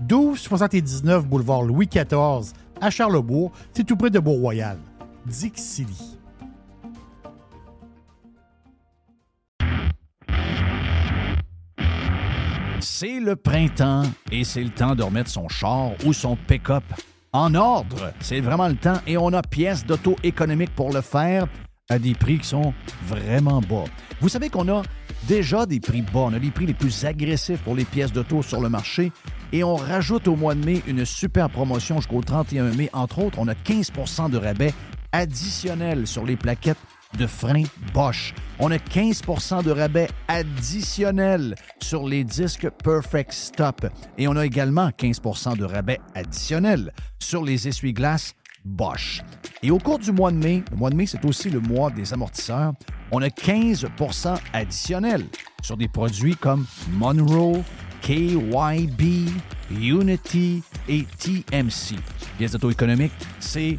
1279 boulevard Louis XIV à Charlebourg. C'est tout près de Beau-Royal. C'est le printemps et c'est le temps de remettre son char ou son pick-up en ordre. C'est vraiment le temps et on a pièces d'auto économique pour le faire à des prix qui sont vraiment bas. Vous savez qu'on a déjà des prix bas. On a les prix les plus agressifs pour les pièces d'auto sur le marché et on rajoute au mois de mai une super promotion jusqu'au 31 mai. Entre autres, on a 15% de rabais additionnel sur les plaquettes de frein Bosch. On a 15% de rabais additionnel sur les disques Perfect Stop. Et on a également 15% de rabais additionnel sur les essuie-glaces Bosch. Et au cours du mois de mai, le mois de mai, c'est aussi le mois des amortisseurs, on a 15% additionnel sur des produits comme Monroe, KYB, Unity et TMC. Pièces d'auto-économique, c'est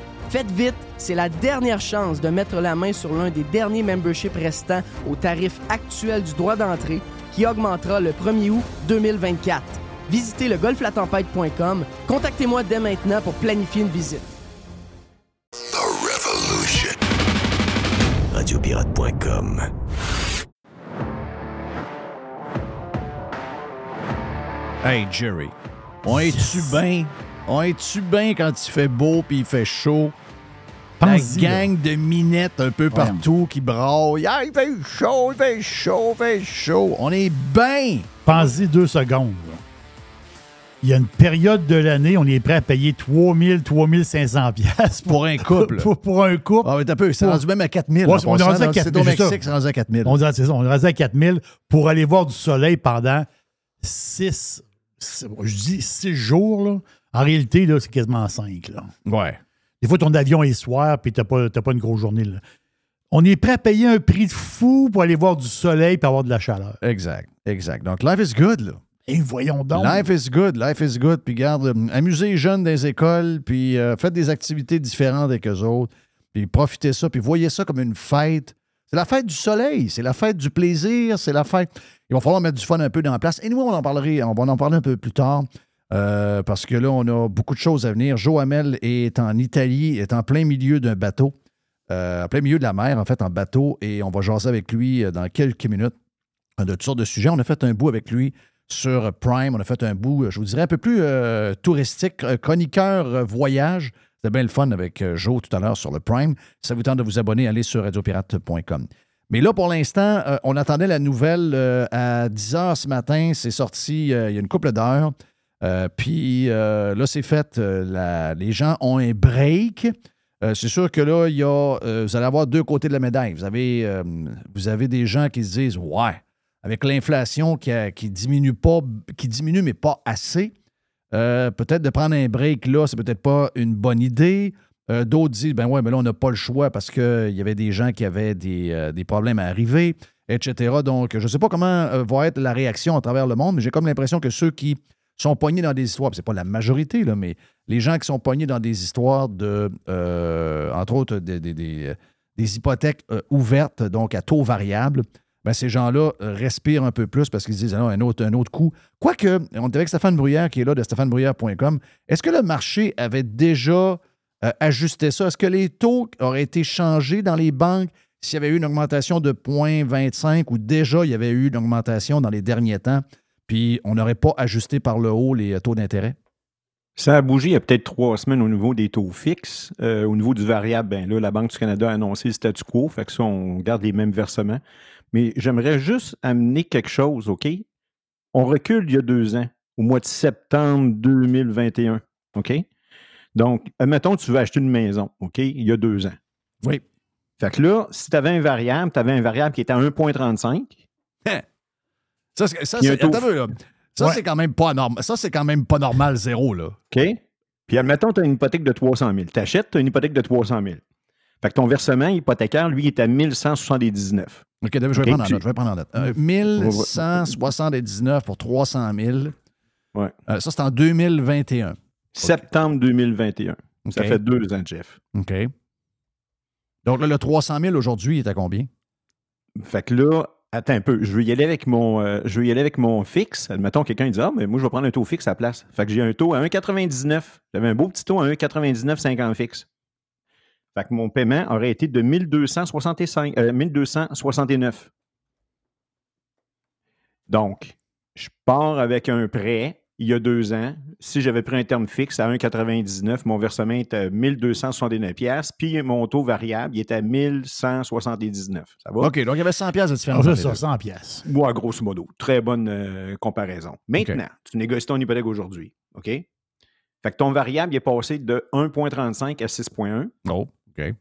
Faites vite, c'est la dernière chance de mettre la main sur l'un des derniers memberships restants au tarif actuel du droit d'entrée qui augmentera le 1er août 2024 visitez le golflatempête.com. Contactez-moi dès maintenant pour planifier une visite. The Revolution. Radiopirate.com. Hey Jerry, on est-tu bien? On est-tu bien quand il fait beau puis il fait chaud? La gang de minettes un peu partout qui braillent. Ah, il fait chaud, il fait chaud, il fait chaud. On est bien. Pensez deux secondes. il y a une période de l'année, on est prêt à payer 3000, 3500 pièces Pour un couple. pour, pour un couple. Ah, mais t'as peu, c'est Pour- rendu même à 4000. Ouais, on est rendu à là. 4000, C'est. Mexique, rendu à 4000. On, est rendu à 4000 pour aller voir du soleil pendant 6, je dis 6 jours. Là. En réalité, là, c'est quasiment 5. Là. Ouais. Des fois, ton avion est soir puis t'as pas, pas une grosse journée. là. On est prêt à payer un prix de fou pour aller voir du soleil et avoir de la chaleur. Exact, exact. Donc, life is good, là. Et voyons donc. Life is good, life is good. Puis garde, euh, amusez les jeunes des écoles, puis euh, faites des activités différentes avec eux autres, puis profitez ça, puis voyez ça comme une fête. C'est la fête du soleil, c'est la fête du plaisir, c'est la fête. Il va falloir mettre du fun un peu dans la place. Et nous, on en parlerait, on va en parler un peu plus tard. Euh, parce que là, on a beaucoup de choses à venir. Joe Hamel est en Italie, est en plein milieu d'un bateau, euh, en plein milieu de la mer, en fait, en bateau, et on va jaser avec lui euh, dans quelques minutes de toutes sortes de sujets. On a fait un bout avec lui sur Prime. On a fait un bout, je vous dirais, un peu plus touristique, chroniqueur voyage. C'était bien le fun avec Joe tout à l'heure sur le Prime. Si ça vous tente de vous abonner, allez sur radiopirate.com. Mais là, pour l'instant, on attendait la nouvelle à 10 h ce matin. C'est sorti il y a une couple d'heures. Euh, Puis euh, là, c'est fait. Euh, les gens ont un break. C'est sûr que là, il y a, vous allez avoir deux côtés de la médaille. Vous avez, vous avez des gens qui se disent Ouais, avec l'inflation qui, qui diminue pas, qui diminue, mais pas assez, peut-être de prendre un break là, c'est peut-être pas une bonne idée. D'autres disent ben ouais, mais là, on n'a pas le choix parce qu'il y avait des gens qui avaient des, des problèmes à arriver, etc. Donc, je ne sais pas comment va être la réaction à travers le monde, mais j'ai comme l'impression que ceux qui sont pognés dans des histoires, c'est pas la majorité, mais les gens qui sont pognés dans des histoires de, euh, entre autres, des, hypothèques euh, ouvertes, donc à taux variable, ben, ces gens-là euh, respirent un peu plus parce qu'ils se disent, ah un autre, un autre coup. Quoique, on est avec Stéphane Bruyère qui est là de stéphanebruyère.com. Est-ce que le marché avait déjà ajusté ça? Est-ce que les taux auraient été changés dans les banques? S'il y avait eu une augmentation de 0,25 ou déjà il y avait eu une augmentation dans les derniers temps, puis on n'aurait pas ajusté par le haut les euh, taux d'intérêt? Ça a bougé il y a peut-être trois semaines au niveau des taux fixes. Euh, au niveau du variable, ben là, la Banque du Canada a annoncé le statu quo, fait que ça, on garde les mêmes versements. Mais j'aimerais juste amener quelque chose, OK? On recule il y a deux ans, au mois de septembre 2021, OK? Donc, admettons, tu veux acheter une maison, OK? Il y a deux ans. Oui. Fait que là, si tu avais un variable, tu avais un variable qui était à 1,35, Ça, c'est- ça, attends là. Ça, Ouais. quand même pas normal. Ça, c'est quand même pas normal, zéro, là. OK? Puis admettons, tu as une hypothèque de 300 000. Tu achètes, tu as une hypothèque de 300 000. Fait que ton versement hypothécaire, lui, est à 1179. OK, David, je vais prendre en note. Je vais prendre en note. Euh, 1179 pour 300 000. Ouais. Euh, ça, c'est en 2021. Septembre 2021. Ça OK. fait deux ans, Jeff. OK. Donc là, le 300 000 aujourd'hui, il est à combien? Fait que là, attends un peu. Je veux y aller avec mon, euh, je y aller avec mon fixe. Admettons, quelqu'un dit Ah, mais moi, je vais prendre un taux fixe à la place. Fait que j'ai un taux à 1,99. J'avais un beau petit taux à 1,99,50 fixe. Fait que mon paiement aurait été de 1265, euh, 1269. Donc, je pars avec un prêt il y a deux ans. Si j'avais pris un terme fixe à 1,99, mon versement est à 1269 pièces, puis mon taux variable, il est à 1179. Ça va? OK, donc il y avait 100 pièces de Ah, différence. entre les ça, deux. 100 pièces. Moi, grosso modo. Très bonne euh, comparaison. Maintenant, tu négocies ton hypothèque aujourd'hui. OK? Fait que ton variable il est passé de 1,35 à 6,1. Oh, OK.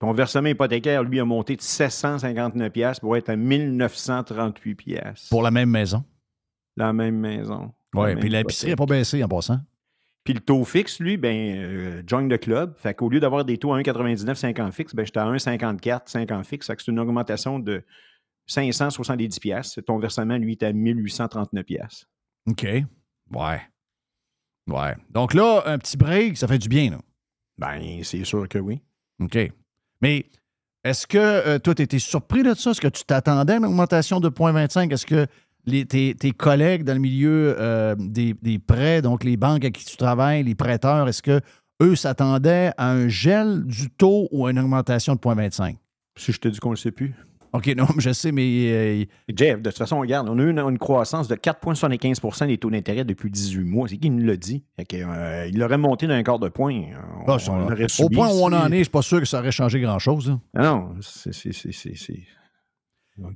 Ton versement hypothécaire, lui, a monté de 759 pièces pour être à 1938 pièces. Pour la même maison? La même maison. Oui, puis l'épicerie n'a pas baissé en passant. Puis le taux fixe, lui, ben, euh, join the club. Fait qu'au lieu d'avoir des taux à 1,99, 50 fixe, ben, j'étais à 1,54, 50 fixe. Fait que c'est une augmentation de 570 pièces. Ton versement, lui, est à 1839 pièces. OK. Ouais. Ouais. Donc là, un petit break, ça fait du bien, là. Ben, c'est sûr que oui. OK. Mais est-ce que euh, toi, tu étais surpris de ça? Est-ce que tu t'attendais à une augmentation de 0,25? Est-ce que les- tes, tes collègues dans le milieu euh, des, des prêts, donc les banques à qui tu travailles, les prêteurs, est-ce que eux s'attendaient à un gel du taux ou à une augmentation de 0,25? Si je te dis qu'on ne le sait plus. OK, non, je sais, mais euh, Jeff, de toute façon, regarde, on a eu une, une croissance de 4,75% des taux d'intérêt depuis 18 mois. C'est qui nous l'a dit? Fait que, euh, il l'aurait monté d'un quart de point. On, ah, on aurait au point où on en est, je suis pas sûr que ça aurait changé grand-chose. hein. Non, c'est. c'est- c'est- c'est- c'est-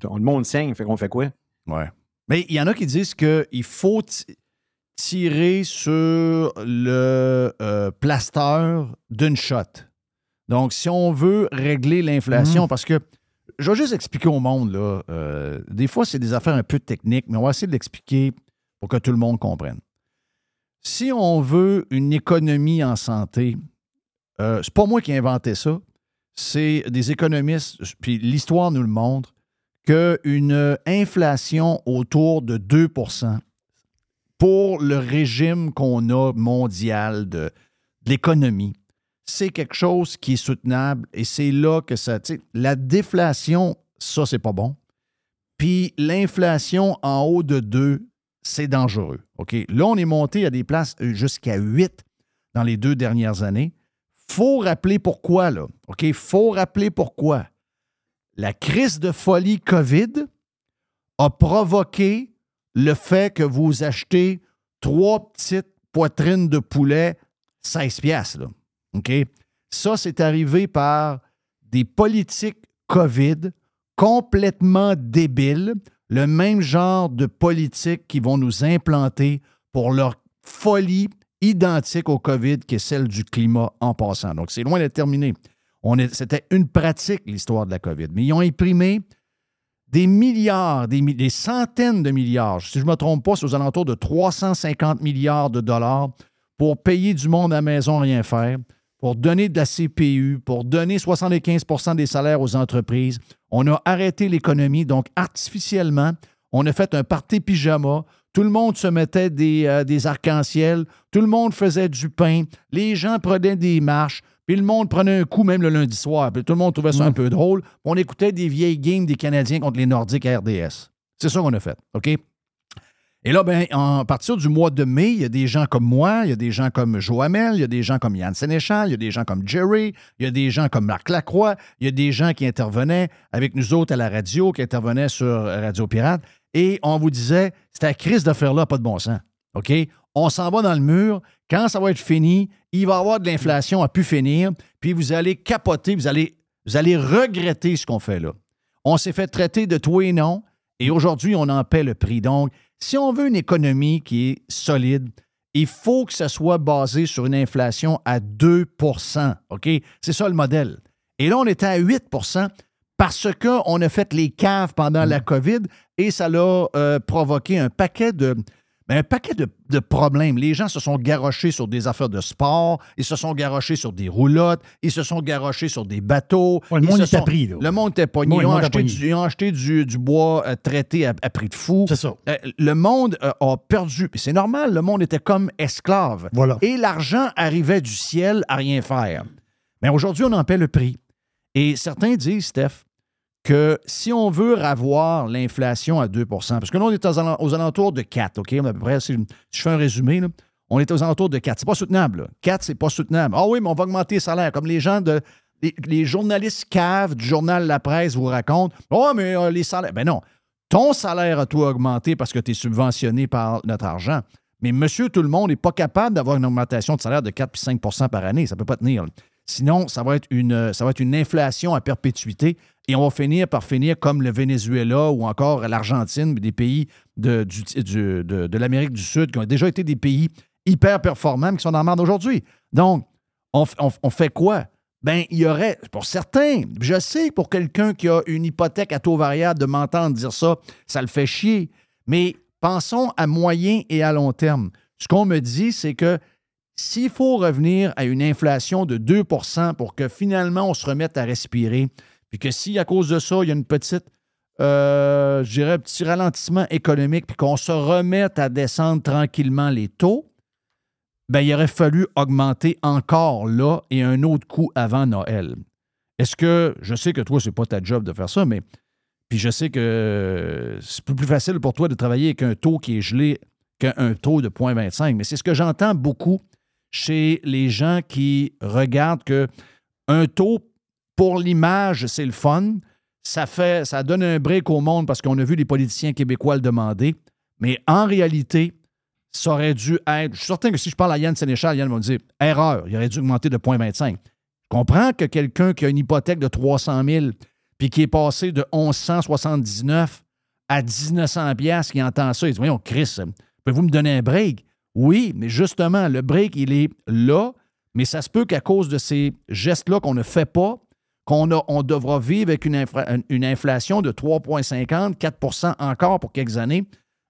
on- Le monde saigne, fait qu'on fait quoi? Ouais. Mais il y en a qui disent qu'il faut. tirer sur le euh, plaster d'une shot. Donc, si on veut régler l'inflation, Mhm. parce que je vais juste expliquer au monde, là, euh, des fois, c'est des affaires un peu techniques, mais on va essayer de l'expliquer pour que tout le monde comprenne. Si on veut une économie en santé, euh, c'est pas moi qui ai inventé ça, c'est des économistes, puis l'histoire nous le montre, qu'une inflation autour de 2% pour le régime qu'on a mondial de, l'économie, c'est quelque chose qui est soutenable et c'est là que ça. La déflation, ça, c'est pas bon. Puis l'inflation en haut de 2, c'est dangereux. OK? Là, on est monté à des places euh, jusqu'à 8 dans les deux dernières années. faut rappeler pourquoi, là. OK? faut rappeler pourquoi. La crise de folie COVID a provoqué le fait que vous achetez trois petites poitrines de poulet 16 piastres? Ça, c'est arrivé par des politiques COVID complètement débiles, le même genre de politique qui vont nous implanter pour leur folie identique au COVID qui est celle du climat en passant. Donc, c'est loin d'être terminé. C'était une pratique, l'histoire de la COVID. Mais ils ont imprimé des milliards, des, centaines de milliards, si je ne me trompe pas, c'est aux alentours de 350 milliards de dollars pour payer du monde à maison rien faire, pour donner de la CPU, pour donner 75% des salaires aux entreprises. On a arrêté l'économie, donc artificiellement, on a fait un party pyjama. Tout le monde se mettait des, euh, des arcs-en-ciel, tout le monde faisait du pain, les gens prenaient des marches, puis le monde prenait un coup même le lundi soir, puis tout le monde trouvait ça un peu drôle. On écoutait des vieilles games des Canadiens contre les Nordiques à RDS. C'est ça qu'on a fait, OK? Et là, ben, en partir du mois de mai, il y a des gens comme moi, il y a des gens comme Joamel, il y a des gens comme Yann Sénéchal, il y a des gens comme Jerry, il y a des gens comme Marc Lacroix, il y a des gens qui intervenaient avec nous autres à la radio, qui intervenaient sur Radio Pirate, et on vous disait, c'est la crise d'affaires-là, pas de bon sens. OK? On s'en va dans le mur. Quand ça va être fini, il va y avoir de l'inflation à pu finir, puis vous allez capoter, vous allez, vous allez regretter ce qu'on fait là. On s'est fait traiter de tout et non, et aujourd'hui, on en paie le prix. Donc, si on veut une économie qui est solide, il faut que ça soit basé sur une inflation à 2% OK? C'est ça le modèle. Et là, on était à 8% parce qu'on a fait les caves pendant la COVID et ça l'a euh, provoqué un paquet de. Ben, un paquet de, de problèmes. Les gens se sont garochés sur des affaires de sport, ils se sont garochés sur des roulottes, ils se sont garochés sur des bateaux. Ouais, le monde était sont- pris, là. Le monde était pogné. Ils, ont acheté du, ils ont acheté du, du bois euh, traité à, à prix de fou. C'est ça. Euh, le monde euh, a perdu. C'est normal, le monde était comme esclave. Voilà. Et l'argent arrivait du ciel à rien faire. Mais aujourd'hui, on en paie le prix. Et certains disent, Steph, que si on veut avoir l'inflation à 2% parce que là, on est aux, alentours- de 4, OK? À peu près, si, je fais un résumé, on est aux alentours de 4. C'est pas soutenable. là. 4, c'est pas soutenable. Ah oui, mais on va augmenter les salaires. Comme les gens de. Les, journalistes caves du journal La Presse vous racontent. Oh, mais euh, les salaires. Ben non. Ton salaire a toi augmenté parce que tu es subventionné par notre argent. Mais monsieur, tout le monde n'est pas capable d'avoir une augmentation de salaire de 4 puis 5% par année. Ça ne peut pas tenir. Sinon, ça va, être une, ça va être une inflation à perpétuité et on va finir par finir comme le Venezuela ou encore l'Argentine, des pays de, l'Amérique du Sud qui ont déjà été des pays hyper performants mais qui sont dans la merde aujourd'hui. Donc, on, fait quoi? Ben, il y aurait, pour certains, je sais pour quelqu'un qui a une hypothèque à taux variable, de m'entendre dire ça, ça le fait chier. Mais pensons à moyen et à long terme. Ce qu'on me dit, c'est que s'il faut revenir à une inflation de 2% pour que finalement on se remette à respirer, puis que si à cause de ça, il y a une petite, euh, je dirais, un petit ralentissement économique, puis qu'on se remette à descendre tranquillement les taux, ben, il aurait fallu augmenter encore là et un autre coup avant Noël. Est-ce que, je sais que toi, c'est pas ta job de faire ça, mais puis je sais que c'est plus plus facile pour toi de travailler avec un taux qui est gelé qu'un taux de 0,25. Mais c'est ce que j'entends beaucoup chez les gens qui regardent que un taux pour l'image, c'est le fun. Ça fait, ça donne un break au monde parce qu'on a vu les politiciens québécois le demander. Mais en réalité, ça aurait dû être. Je suis certain que si je parle à Yann Sénéchal, Yann va me dire erreur, il aurait dû augmenter de 0,25. Je comprends que quelqu'un qui a une hypothèque de 300 000 puis qui est passé de 1179 à 1900 pièces qui entend ça, il dit Voyons, Chris, pouvez-vous me donner un break? Oui, mais justement, le break, il est là, mais ça se peut qu'à cause de ces gestes-là qu'on ne fait pas, qu'on a- on devra vivre avec une, inflation de 3,50, 4% encore pour quelques années,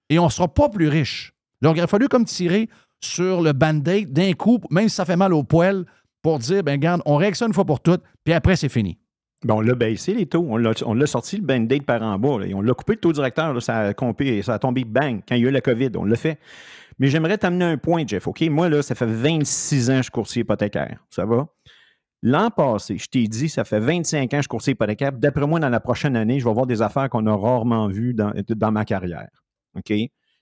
et on ne sera pas plus riche. Donc, il aurait fallu comme tirer sur le band-aid d'un coup, même si ça fait mal au poil, pour dire, ben garde, on règle ça une fois pour toutes, puis après, c'est fini. Bon, on l'a baissé, les taux. On l'a sorti, le band-aid par en bas. on l'a coupé, le taux directeur. ça, a compé- ça a tombé bang quand il y a eu la COVID. On l'a fait. Mais j'aimerais t'amener un point, Jeff. OK? Moi, là, ça fait 26 ans que je suis hypothécaire. Ça va? L'an passé, je t'ai dit, ça fait 25 ans que je suis hypothécaire. D'après moi, dans la prochaine année, je vais voir des affaires qu'on a rarement vues dans, ma carrière. OK?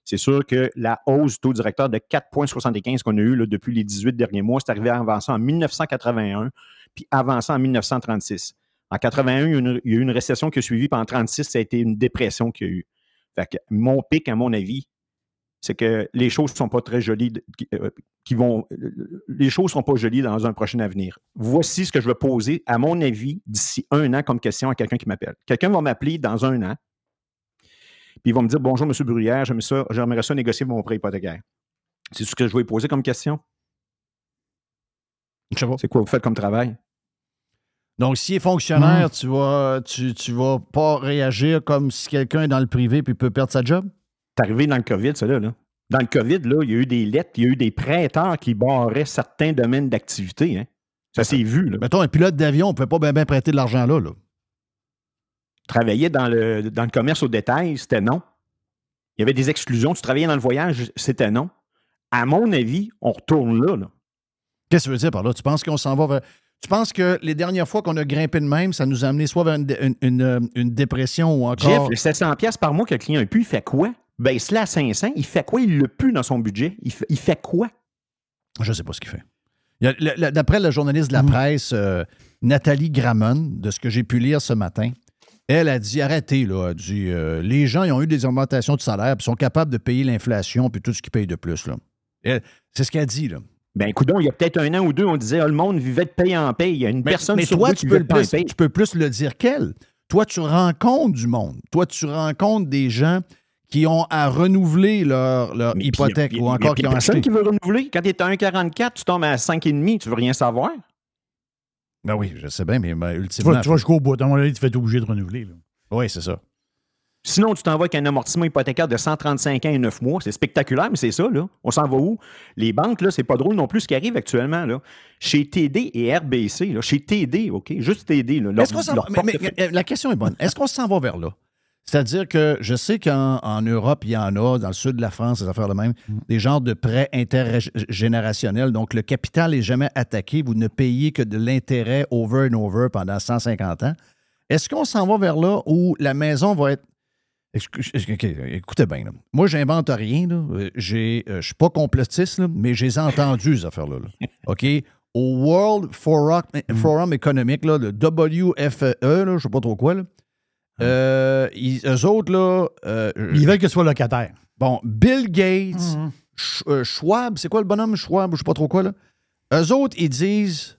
C'est sûr que la hausse du taux directeur de 4,75 qu'on a eu depuis les 18 derniers mois, c'est arrivé avant ça en 1981, puis avant en 1936. En 81, il y, a il y a eu une récession qui a suivi, puis en 36, ça a été une dépression qu'il y a eu. Fait que mon pic, à mon avis, c'est que les choses ne sont pas très jolies, qui, euh, qui vont, les choses ne sont pas jolies dans un prochain avenir. Voici ce que je vais poser, à mon avis, d'ici un an comme question à quelqu'un qui m'appelle. Quelqu'un va m'appeler dans un an, puis il va me dire Bonjour, M. Bruyère, j'aimerais ça, ça négocier mon prêt hypothécaire. C'est ce que je vais poser comme question. Je sais pas. C'est quoi vous faites comme travail? Donc, s'il est fonctionnaire, tu vas, tu, tu vas pas réagir comme si quelqu'un est dans le privé puis peut perdre sa job? C'est arrivé dans le COVID, ça là, là. Dans le COVID, là, il y a eu des lettres, il y a eu des prêteurs qui barraient certains domaines d'activité. Hein. Ça s'est vu. Là. Mettons, un pilote d'avion, on ne peut pas bien prêter de l'argent là, là. Travailler dans le, dans le commerce au détail, c'était non. Il y avait des exclusions. Tu travaillais dans le voyage, c'était non. À mon avis, on retourne là. là. Qu'est-ce que tu veux dire par là? Tu penses qu'on s'en va vers. Tu penses que les dernières fois qu'on a grimpé de même, ça nous a amené soit vers une, une- une, euh, une dépression ou encore. Jeff, le 700$ piastres par mois que le client a pu, il fait quoi? Ben, cela à 500, il fait quoi? Il l'a plus dans son budget. Il fait, il fait quoi? Je ne sais pas ce qu'il fait. Le- le- D'après la journaliste de la presse, euh, Nathalie Gramon, de ce que j'ai pu lire ce matin, elle a dit arrêtez, là. Elle a dit euh, les gens ils ont eu des augmentations de salaire puis sont capables de payer l'inflation puis tout ce qu'ils payent de plus. là. C'est ce qu'elle dit. Là. Ben, coudon, il y a peut-être un an ou deux, on disait, ah, le monde vivait de paye en paye. Il y a une Mais, personne mais sur toi, deux tu qui peux, le plus, paye. tu peux plus le dire qu'elle. Toi, tu rencontres du monde. Toi, tu rencontres des gens qui ont à renouveler leur, leur Mais hypothèque puis, ou encore qui ont personne acheté. qui veut renouveler. Quand tu es à 1,44, tu tombes à 5,5, tu veux rien savoir. Ben oui, je sais bien, mais ben, Tu ultimement. vas, tu vas jusqu'au bout. À mon avis, tu vas être obligé de renouveler. là. Oui, c'est ça. Sinon, tu t'en vas avec un amortissement hypothécaire de 135 ans et 9 mois. C'est spectaculaire, mais c'est ça, là. On s'en va où? Les banques, là, c'est pas drôle non plus ce qui arrive actuellement, là. Chez TD et RBC, là, chez TD, OK? Juste TD, là. leur- Est-ce qu'on s'en leur va- mais- euh, la question est bonne. Est-ce qu'on s'en va vers là? C'est-à-dire que je sais qu'en en Europe, il y en a, dans le sud de la France, des affaires de même, des genres de prêts intergénérationnels. Donc, le capital n'est jamais attaqué. Vous ne payez que de l'intérêt over and over pendant 150 ans. Est-ce qu'on s'en va vers là où la maison va être? Écoutez bien. là. Moi, j'invente rien. Euh, euh, je ne suis pas complotiste, là, mais j'ai entendu ces affaires-là. là. OK? Au World Forum, Forum économique, le WFE, là, je ne sais pas trop quoi, euh, ils- eux autres, là, euh, Ils veulent que ce soit locataire. bon, Bill Gates, Sch- euh, Schwab, c'est quoi le bonhomme Schwab, je sais pas trop quoi, là? Eux autres, ils disent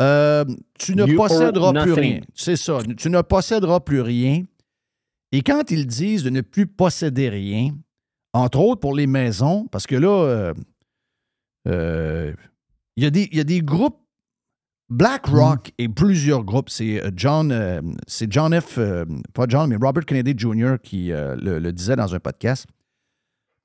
euh, tu ne You posséderas plus rien. C'est ça, tu ne posséderas plus rien. Et quand ils disent de ne plus posséder rien, entre autres pour les maisons, parce que là, euh, euh, il y, a des- il y a des groupes, BlackRock et plusieurs groupes, c'est euh, John, euh, c'est John F., euh, pas John, mais Robert Kennedy Jr. qui euh, le, le disait dans un podcast.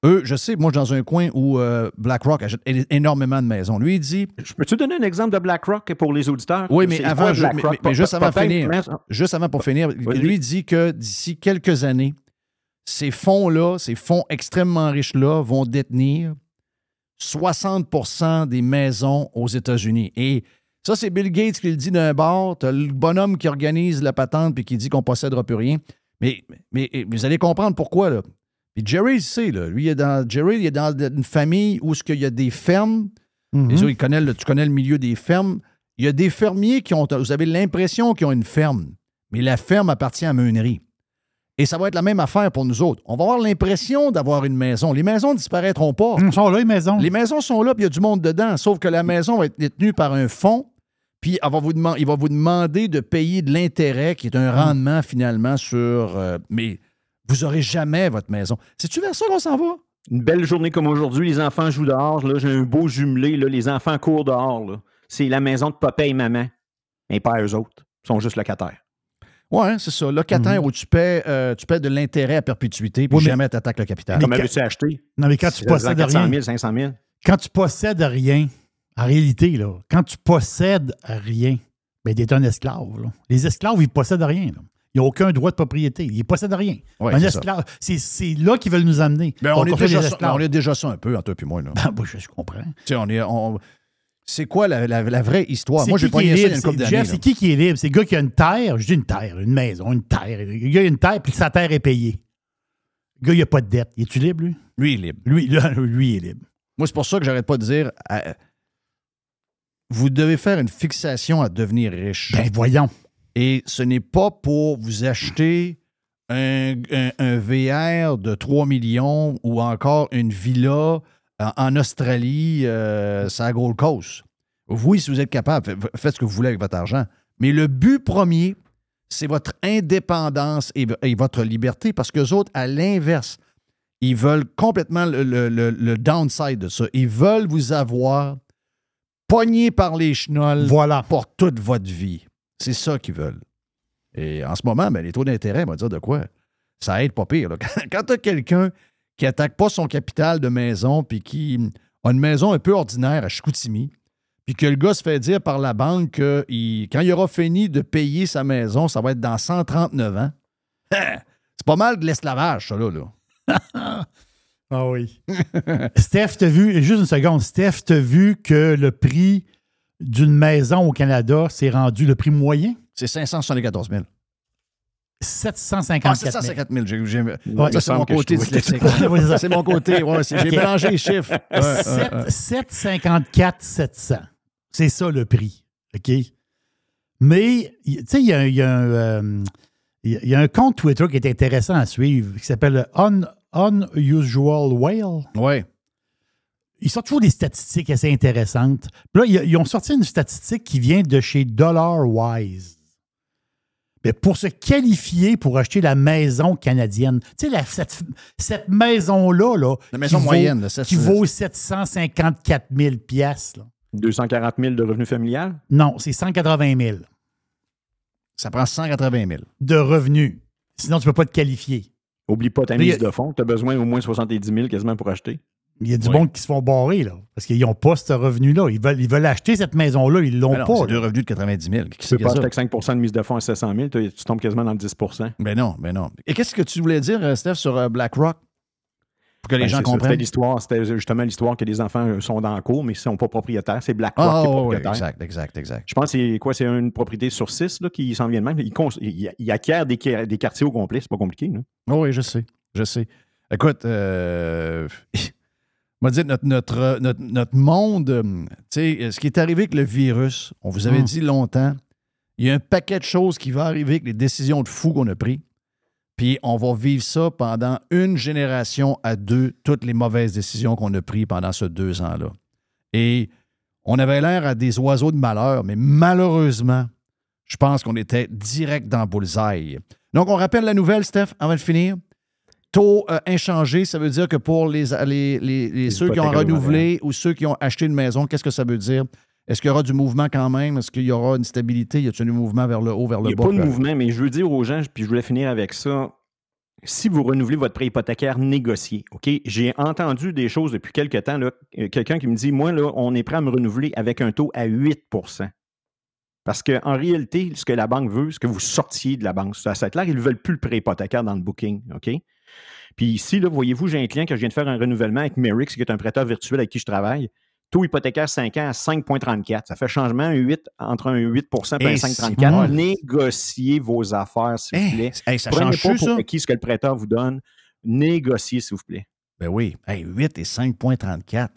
Eux, je sais, moi, je suis dans un coin où BlackRock achète énormément de maisons. Lui, il dit, Je peux-tu donner un exemple de BlackRock pour les auditeurs? Oui, mais avant, je- mais- mais juste avant de finir. juste avant pour finir, lui dit que d'ici quelques années, ces fonds-là, ces fonds extrêmement riches-là vont détenir 60% des maisons aux États-Unis. Et ça, c'est Bill Gates qui le dit d'un bord. Tu le bonhomme qui organise la patente puis qui dit qu'on ne possédera plus rien. Mais, mais, vous allez comprendre pourquoi. Là. Puis Jerry, il sait, là, lui, il est dans, Jerry, il est dans une famille où ce qu'il y a des fermes. Mhm. Les autres, ils connaissent le- tu connais le milieu des fermes. Il y a des fermiers qui ont, vous avez l'impression qu'ils ont une ferme, mais la ferme appartient à meunerie. Et ça va être la même affaire pour nous autres. On va avoir l'impression d'avoir une maison. Les maisons ne disparaîtront pas. Ils sont là, les maisons. Les maisons sont là, puis il y a du monde dedans. Sauf que la maison va être détenue par un fonds, puis va vous il va vous demander de payer de l'intérêt, qui est un rendement finalement sur. euh, mais vous n'aurez jamais votre maison. C'est-tu vers ça qu'on s'en va? Une belle journée comme aujourd'hui, les enfants jouent dehors. Là, j'ai un beau jumelé. Là, les enfants courent dehors. là. C'est la maison de papa et maman. Et pas eux autres. Ils sont juste locataires. Ouais, c'est ça. Locataire où tu paies, euh, tu paies de l'intérêt à perpétuité, puis Oui, mais- jamais tu attaques le capital. Comme avais-tu acheté? Non, mais quand tu possèdes 400 rien, 000, 500 000. quand tu possèdes rien, en réalité, là, quand tu possèdes rien, ben, tu es un esclave. là. Les esclaves, ils possèdent rien. là. Ils n'ont aucun droit de propriété. Ils possèdent rien. Ouais, un esclave, c'est là qu'ils veulent nous amener. Ben, on, est déjà ça, on est déjà ça un peu, entre toi et moi. Là. Ben, je, je comprends. Tu sais, on est, on- C'est quoi la, la- la vraie histoire? C'est Moi, j'ai qui pas qui est ça il y a libre? une couple C'est- d'années. Qui qui est libre? C'est le gars qui a une terre. Je dis une terre, une maison, une terre. Le gars, a une terre, puis sa terre est payée. Le gars, il n'a pas de dette. Es-tu libre, lui? Lui, il est libre. Lui, là, lui, il est libre. Moi, c'est pour ça que j'arrête pas de dire vous devez faire une fixation à devenir riche. Ben, voyons. Et ce n'est pas pour vous acheter un, un- un VR de 3 millions ou encore une villa en, en Australie, euh, sur la Gold Coast. Oui, si vous êtes capable, fa- faites ce que vous voulez avec votre argent. Mais le but premier, c'est votre indépendance et, et votre liberté parce que autres, à l'inverse, ils veulent complètement le, le- le- le downside de ça. Ils veulent vous avoir pogné par les chenolles Voilà. pour toute votre vie. C'est ça qu'ils veulent. Et en ce moment, ben, les taux d'intérêt, on va dire de quoi? Ça aide pas pire. là. Quand, tu as quelqu'un qui attaque pas son capital de maison puis qui a une maison un peu ordinaire à Chicoutimi, puis que le gars se fait dire par la banque que il- quand il aura fini de payer sa maison, ça va être dans 139 ans. C'est pas mal de l'esclavage, ça, là. là. Ah oui. Steph, t'as vu, juste une seconde, Steph, t'as vu que le prix d'une maison au Canada s'est rendu le prix moyen? C'est 574 000. 754 Ah, 000. 754 000. J'ai- j'ai- Ouais, ça, c'est mon côté dyslexique. C'est mon côté. Ouais, J'ai mélangé les chiffres. Ouais, ouais, Sept- ouais. 754 700. C'est ça le prix. OK? Mais, tu sais, il y a, y a un, euh, y a- compte Twitter qui est intéressant à suivre qui s'appelle Un- Unusual Whale. Ouais. Ils sortent toujours des statistiques assez intéressantes. Puis là, ils, ont sorti une statistique qui vient de chez DollarWise. Mais pour se qualifier pour acheter la maison canadienne, tu sais, la- cette, cette maison-là, là, La maison qui vaut- moyenne, là, ça, qui vaut 754 000 piastres, là. 240 000 de revenus familial? Non, c'est 180 000 Ça prend 180 000. de revenus. Sinon, tu ne peux pas te qualifier. Oublie pas ta Mais mise a- de fonds. Tu as besoin au moins 70 000 quasiment pour acheter. Il y a du Oui. monde qui se font barrer, là, parce qu'ils n'ont pas ce revenu-là. Ils veulent, ils veulent acheter cette maison-là, ils ne l'ont Ben pas. c'est deux revenus de 90 000. Qui Tu peux pas acheter avec 5% de mise de fonds à 700 000, tu tu tombes quasiment dans le 10% Ben non, ben non. Et qu'est-ce que tu voulais dire, euh, Steph, sur euh, BlackRock? Pour que les Ben, gens ça. C'était comprennent. l'histoire, c'était justement l'histoire que les enfants euh, sont dans le cours, mais ils ne sont pas propriétaires. C'est BlackRock Ah, qui est oui, propriétaire. exact, exact, exact. Je pense que c'est quoi? C'est une propriété sur six là, qui s'en vient de même. Il, cons- il- il acquiert des, quar- des quartiers au complet. C'est pas compliqué. là. Oh oui, je sais, je sais. Écoute, euh, on va dire notre, notre, notre, notre monde, euh, tu sais, ce qui est arrivé avec le virus, on vous avait Hum. dit longtemps, il y a un paquet de choses qui va arriver avec les décisions de fou qu'on a prises. Puis on va vivre ça pendant une génération à deux, toutes les mauvaises décisions qu'on a prises pendant ces deux ans-là. Et on avait l'air à des oiseaux de malheur, mais malheureusement, je pense qu'on était direct dans bullseye. Donc, on rappelle la nouvelle, Steph, avant de finir. Taux euh, inchangé, ça veut dire que pour les, les, les- les- ceux qui ont renouvelé ou ceux qui ont acheté une maison, qu'est-ce que ça veut dire? Est-ce qu'il y aura du mouvement quand même? Est-ce qu'il y aura une stabilité? Y a-t-il un mouvement vers le haut, vers Il le n'y a bas? pas de mouvement, mais je veux dire aux gens, puis je voulais finir avec ça. Si vous renouvelez votre prêt hypothécaire négocié, OK? J'ai entendu des choses depuis quelque temps, euh, quelqu'un qui me dit Moi, là, on est prêt à me renouveler avec un taux à 8% Parce qu'en réalité, ce que la banque veut, c'est que vous sortiez de la banque. Ça, c'est clair, ils ne veulent plus le prêt hypothécaire dans le booking, OK? Puis ici, là, voyez-vous, j'ai un client que je viens de faire un renouvellement avec Merix, qui est un prêteur virtuel avec qui je travaille. Taux hypothécaire 5 ans à 5,34. Ça fait changement un 8, entre un 8% et un Eh, 5,34. c'est Négociez vos affaires, s'il vous plaît. Hey, hey, ça Prenez change pas pour acquis ce que le prêteur vous donne. Négociez, s'il vous plaît. Ben oui. Hey, 8 et 5,34.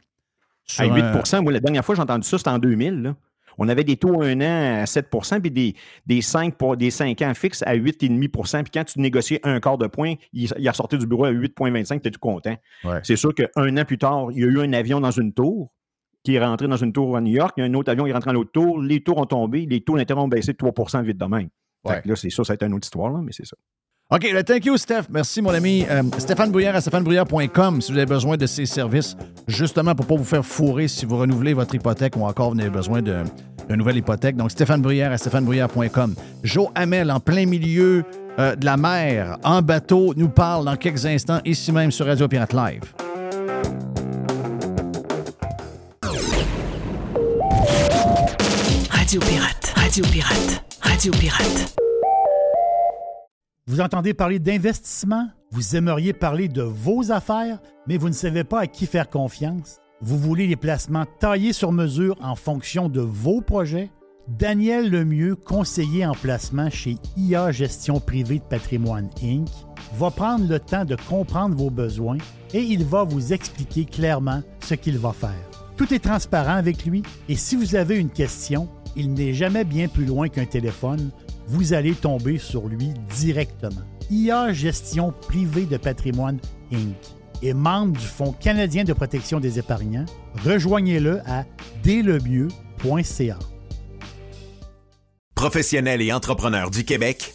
Sur À 8 un- moi, la dernière fois, j'ai entendu ça, c'était en 2000. là. On avait des taux à un an à 7% puis des, des, 5, pour, des 5 ans fixes à 8,5% Puis quand tu négociais un quart de point, il, il a sorti du bureau à 8,25 tu es tout content. Ouais. C'est sûr qu'un an plus tard, il y a eu un avion dans une tour qui est rentré dans une tour à New York. Il y a un autre avion qui est rentré dans l'autre tour. Les tours ont tombé. Les taux d'intérêt ont baissé de 3 vite de même. Ouais. là, c'est ça, ça a été une autre histoire, là, mais c'est ça. OK, le thank you, Steph. Merci, mon ami. Euh, Stéphane Brouillard à stéphanebrouillard.com si vous avez besoin de ces services, justement pour ne pas vous faire fourrer si vous renouvelez votre hypothèque ou encore vous avez besoin d'une nouvelle hypothèque. Donc, Stéphane Bruyère à stéphanebrouillard.com. Joe Hamel, en plein milieu euh, de la mer, en bateau, nous parle dans quelques instants, ici même sur Radio Pirate Live. Radio Pirate, Radio Pirate, Radio Pirate. Vous entendez parler d'investissement? Vous aimeriez parler de vos affaires, mais vous ne savez pas à qui faire confiance? Vous voulez les placements taillés sur mesure en fonction de vos projets? Daniel Lemieux, conseiller en placement chez IA Gestion privée de patrimoine Inc., va prendre le temps de comprendre vos besoins et il va vous expliquer clairement ce qu'il va faire. Tout est transparent avec lui et si vous avez une question, il n'est jamais bien plus loin qu'un téléphone, vous allez tomber sur lui directement. IA Gestion privée de patrimoine Inc. est membre du Fonds canadien de protection des épargnants. Rejoignez-le à dlemieux.ca. Professionnels et entrepreneurs du Québec,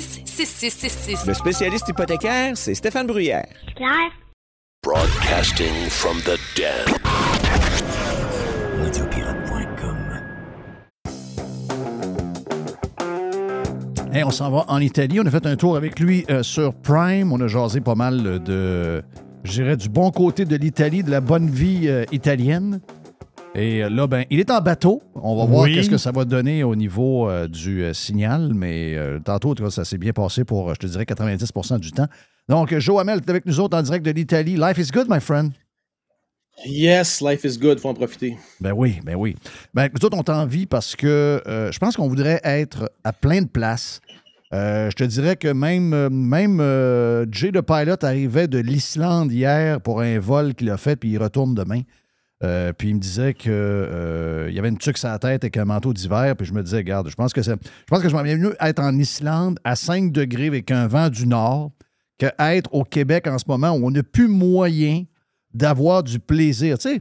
6666. Le spécialiste hypothécaire, c'est Stéphane Bruyère. Claire? Broadcasting from the dead. Radiopirate.com. Hey, on s'en va en Italie. On a fait un tour avec lui euh, sur Prime. On a jasé pas mal de, je dirais, du bon côté de l'Italie, de la bonne vie euh, italienne. Et euh, là, ben, il est en bateau. On va voir Oui. qu'est-ce que ça va donner au niveau euh, du euh, signal. Mais euh, tantôt, en tout cas, ça s'est bien passé pour, je te dirais, 90% du temps. Donc, Joe Hamel est avec nous autres en direct de l'Italie. Life is good, my friend. Yes, life is good, faut en profiter. Ben oui, ben oui. Ben, nous autres, on t'envie parce que euh, je pense qu'on voudrait être à plein de places. Euh, je te dirais que même, même euh, Jay le Pilot arrivait de l'Islande hier pour un vol qu'il a fait, puis il retourne demain. Euh, puis il me disait que euh, y avait une tuque sur la tête avec un manteau d'hiver, puis je me disais, regarde, je pense que c'est, je pense que je m'en mieux être en Islande à 5 degrés avec un vent du nord que être au Québec en ce moment où on n'a plus moyen d'avoir du plaisir. Tu sais,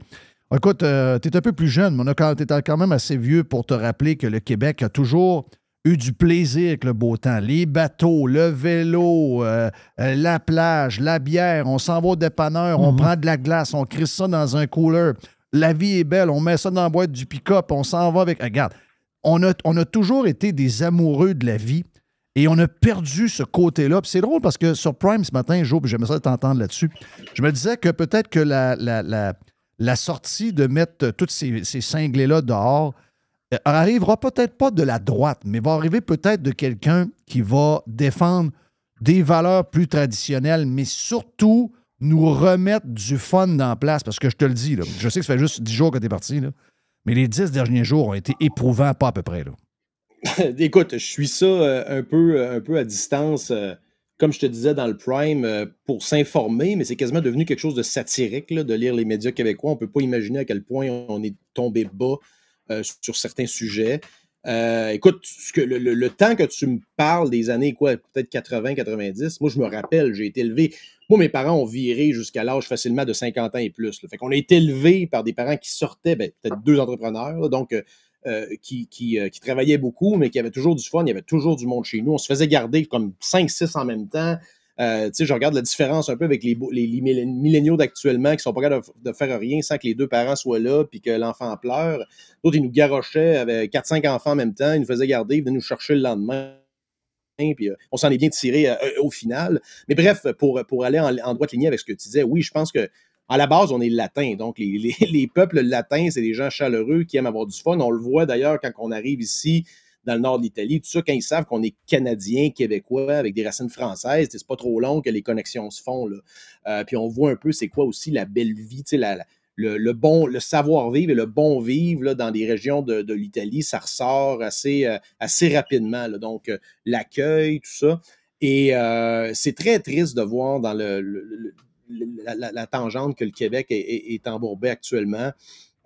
écoute, tu es un peu plus jeune, mais on a quand, t'es quand même assez vieux pour te rappeler que le Québec a toujours eu du plaisir avec le beau temps. Les bateaux, le vélo, euh, euh, la plage, la bière, on s'en va au dépanneur, on Mhm. prend de la glace, on crisse ça dans un cooler. La vie est belle, on met ça dans la boîte du pick-up, on s'en va avec. Regarde, on a, on a toujours été des amoureux de la vie et on a perdu ce côté-là. C'est drôle parce que sur Prime ce matin, Joe, j'aimerais ça t'entendre là-dessus. Je me disais que peut-être que la, la, la- la sortie de mettre tous ces, ces cinglés-là dehors arrivera peut-être pas de la droite, mais va arriver peut-être de quelqu'un qui va défendre des valeurs plus traditionnelles, mais surtout nous remettre du fun dans la place. Parce que je te le dis, là, je sais que ça fait juste 10 jours que tu es parti, là, mais les 10 derniers jours ont été éprouvants, pas à peu près. Là. Écoute, je suis ça euh, un, peu, un peu à distance, euh, comme je te disais dans le Prime, euh, pour s'informer, mais c'est quasiment devenu quelque chose de satirique de lire les médias québécois. On ne peut pas imaginer à quel point on est tombé bas euh, sur certains sujets. Euh, écoute, le, temps que tu me parles des années, quoi, peut-être 80, 90, moi je me rappelle, j'ai été élevé. Moi, mes parents ont viré jusqu'à l'âge facilement de 50 ans et plus. là. Fait qu'on a été élevé par des parents qui sortaient, ben, peut-être deux entrepreneurs, donc euh, euh, qui, euh, qui travaillaient beaucoup, mais qui avaient toujours du fun, il y avait toujours du monde chez nous. On se faisait garder comme 5-6 en même temps. Euh, je regarde la différence un peu avec les, milléniaux d'actuellement qui sont pas capables de, faire rien sans que les deux parents soient là puis que l'enfant pleure. D'autres, ils nous garochaient avec 4-5 enfants en même temps, ils nous faisaient garder, ils venaient nous chercher le lendemain. Puis euh, on s'en est bien tiré euh, euh, au final. Mais bref, pour, aller en, droite lignée avec ce que tu disais, oui, je pense que à la base, on est latin. Donc, les, les- les peuples latins, c'est des gens chaleureux qui aiment avoir du fun. On le voit d'ailleurs quand on arrive ici dans le nord de l'Italie, tout ça, quand ils savent qu'on est Canadien, Québécois, avec des racines françaises, c'est pas trop long que les connexions se font. Là. Euh, puis on voit un peu c'est quoi aussi la belle vie, tu sais, le, bon, le savoir-vivre et le bon vivre là, dans les régions de, l'Italie, ça ressort assez, euh, assez rapidement. Donc, euh, l'accueil, tout ça. Et c'est très triste de voir dans le, la, tangente que le Québec est- est embourbé actuellement.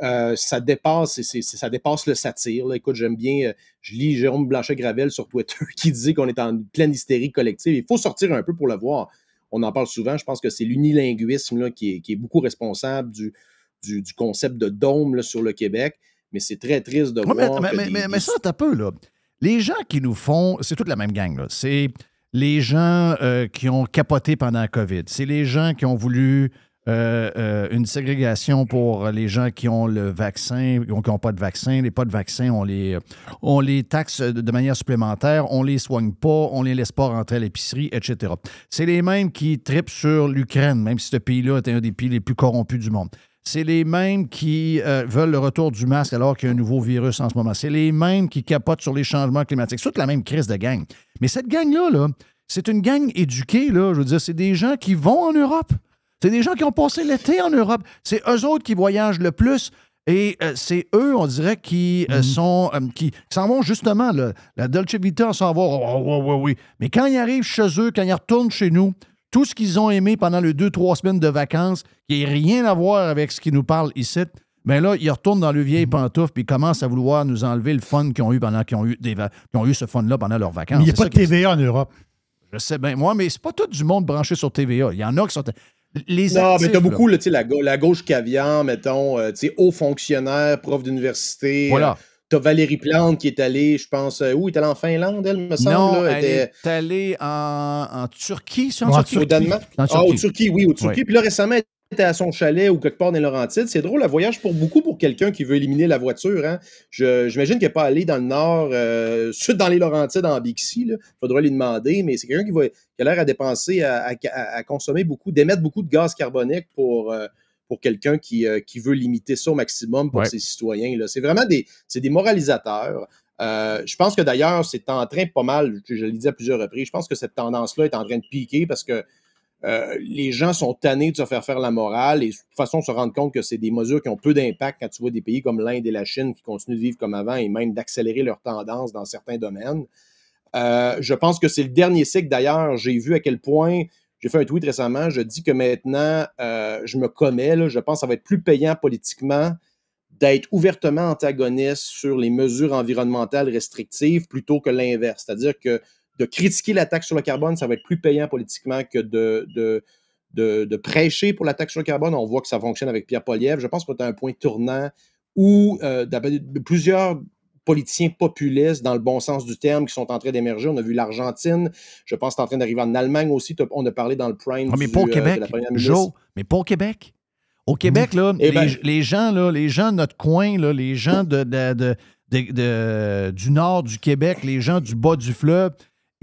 Euh, ça dépasse, c'est- ça dépasse le satire. là. Écoute, j'aime bien, euh, je lis Jérôme Blanchet-Gravel sur Twitter qui disait qu'on est en pleine hystérie collective. Il faut sortir un peu pour le voir. On en parle souvent. Je pense que c'est l'unilinguisme là, qui, est, qui est beaucoup responsable du, du, du concept de dôme là, sur le Québec. Mais c'est très triste de Ouais, voir. mais- que mais- des- mais- des- mais ça, t'as peu, là. Les gens qui nous font. C'est toute la même gang, là. C'est les gens euh, qui ont capoté pendant la COVID. C'est les gens qui ont voulu euh, euh, une ségrégation pour les gens qui ont le vaccin, qui n'ont pas de vaccin. Les pas de vaccin, on les, taxe de de manière supplémentaire, on les soigne pas, on les laisse pas rentrer à l'épicerie, etc. C'est les mêmes qui tripent sur l'Ukraine, même si ce pays-là est un des pays les plus corrompus du monde. C'est les mêmes qui euh, veulent le retour du masque alors qu'il y a un nouveau virus en ce moment. C'est les mêmes qui capotent sur les changements climatiques. C'est toute la même crise de gang. Mais cette gang-là, là, c'est une gang éduquée, là. Je veux dire, c'est des gens qui vont en Europe. C'est des gens qui ont passé l'été en Europe. C'est eux autres qui voyagent le plus. Et euh, c'est eux, on dirait, qui euh, sont euh, qui s'en vont justement. là. la Dolce Vita, s'en va. Oh, oh, oh, oh, oui. Mais quand ils arrivent chez eux, quand ils retournent chez nous, tout ce qu'ils ont aimé pendant les deux, trois semaines de vacances, qui n'a rien à voir avec ce qu'ils nous parlent ici, mais là, ils retournent dans le vieil pantoufle puis ils commencent à vouloir nous enlever le fun qu'ils ont eu pendant qu'ils ont eu, des qu'ils ont eu ce fun-là pendant leurs vacances. Mais il n'y a pas de TVA en Europe. Je sais bien, moi, mais c'est pas tout du monde branché sur TVA. Il y en a qui sont. Les Non, actifs, mais t'as beaucoup, là, tu sais, la, la gauche caviar, mettons, euh, tu sais, haut fonctionnaire, prof d'université. Voilà. euh, T'as Valérie Plante qui est allée, je pense, euh, où? Elle est allée en Finlande, elle, me semble. Non, là, elle était- est allée en, en Turquie, en en Turquie? Au Danemark? En Ah, au Turquie, oui, au Turquie. Puis là, récemment, elle était à son chalet ou quelque part dans les Laurentides. C'est drôle, un voyage pour beaucoup pour quelqu'un qui veut éliminer la voiture. Hein. Je- J'imagine qu'elle n'est pas allée dans le nord, euh, sud dans les Laurentides, en Bixi. Il faudra lui demander, mais c'est quelqu'un qui, va- qui a l'air à dépenser, à, à- à consommer beaucoup, d'émettre beaucoup de gaz carbonique pour. euh, pour quelqu'un qui, euh, qui veut limiter ça au maximum pour Ouais. ses citoyens. C'est vraiment des, moralisateurs. Euh, je pense que d'ailleurs, c'est en train pas mal, je, je l'ai dit à plusieurs reprises, je pense que cette tendance-là est en train de piquer parce que euh, les gens sont tannés de se faire faire la morale et de toute façon se rendre compte que c'est des mesures qui ont peu d'impact quand tu vois des pays comme l'Inde et la Chine qui continuent de vivre comme avant et même d'accélérer leur tendance dans certains domaines. Euh, je pense que c'est le dernier cycle. D'ailleurs, j'ai vu à quel point, j'ai fait un tweet récemment, je dis que maintenant, euh, je me commets, je pense que ça va être plus payant politiquement d'être ouvertement antagoniste sur les mesures environnementales restrictives plutôt que l'inverse. C'est-à-dire que de critiquer la taxe sur le carbone, ça va être plus payant politiquement que de, de, de, de prêcher pour la taxe sur le carbone. On voit que ça fonctionne avec Pierre Poliev. Je pense qu'on est à un point tournant où euh, plusieurs politiciens populistes, dans le bon sens du terme, qui sont en train d'émerger. On a vu l'Argentine. Je pense que c'est en train d'arriver en Allemagne aussi. On a parlé dans le prime Ah, mais du, pas euh, Québec, de la Joe, mais pas au Québec. Au Québec, là, Eh les, ben- les gens, là, les gens de notre coin, là, les gens de- du nord du Québec, les gens du bas du fleuve,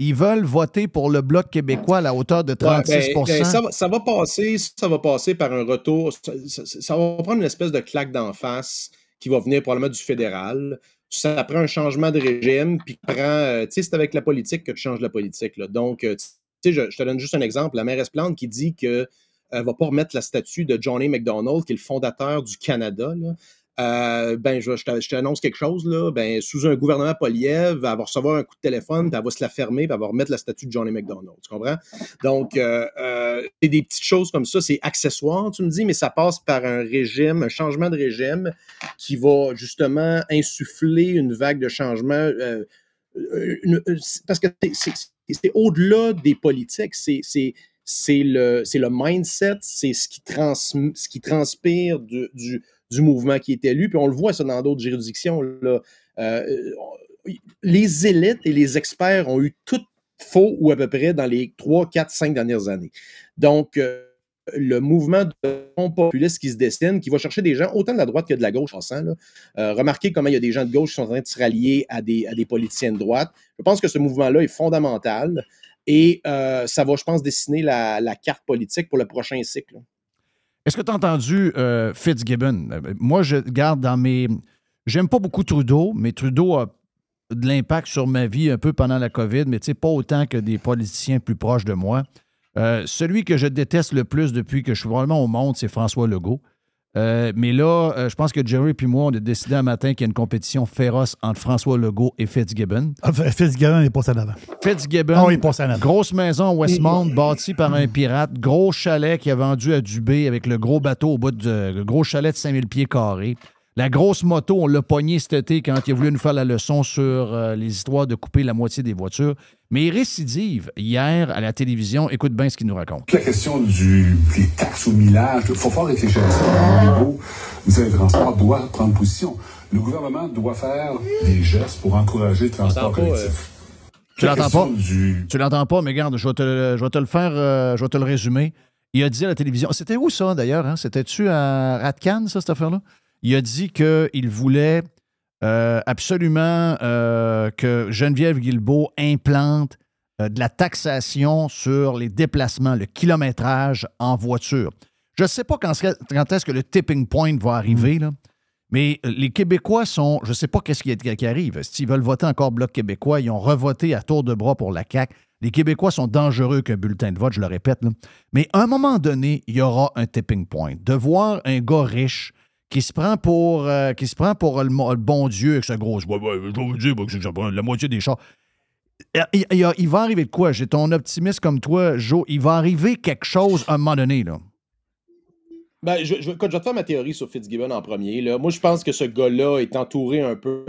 ils veulent voter pour le Bloc québécois à la hauteur de 36 Ouais, ben, ben, ça, va, ça va passer, ça va passer par un retour. Ça, ça- ça va prendre une espèce de claque d'en face qui va venir probablement du fédéral. Ça prend un changement de régime, puis prend. euh, tu sais, c'est avec la politique que tu changes la politique. là. Donc, euh, tu sais, je, je te donne juste un exemple. La mairesse Plante qui dit qu'elle ne va pas remettre la statue de Johnny McDonald, qui est le fondateur du Canada. là. Euh, ben, je, je t'annonce quelque chose, là. Ben, sous un gouvernement Poliev, elle va recevoir un coup de téléphone, puis elle va se la fermer, puis elle va remettre la statue de Johnny McDonald. Tu comprends? Donc, euh, euh, c'est des petites choses comme ça, c'est accessoire, tu me dis, mais ça passe par un régime, un changement de régime qui va justement insuffler une vague de changement. parce que c'est au-delà des politiques, c'est c'est- le, c'est le mindset, c'est ce qui, trans, ce qui transpire du, du, du mouvement qui est élu. Puis on le voit ça dans d'autres juridictions. Là. Euh, les élites et les experts ont eu tout faux ou à peu près dans les 3, 4, 5 dernières années. Donc, euh, le mouvement de qui se dessine, qui va chercher des gens autant de la droite que de la gauche en passant, là. Euh, remarquez comment il y a des gens de gauche qui sont en train de se rallier à des, à des politiciens de droite. Je pense que ce mouvement-là est fondamental et euh, ça va, je pense, dessiner la, carte politique pour le prochain cycle. Est-ce que tu as entendu euh, Fitzgibbon? Euh, Moi, je garde dans mes. J'aime pas beaucoup Trudeau, mais Trudeau a de l'impact sur ma vie un peu pendant la COVID, mais tu sais, pas autant que des politiciens plus proches de moi. Celui que je déteste le plus depuis que je suis vraiment au monde, c'est François Legault. Euh, mais là, euh, je pense que Jerry et moi, on a décidé un matin qu'il y a une compétition féroce entre François Legault et Fitzgibbon. Ah, Fitzgibbon est passé en avant. Fitzgibbon, oui, il en avant. grosse maison à Westmount bâtie par un pirate, gros chalet qui a vendu à Dubé avec le gros bateau au bout de le gros chalet de 5000 pieds carrés. La grosse moto, on l'a pogné cet été quand il a voulu nous faire la leçon sur euh, les histoires de couper la moitié des voitures. Mais il récidive hier à la télévision. Écoute bien ce qu'il nous raconte. La question du, des taxes au millage, il faut fort réfléchir à ça. Au niveau, vous savez, le transport doit prendre position. Le gouvernement doit faire des gestes pour encourager le transport pas, collectif. Tu l'entends pas? du- Tu l'entends pas, mais regarde, je vais te, le- je vais te le faire, euh, je vais te le résumer. Il a dit à la télévision, c'était où ça d'ailleurs? hein? C'était-tu à Ratcan, ça, cette affaire-là? Il a dit qu'il voulait euh, absolument euh, que Geneviève Guilbeault implante euh, de la taxation sur les déplacements, le kilométrage en voiture. Je ne sais pas quand, est-ce que le tipping point va arriver, là, mais les Québécois sont. Je ne sais pas qu'est-ce qui, qui arrive. S'ils veulent voter encore Bloc québécois, ils ont revoté à tour de bras pour la CAQ. Les Québécois sont dangereux qu'un bulletin de vote, je le répète. là. Mais à un moment donné, il y aura un tipping point. De voir un gars riche qui se prend pour, euh, qui se prend pour le, bon Dieu avec sa grosse voix. Ouais, vous dire que la moitié des chars. Il, il- va arriver de quoi? J'ai ton optimiste comme toi, Joe. Il va arriver quelque chose à un moment donné. Là. Ben, je, je vais te faire ma théorie sur Fitzgibbon en premier. Là. Moi, je pense que ce gars-là est entouré un peu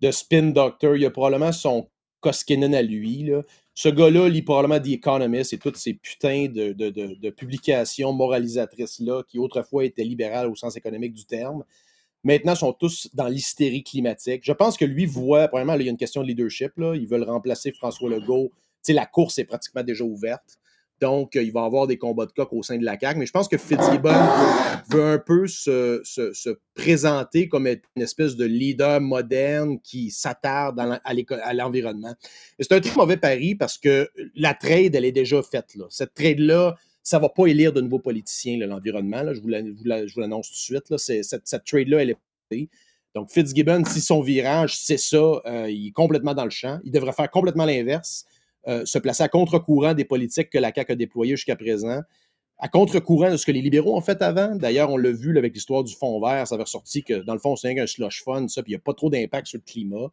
de spin doctor. Il a probablement son Koskinen à lui. Là. Ce gars-là lit probablement The Economist et toutes ces putains de, publications moralisatrices-là qui autrefois étaient libérales au sens économique du terme. Maintenant, sont tous dans l'hystérie climatique. Je pense que lui voit, premièrement, là, il y a une question de leadership. Là. Ils veulent remplacer François Legault. Tu sais, la course est pratiquement déjà ouverte. Donc, euh, il va y avoir des combats de coq au sein de la CAQ. Mais je pense que Fitzgibbon veut, un peu se, se- se présenter comme une espèce de leader moderne qui s'attarde à l'environnement. C'est un très mauvais pari parce que la trade, elle est déjà faite. Là. Cette trade-là, ça ne va pas élire de nouveaux politiciens, l'environnement. Je vous l'annonce tout de suite. Cette, trade-là, elle est. Donc, Fitzgibbon, si son virage, c'est ça, euh, il est complètement dans le champ. Il devrait faire complètement l'inverse, euh, se placer à contre-courant des politiques que la CAQ a déployées jusqu'à présent, à contre-courant de ce que les libéraux ont fait avant. D'ailleurs, on l'a vu avec l'histoire du fond vert, ça avait ressorti que dans le fond, c'est qu'un slush fund, ça, puis il n'y a pas trop d'impact sur le climat.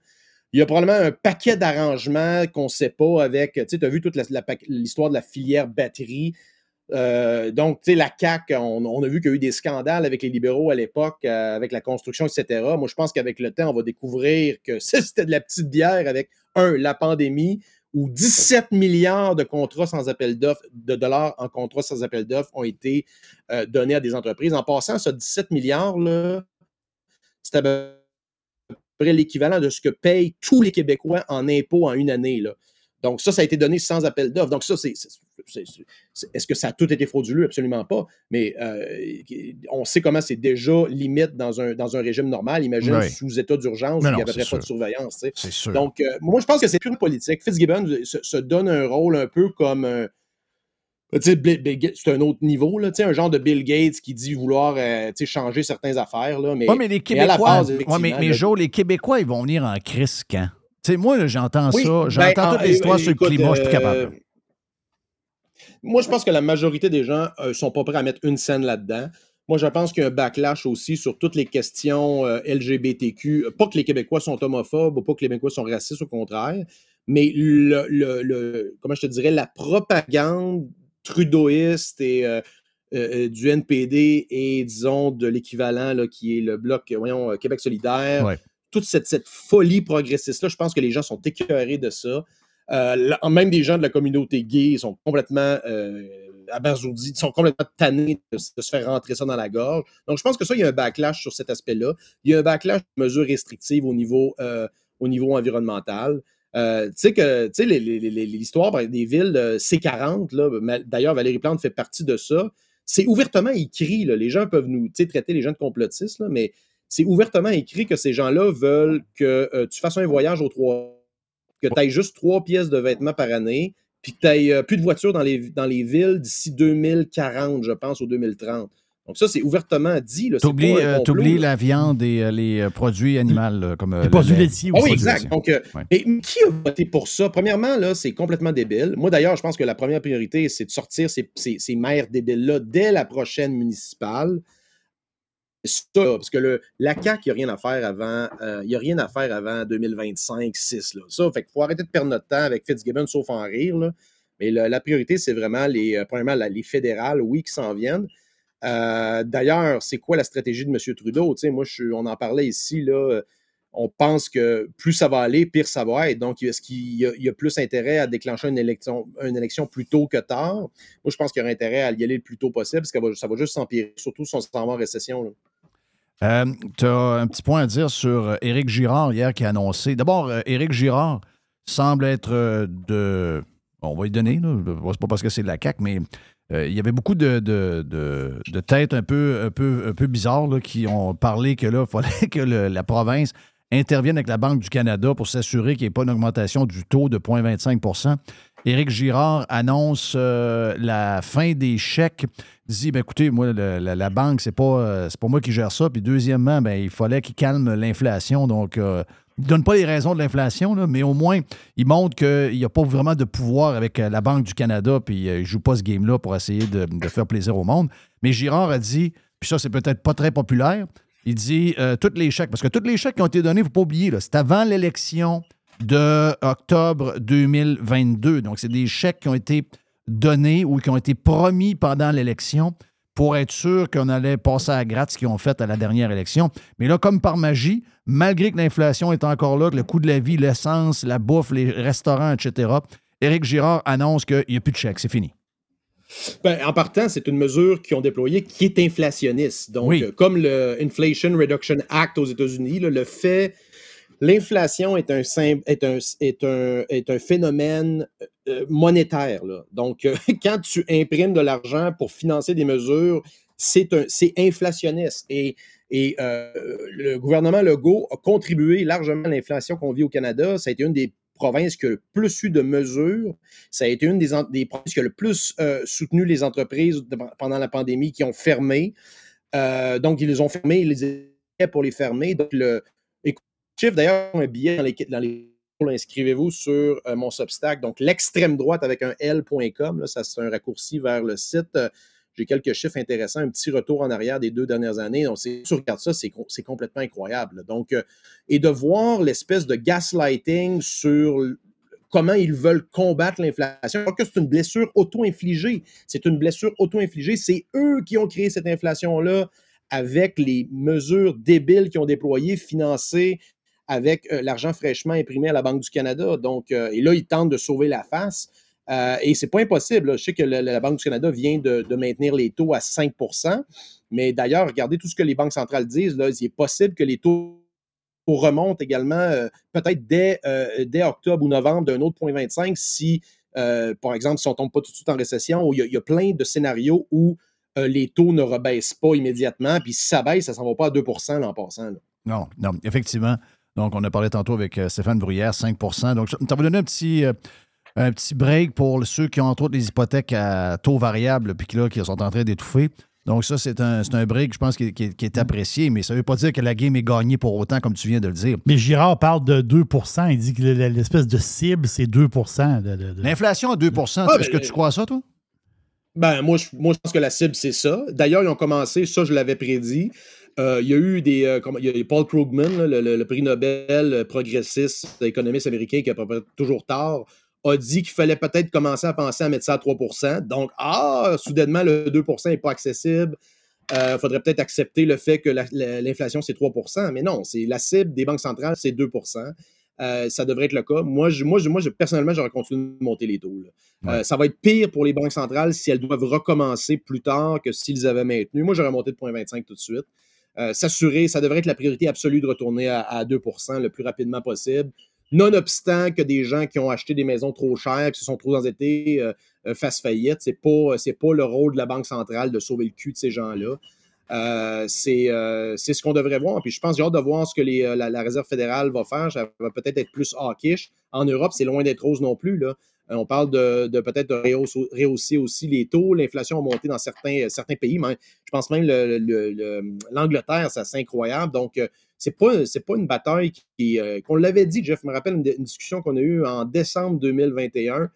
Il y a probablement un paquet d'arrangements qu'on ne sait pas avec, tu as vu toute l'histoire de la filière batterie. Euh, donc, tu sais, la CAQ, on, on a vu qu'il y a eu des scandales avec les libéraux à l'époque, euh, avec la construction, etc. Moi, je pense qu'avec le temps, on va découvrir que ça, c'était de la petite bière avec, un, la pandémie, où 17 milliards de contrats sans appel d'offres, de dollars en contrats sans appel d'offres ont été euh, donnés à des entreprises. En passant, ce 17 milliards-là, c'est à peu près l'équivalent de ce que payent tous les Québécois en impôts en une année. Donc, ça, ça a été donné sans appel d'offres. Donc, ça, c'est. Est-ce que ça a tout été frauduleux? Absolument pas. Mais euh, on sait comment c'est déjà limite dans un, dans un régime normal. Imagine Oui. sous état d'urgence, il n'y avait pas sûr. de surveillance. tu sais. C'est sûr. Donc, euh, moi, je pense que c'est pure politique. Fitzgibbon se, se donne un rôle un peu comme un. Gates, C'est un autre niveau, là, un genre de Bill Gates qui dit vouloir euh, changer certaines affaires. Là, mais, Ouais, mais les mais à la Québécois. base, ouais, mais, effectivement, mais là, Joe, les Québécois, ils vont venir en crise quand? Tu sais, moi, là, j'entends Oui, ça. ben, J'entends en- toutes les histoires sur le climat, je suis plus euh, capable. Moi, je pense que la majorité des gens ne sont pas prêts à mettre une scène là-dedans. Moi, je pense qu'il y a un backlash aussi sur toutes les questions euh, LGBTQ. Pas que les Québécois sont homophobes ou pas que les Québécois sont racistes, au contraire, mais le, le- le- comment je te dirais, la propagande trudeauiste et euh, euh, euh, du NPD et, disons, de l'équivalent qui est le bloc, voyons, euh, Québec solidaire, Ouais. Toute cette, folie progressiste-là, je pense que les gens sont écœurés de ça. Euh, même des gens de la communauté gay sont complètement euh, abasourdis, sont complètement tannés de, se faire rentrer ça dans la gorge. Donc, je pense que ça, il y a un backlash sur cet aspect-là. Il y a un backlash de mesures restrictives au niveau, euh, environnemental. Euh, tu sais que l'histoire des villes euh, C40, là, ma- d'ailleurs, Valérie Plante fait partie de ça. C'est ouvertement écrit. Les gens peuvent nous traiter les gens de complotistes, mais c'est ouvertement écrit que ces gens-là veulent que euh, tu fasses un voyage aux trois que tu ailles juste trois pièces de vêtements par année, puis que tu n'aies plus de voitures dans les, dans les villes d'ici 2040, je pense, ou 2030. Donc ça, c'est ouvertement dit. T'oublies euh, la viande et euh, les euh, produits animaux, là, comme euh, Les le produits lait. laitiers Ah aussi. oui, exact. Donc, euh, Ouais. et qui a voté pour ça? Premièrement, là, c'est complètement débile. Moi, d'ailleurs, je pense que la première priorité, c'est de sortir ces, ces, ces maires débiles-là dès la prochaine municipale. Ça, parce que le, la CAQ, il n'y a rien à faire avant, euh, rien à faire avant 2025-6. Là. Ça, fait qu'il faut arrêter de perdre notre temps avec Fitzgibbon, sauf en rire. là. Mais la priorité, c'est vraiment les, euh, premièrement, la- les fédérales, oui, qui s'en viennent. Euh, D'ailleurs, c'est quoi la stratégie de M. Trudeau? Moi, on en parlait ici, là. On pense que plus ça va aller, pire ça va être. Donc, est-ce qu'il y, y a plus intérêt à déclencher une élection, une élection plus tôt que tard? Moi, je pense qu'il y aurait intérêt à y aller le plus tôt possible, parce que ça va, juste s'empirer, surtout si on s'en va en récession. Euh, tu as un petit point à dire sur euh, Éric Girard hier qui a annoncé. D'abord, euh, Éric Girard semble être de. On va lui donner, c'est pas parce que c'est de la CAQ, mais il y avait beaucoup de, de, de- têtes un peu, un peu, un peu bizarres qui ont parlé que là, il fallait que la province intervienne avec la Banque du Canada pour s'assurer qu'il n'y ait pas une augmentation du taux de 0,25 Éric Girard annonce euh, la fin des chèques. Dit, ben, écoutez, moi, la, banque, c'est pas, euh, pas moi qui gère ça. Puis deuxièmement, ben, il fallait qu'il calme l'inflation. Donc, euh, il ne donne pas les raisons de l'inflation, mais au moins, il montre qu'il n'y a pas vraiment de pouvoir avec la Banque du Canada, puis il ne joue pas ce game-là pour essayer de, faire plaisir au monde. Mais Girard a dit, puis ça, c'est peut-être pas très populaire, il dit euh, tous les chèques, parce que tous les chèques qui ont été donnés, il ne faut pas oublier, c'est avant l'élection de octobre 2022. Donc, c'est des chèques qui ont été donnés ou qui ont été promis pendant l'élection pour être sûr qu'on allait passer à gratte ce qu'ils ont fait à la dernière élection. Mais là, comme par magie, malgré que l'inflation est encore là, que le coût de la vie, l'essence, la bouffe, les restaurants, etc., Éric Girard annonce qu'il n'y a plus de chèques. C'est fini. Ben, en partant, c'est une mesure qu'ils ont déployée qui est inflationniste. Donc, Oui. euh, comme le Inflation Reduction Act aux États-Unis, le fait, l'inflation est un, est un, est un, est un phénomène euh, monétaire. là. Donc, euh, quand tu imprimes de l'argent pour financer des mesures, c'est inflationniste. Et, et euh, le gouvernement Legault a contribué largement à l'inflation qu'on vit au Canada. Ça a été une des provinces qui a le plus eu de mesures. Ça a été une des, des provinces qui a le plus euh, soutenu les entreprises pendant la pandémie qui ont fermé. Euh, donc, ils les ont fermés, ils les aidaient pour les fermer. Donc, le écoute, chiffre, d'ailleurs, un billet dans les, dans les inscrivez-vous sur euh, mon Substack. Donc, l'extrême droite avec un L.com, ça c'est un raccourci vers le site. Euh, J'ai quelques chiffres intéressants, un petit retour en arrière des deux dernières années. Donc, si tu regardes ça, c'est co- c'est complètement incroyable. Donc, euh, et de voir l'espèce de gaslighting sur comment ils veulent combattre l'inflation, alors que c'est une blessure auto-infligée. C'est une blessure auto-infligée. C'est eux qui ont créé cette inflation-là avec les mesures débiles qu'ils ont déployées, financées avec euh, l'argent fraîchement imprimé à la Banque du Canada. Donc, euh, et là, ils tentent de sauver la face. Euh, et c'est pas impossible. Je sais que la Banque du Canada vient de, maintenir les taux à 5% mais d'ailleurs, regardez tout ce que les banques centrales disent. Il est possible que les taux remonte également euh, peut-être dès, octobre ou novembre d'un autre point 25 si, par exemple, si on ne tombe pas tout de suite en récession, il y a, plein de scénarios où les taux ne rebaissent pas immédiatement. Puis si ça baisse, ça ne s'en va pas à 2% l'an passant. Non, non, effectivement. Donc, on a parlé tantôt avec euh, Stéphane Bruyère, 5 Donc, ça va donner un petit, euh, un petit break pour ceux qui ont entre autres des hypothèques à taux variable puis qui, là, qui sont en train d'étouffer. Donc, ça, c'est un, c'est un break, je pense, qui, qui- qui est apprécié, mais ça ne veut pas dire que la game est gagnée pour autant, comme tu viens de le dire. Mais Girard parle de 2 Il dit que le- l'espèce de cible, c'est 2 de, L'inflation à 2 Ah, est-ce que tu crois à ça, toi? Ben, moi, je, moi, je pense que la cible, c'est ça. D'ailleurs, ils ont commencé, ça, je l'avais prédit. Euh, il y a eu des. euh, comment- il y a Paul Krugman, là, le, le- le prix Nobel euh, progressiste, économiste américain, qui a pas- toujours tard, a dit qu'il fallait peut-être commencer à penser à mettre ça à 3% Donc, ah, soudainement, le 2% n'est pas accessible. Il faudrait peut-être accepter le fait que la- la- l'inflation, c'est 3% Mais non, c'est la cible des banques centrales, c'est 2% Euh, ça devrait être le cas. Moi, je, moi, je- moi je- personnellement, j'aurais continué de monter les taux. Euh, ça va être pire pour les banques centrales si elles doivent recommencer plus tard que s'ils avaient maintenu. Moi, j'aurais monté de 0,25 tout de suite. Euh, S'assurer, ça devrait être la priorité absolue de retourner à, à 2% le plus rapidement possible. Nonobstant que des gens qui ont acheté des maisons trop chères, qui se sont trop endettés, euh, euh, fassent faillite, c'est pas, pas le rôle de la Banque centrale de sauver le cul de ces gens-là. C'est ce qu'on devrait voir. Puis je pense, j'ai hâte de voir ce que la, Réserve fédérale va faire. Ça va peut-être être plus hawkish. En Europe, c'est loin d'être rose non plus. Euh, on parle de, peut-être de rehausser, rehausser aussi les taux. L'inflation a monté dans certains, euh, pays. Mais je pense même le- le- le- l'Angleterre, c'est assez incroyable. Donc, euh, c'est pas, c'est pas une bataille qui, qu'on l'avait dit, Jeff. Je me rappelle une, discussion qu'on a eue en décembre 2021.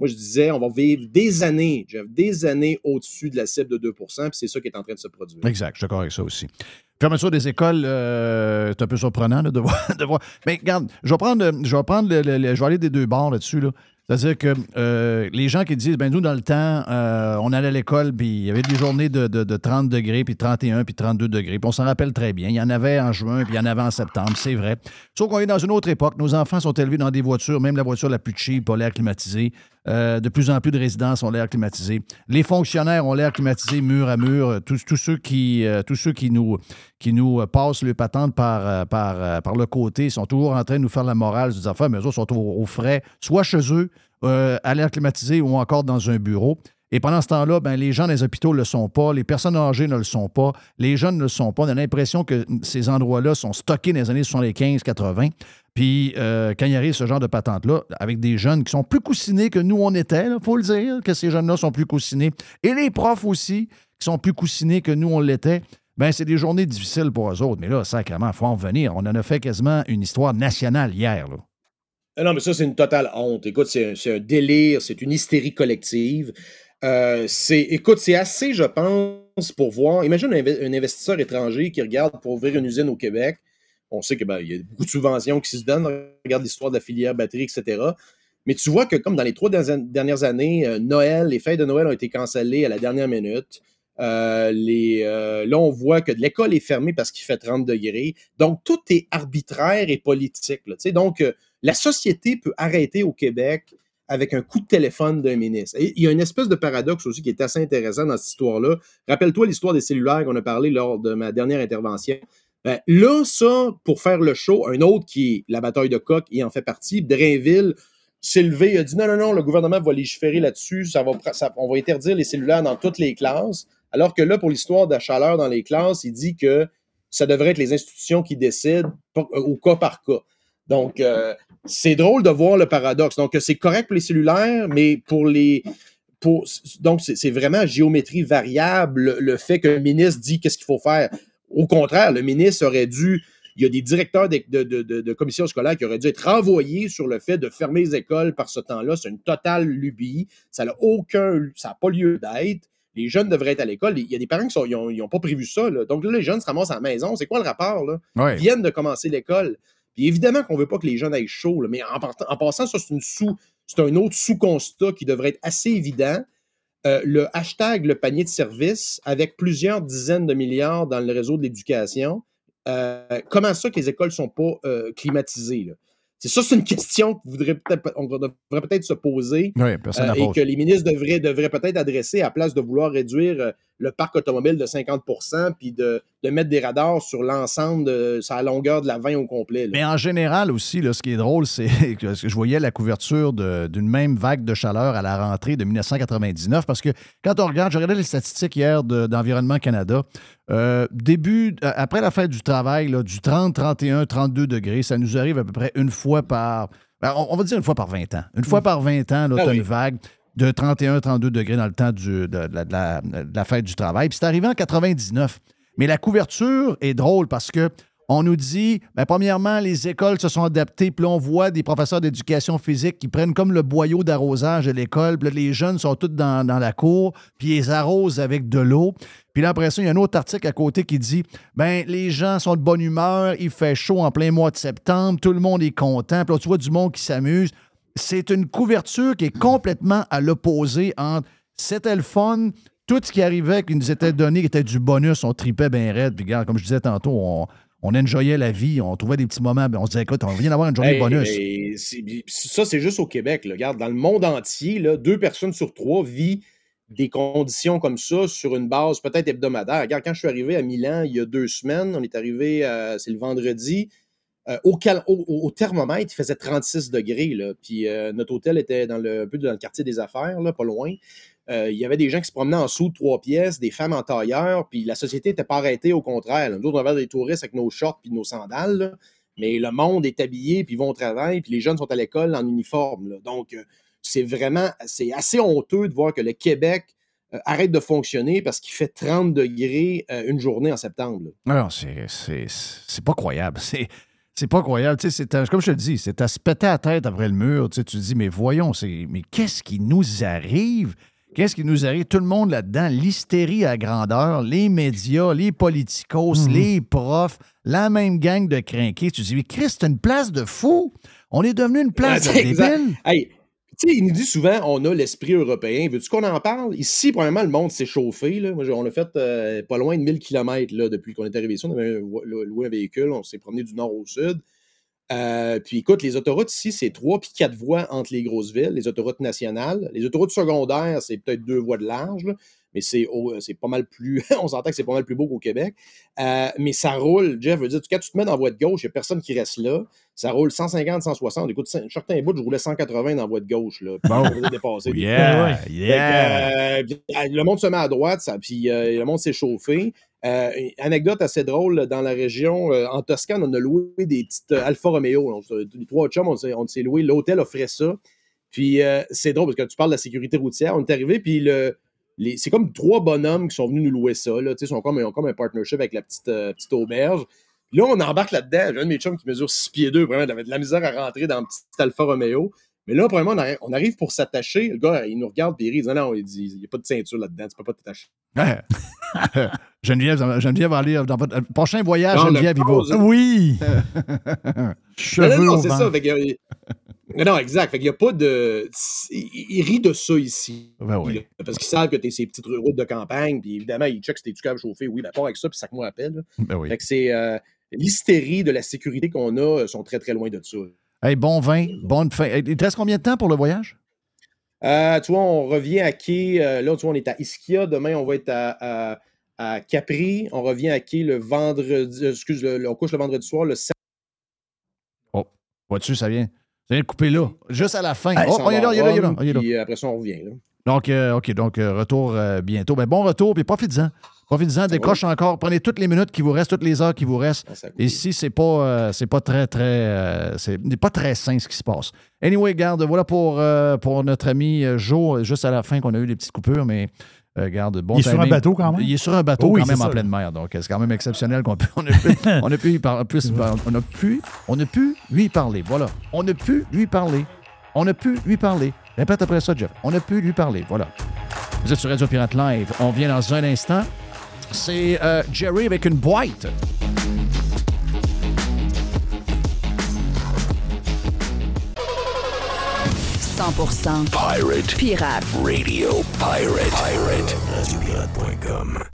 Moi, je disais, on va vivre des années, Jeff, des années au-dessus de la cible de 2% puis c'est ça qui est en train de se produire. Exact, je suis d'accord avec ça aussi. Fermeture des écoles, c'est un peu surprenant là, de, voir. Mais regarde, je vais prendre, je vais prendre le- je vais aller des deux bords là-dessus. Là. C'est-à-dire que euh, les gens qui disent, ben nous, dans le temps, euh, on allait à l'école, puis il y avait des journées de, de- de 30 degrés, puis 31, puis 32 degrés. Puis on s'en rappelle très bien. Il y en avait en juin, puis il y en avait en septembre, c'est vrai. Sauf qu'on est dans une autre époque. Nos enfants sont élevés dans des voitures, même la voiture la plus cheap a l'air climatisée. Euh, de plus en plus de résidences ont l'air climatisées. Les fonctionnaires ont l'air climatisés mur à mur. Tous, ceux qui, euh, qui nous, passent le patente par, euh, par, le côté sont toujours en train de nous faire la morale des affaires, mais eux autres sont au, au frais, soit chez eux, à l'air climatisé ou encore dans un bureau. Et pendant ce temps-là, ben, les gens des hôpitaux ne le sont pas, les personnes âgées ne le sont pas, les jeunes ne le sont pas. On a l'impression que ces endroits-là sont stockés dans les années 75-80. Puis euh, quand il arrive ce genre de patente-là, avec des jeunes qui sont plus coussinés que nous on était, il faut le dire, que ces jeunes-là sont plus coussinés, et les profs aussi, qui sont plus coussinés que nous on l'était, ben c'est des journées difficiles pour eux autres. Mais là, sacrément, il faut en venir. On en a fait quasiment une histoire nationale hier. là. Ah Non, mais ça, c'est une totale honte. Écoute, c'est un délire, c'est une hystérie collective. Euh, c'est, écoute, c'est assez, je pense, pour voir. Imagine un, inve- un investisseur étranger qui regarde pour ouvrir une usine au Québec. On sait qu'il y a beaucoup de subventions qui se donnent. Regarde l'histoire de la filière batterie, etc. Mais tu vois que, comme dans les trois dernières années, euh, Noël, les fêtes de Noël ont été cancellées à la dernière minute. Euh, là, on voit que l'école est fermée parce qu'il fait 30 degrés. Donc, tout est arbitraire et politique. là, donc, la société peut arrêter au Québec avec un coup de téléphone d'un ministre. Il y a une espèce de paradoxe aussi qui est assez intéressant dans cette histoire-là. Rappelle-toi l'histoire des cellulaires qu'on a parlé lors de ma dernière intervention. Ben, là, ça, pour faire le show, un autre qui est la bataille de coq, il en fait partie, Drainville s'est levé, il a dit non, non, non, le gouvernement va légiférer là-dessus, ça va, on va interdire les cellulaires dans toutes les classes. Alors que là, pour l'histoire de la chaleur dans les classes, il dit que ça devrait être les institutions qui décident au cas par cas. Donc, euh, c'est drôle de voir le paradoxe. Donc, c'est correct pour les cellulaires, mais pour les. Pour, donc, c'est vraiment géométrie variable le, fait que le ministre dit qu'est-ce qu'il faut faire. Au contraire, le ministre aurait dû. Il y a des directeurs de, de, de, de- de commissions scolaires qui auraient dû être renvoyés sur le fait de fermer les écoles par ce temps-là. C'est une totale lubie. Ça n'a aucun. Ça n'a pas lieu d'être. Les jeunes devraient être à l'école. Il y a des parents qui n'ont pas prévu ça. là. Donc là, les jeunes se ramassent à la maison. C'est quoi le rapport? Là? Ouais. Ils viennent de commencer l'école. Puis évidemment qu'on ne veut pas que les jeunes aillent chaud, là, mais en, partant- en passant, ça, c'est une sous, c'est un autre sous-constat qui devrait être assez évident. Euh, le hashtag le panier de service avec plusieurs dizaines de milliards dans le réseau de l'éducation. euh, comment ça que les écoles ne sont pas euh, climatisées? là? C'est ça, c'est une question qu'on voudrait peut-être, on devrait peut-être se poser Oui, et que les ministres devraient, devraient peut-être adresser à place de vouloir réduire le parc automobile de 50% puis de, de mettre des radars sur l'ensemble de sa longueur de la 20 au complet. là. Mais en général aussi, là, ce qui est drôle, c'est que je voyais la couverture d'une même vague de chaleur à la rentrée de 1999 parce que quand on regarde, je regardais les statistiques hier de- d'Environnement Canada, euh, début, euh, après la fête du travail, là, du 30, 31, 32 degrés, ça nous arrive à peu près une fois par, ben, on, va dire une fois par 20 ans. Une fois par 20 ans, là, Ah oui. une vague de 31, 32 degrés dans le temps du- de, la- fête du travail. Puis c'est arrivé en 99. Mais la couverture est drôle parce que on nous dit, ben, premièrement, les écoles se sont adaptées, puis on voit des professeurs d'éducation physique qui prennent comme le boyau d'arrosage de l'école, puis les jeunes sont tous dans, dans la cour, puis ils arrosent avec de l'eau. Puis là, après ça, il y a un autre article à côté qui dit, ben, les gens sont de bonne humeur, il fait chaud en plein mois de septembre, tout le monde est content, puis là, tu vois du monde qui s'amuse. C'est une couverture qui est complètement à l'opposé entre c'était le fun, tout ce qui arrivait, qui nous était donné, qui était du bonus, on tripait bien raide. Puis, regarde, comme je disais tantôt, on, on enjoyait la vie, on trouvait des petits moments. ben, On se disait, écoute, on vient d'avoir une journée Hey, bonus. hey, ça, c'est juste au Québec. là. Regarde, dans le monde entier, là, deux personnes sur trois vivent des conditions comme ça sur une base peut-être hebdomadaire. Regarde, quand je suis arrivé à Milan il y a deux semaines, on est arrivé, euh, c'est le vendredi, euh, au, thermomètre, il faisait 36 degrés. Là, puis euh, notre hôtel était dans le, un peu dans le quartier des affaires, là, pas loin. Euh, il y avait des gens qui se promenaient en sous de trois pièces, des femmes en tailleur, puis la société n'était pas arrêtée, au contraire. Nous autres, on avait des touristes avec nos shorts puis nos sandales, mais le monde est habillé, puis ils vont au travail, puis les jeunes sont à l'école en uniforme. Donc, c'est vraiment, c'est assez honteux de voir que le Québec arrête de fonctionner parce qu'il fait 30 degrés une journée en septembre. Non, c'est- c'est c'est pas croyable. C'est. C'est pas croyable. Tu sais, c'est comme je te le dis, c'est à se péter la tête après le mur. Tu, sais, tu te dis, mais voyons, c'est, mais qu'est-ce qui nous arrive? Qu'est-ce qui nous arrive? Tout le monde là-dedans, l'hystérie à grandeur, les médias, les politicos, les profs, la même gang de crinqués. Tu te dis, mais Christ, c'est une place de fou. On est devenu une place de débile. Hey, sais, il nous dit souvent, on a l'esprit européen. Veux-tu qu'on en parle? Ici, premièrement, le monde s'est chauffé. Là. Moi, on a fait euh, pas loin de 1000 km depuis qu'on est arrivé ici. On avait loué un véhicule, on s'est promené du nord au sud. Euh, puis écoute, les autoroutes ici, c'est trois puis quatre voies entre les grosses villes, les autoroutes nationales. Les autoroutes secondaires, c'est peut-être deux voies de large, mais c'est au- c'est pas mal plus. on s'entend que c'est pas mal plus beau qu'au Québec. Euh, mais ça roule, Jeff, veut dire, quand tu te mets dans la voie de gauche, il n'y a personne qui reste là. Ça roule 150, 160. Écoute, certains bouts, je roulais 180 dans la voie de gauche. Là, Bon. dépasser. Yeah, que, yeah. euh, euh, le monde se met à droite, ça, puis euh, le monde s'est chauffé. Euh, anecdote assez drôle, dans la région, euh, en Toscane, on a loué des petites euh, Alfa Romeo. Les trois chums, on s'est loué. L'hôtel offrait ça. Puis euh, c'est drôle parce que tu parles de la sécurité routière. On est arrivé, puis le, c'est comme trois bonhommes qui sont venus nous louer ça. Là, ils sont comme, ils ont comme un partnership avec la petite, euh, petite auberge. Puis là, on embarque là-dedans. J'ai un de mes chums qui mesure 6 pieds 2. Vraiment, il avait de la misère à rentrer dans le petit Alfa Romeo. Mais là, premièrement, on arrive, on arrive pour s'attacher. Le gars, il nous regarde, puis il rit. Il dit non, il dit, il n'y a pas de ceinture là-dedans, tu peux pas t'attacher. Geneviève, Geneviève va aller dans votre prochain voyage, Non, Geneviève, il va. Oui! Cheveux non, non, c'est ça. Fait que, euh, non, non, exact. Fait qu'il n'y a pas de. Il, il rit de ça ici. Ben oui. Parce qu'ils savent que tu ces petites routes de campagne, puis évidemment, ils checkent si t'es-tu capable de chauffer. Oui, ben, pas avec ça, puis ça que moi appelle. Ben oui. Fait que c'est. euh, L'hystérie de la sécurité qu'on a euh, sont très, très loin de ça. Hey, bon vin, bonne fin. Il te reste combien de temps pour le voyage? Euh, tu vois, on revient à quai. euh, là, tu vois, on est à Ischia. Demain, on va être à, à- à Capri. On revient à quai le vendredi. excuse, le- on couche le vendredi soir, le 7 Oh, vois-tu, ça vient? Ça vient de couper là, juste à la fin. Ah, oh, oh, il est là, il est là, il est là. il est là. Puis euh, après ça, on revient. Là. Donc, euh, OK, donc euh, retour euh, bientôt. Ben, bon retour, puis profitez-en. Profitez-en, décroche encore. Prenez toutes les minutes qui vous restent, toutes les heures qui vous restent. Ah, ça coûte. Ici, c'est pas, c'est pas très, très. c'est pas très sain ce qui se passe. Anyway, garde, voilà pour, pour notre ami Joe, juste à la fin qu'on a eu des petites coupures, mais euh, bon Il est sur un bateau quand même? Il est sur un bateau Oui, quand même en pleine mer, donc euh, c'est quand même exceptionnel qu'on on a pu, on a pu y par- plus- on a pu, on a pu lui parler. Voilà, on a pu lui parler. On a pu lui parler. Répète après ça, Jeff. On a pu lui parler. Voilà. Vous êtes sur Radio Pirate Live. On vient dans un instant. C'est euh, Jerry avec une boîte. Pirate Pirate. Radio Pirate. Pirate. RadioPirate.com.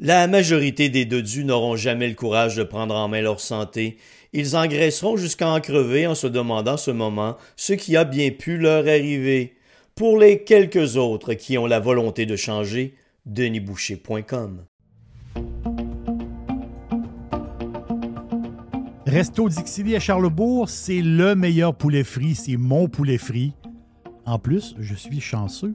La majorité des dodus n'auront jamais le courage de prendre en main leur santé. Ils engraisseront jusqu'à en crever en se demandant ce moment ce qui a bien pu leur arriver. Pour les quelques autres qui ont la volonté de changer, denisboucher.com. Resto Dixili à Charlebourg, c'est le meilleur poulet frit, c'est mon poulet frit. En plus, je suis chanceux,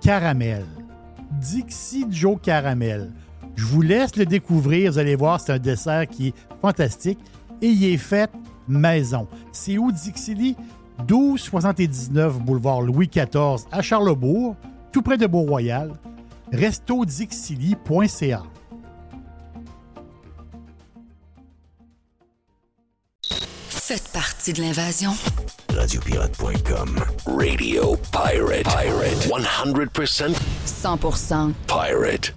Caramel. Dixie Joe Caramel. Je vous laisse le découvrir. Vous allez voir, c'est un dessert qui est fantastique. Et il est fait maison. C'est où Dixili? 1279 boulevard Louis XIV à Charlebourg, tout près de Beau-Royal. restodixili.ca. Faites partie de l'invasion. Radiopirate.com. Radio Pirate. Pirate. 100% 100% pirate.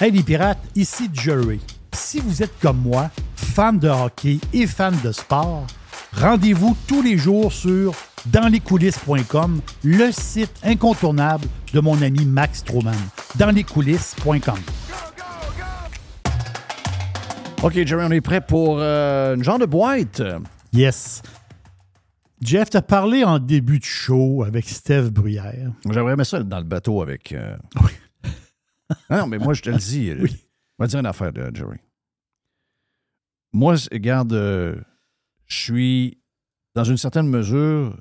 Hey les pirates, ici Jerry. Si vous êtes comme moi, fan de hockey et fan de sport, rendez-vous tous les jours sur danslescoulisses.com, le site incontournable de mon ami Max Truman. Danslescoulisses.com. OK, Jerry, on est prêt pour euh, une genre de boîte. Yes. Jeff, t'as parlé en début de show avec Steve Bruyère. J'aimerais mettre ça dans le bateau avec. euh, Ah non, mais moi, je te le dis. euh, On va dire une affaire de Jerry. Moi, regarde, euh, je suis, dans une certaine mesure,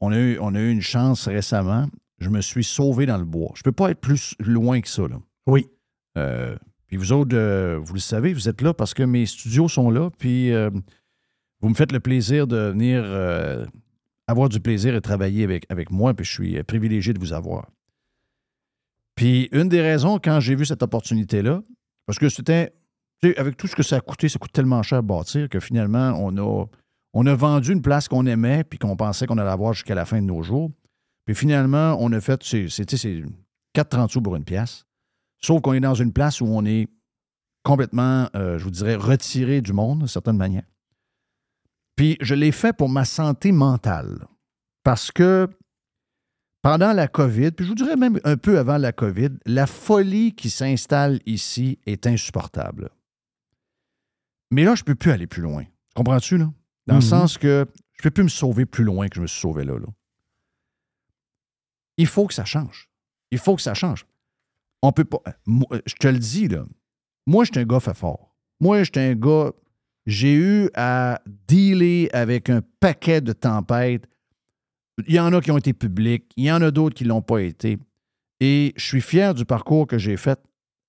on a, eu, on a eu une chance récemment. Je me suis sauvé dans le bois. Je ne peux pas être plus loin que ça. Là. Oui. Euh, puis vous autres, vous le savez, vous êtes là parce que mes studios sont là. Puis euh, vous me faites le plaisir de venir euh, avoir du plaisir et travailler avec, moi. Puis je suis euh, privilégié de vous avoir. Puis une des raisons, quand j'ai vu cette opportunité-là, parce que c'était, avec tout ce que ça a coûté, ça coûte tellement cher à bâtir que finalement, on a, on a vendu une place qu'on aimait puis qu'on pensait qu'on allait avoir jusqu'à la fin de nos jours. Puis finalement, on a fait, c'est 4,30 sous pour une pièce. Sauf qu'on est dans une place où on est complètement, euh, je vous dirais, retiré du monde, d'une certaine manière. Puis je l'ai fait pour ma santé mentale. Parce que pendant la COVID, puis je vous dirais même un peu avant la COVID, la folie qui s'installe ici est insupportable. Mais là, je ne peux plus aller plus loin. Comprends-tu, là? Dans le Mhm. sens que je ne peux plus me sauver plus loin que je me suis sauvé là, là. Il faut que ça change. Il faut que ça change. On peut pas. moi, je te le dis, là. Moi, je suis un gars fait fort. Moi, je suis un gars. J'ai eu à dealer avec un paquet de tempêtes. Il y en a qui ont été publics, il y en a d'autres qui ne l'ont pas été. Et je suis fier du parcours que j'ai fait,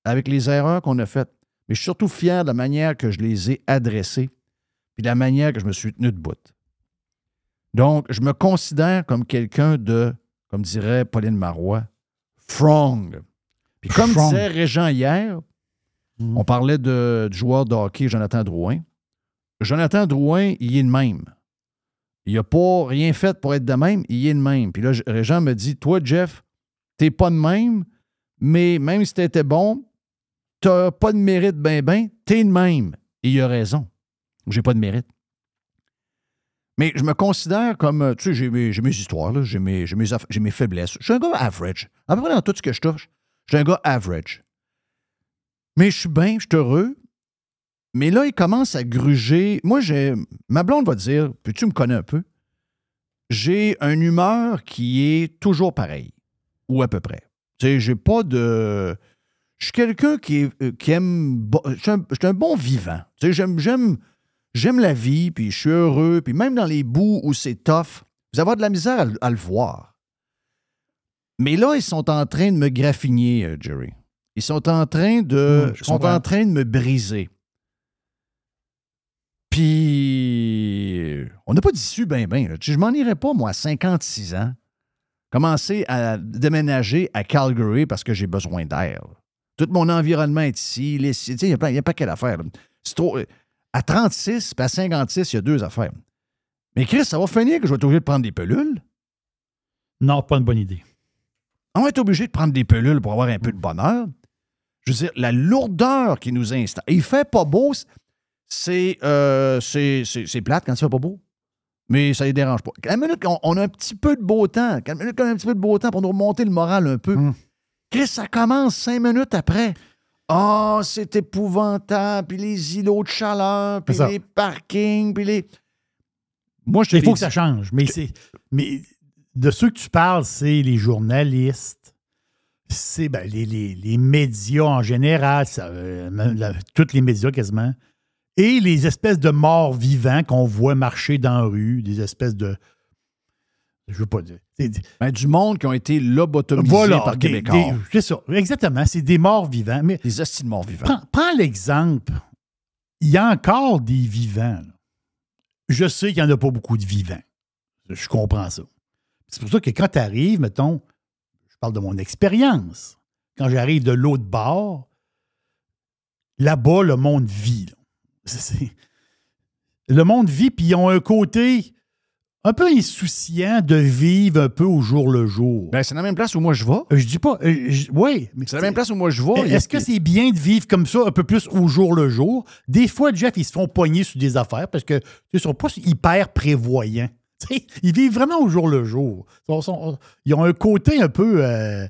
avec les erreurs qu'on a faites. Mais je suis surtout fier de la manière que je les ai adressées, puis de la manière que je me suis tenu de bout. Donc, je me considère comme quelqu'un de, comme dirait Pauline Marois, frong. Puis comme Frong. disait Régent hier, on parlait de, du joueur de hockey Jonathan Drouin. Jonathan Drouin, il est de même. Il n'a pas rien fait pour être de même, il est de même. Puis là, je- Régent me dit Toi, Jeff, t'es pas de même, mais même si t'étais bon, t'as pas de mérite ben ben, t'es de même. Et il a raison. J'ai pas de mérite. Mais je me considère comme, euh, tu sais, j'ai mes, histoires, j'ai, mes, mes mes faiblesses. Je suis un gars average. À peu près dans tout ce que je touche, je suis un gars average. Mais je suis bien, je suis heureux. Mais là, il commence à gruger. Moi, j'ai. Ma blonde va dire, puis tu me connais un peu, j'ai une humeur qui est toujours pareille. Ou à peu près. Tu sais, j'ai pas de. Je suis quelqu'un qui, est- euh, qui aime. bo- Je suis un, je suis un bon vivant. Tu sais, j'aime, j'aime, j'aime la vie, puis je suis heureux, puis même dans les bouts où c'est tough, vous avez de la misère à, le- à le voir. Mais là, ils sont en train de me graffiner, euh, Jerry. Ils sont en train de. Mmh, sont en train de me briser. Puis, on n'a pas d'issue bien, bien. Je m'en irais pas, moi, à 56 ans, commencer à déménager à Calgary parce que j'ai besoin d'air. Tout mon environnement est ici. Il y a y a pas quelle affaire. là. C'est trop- à 36 puis à 56, il y a deux affaires. Mais Chris, ça va finir que je vais être obligé de prendre des pelules? Non, pas une bonne idée. On va être obligé de prendre des pelules pour avoir un peu de bonheur. Je veux dire, la lourdeur qui nous installe. Il fait pas beau, c'est euh, c'est c'est- c'est plate quand il fait pas beau. Mais ça les dérange pas. Quand minute qu'on on a un petit peu de beau temps, quand minute qu'on a un petit peu de beau temps pour nous remonter le moral un peu, Chris, ça commence cinq minutes après. Oh, c'est épouvantable. Puis les îlots de chaleur, puis les parkings, puis les. Moi, je te Il faut que ça change. Mais, c'est, mais de ceux que tu parles, c'est les journalistes, c'est ben, les, les- les médias en général, ça, euh, la- tous les médias quasiment, et les espèces de morts vivants qu'on voit marcher dans la rue, des espèces de. Je veux pas dire. Ben, du monde qui ont été lobotomisés Voilà, par des- Québécois. c'est ça. Exactement. C'est des morts vivants. Mais Des hosties de morts vivants. prends, prends l'exemple. Il y a encore des vivants. là. Je sais qu'il n'y en a pas beaucoup de vivants. Je comprends ça. C'est pour ça que quand tu arrives, mettons, je parle de mon expérience, quand j'arrive de l'autre bord, là-bas, le monde vit. là. Le monde vit, puis ils ont un côté un peu insouciant de vivre un peu au jour le jour. Ben, c'est la même place où moi je vais. Euh, Je dis pas. oui, mais C'est la même place où moi je vais. est-ce que c'est bien de vivre comme ça, un peu plus au jour le jour? Des fois, Jeff, ils se font pogner sur des affaires parce que ils sont pas hyper prévoyants. Ils vivent vraiment au jour le jour. Ils, ont un côté un peu, euh,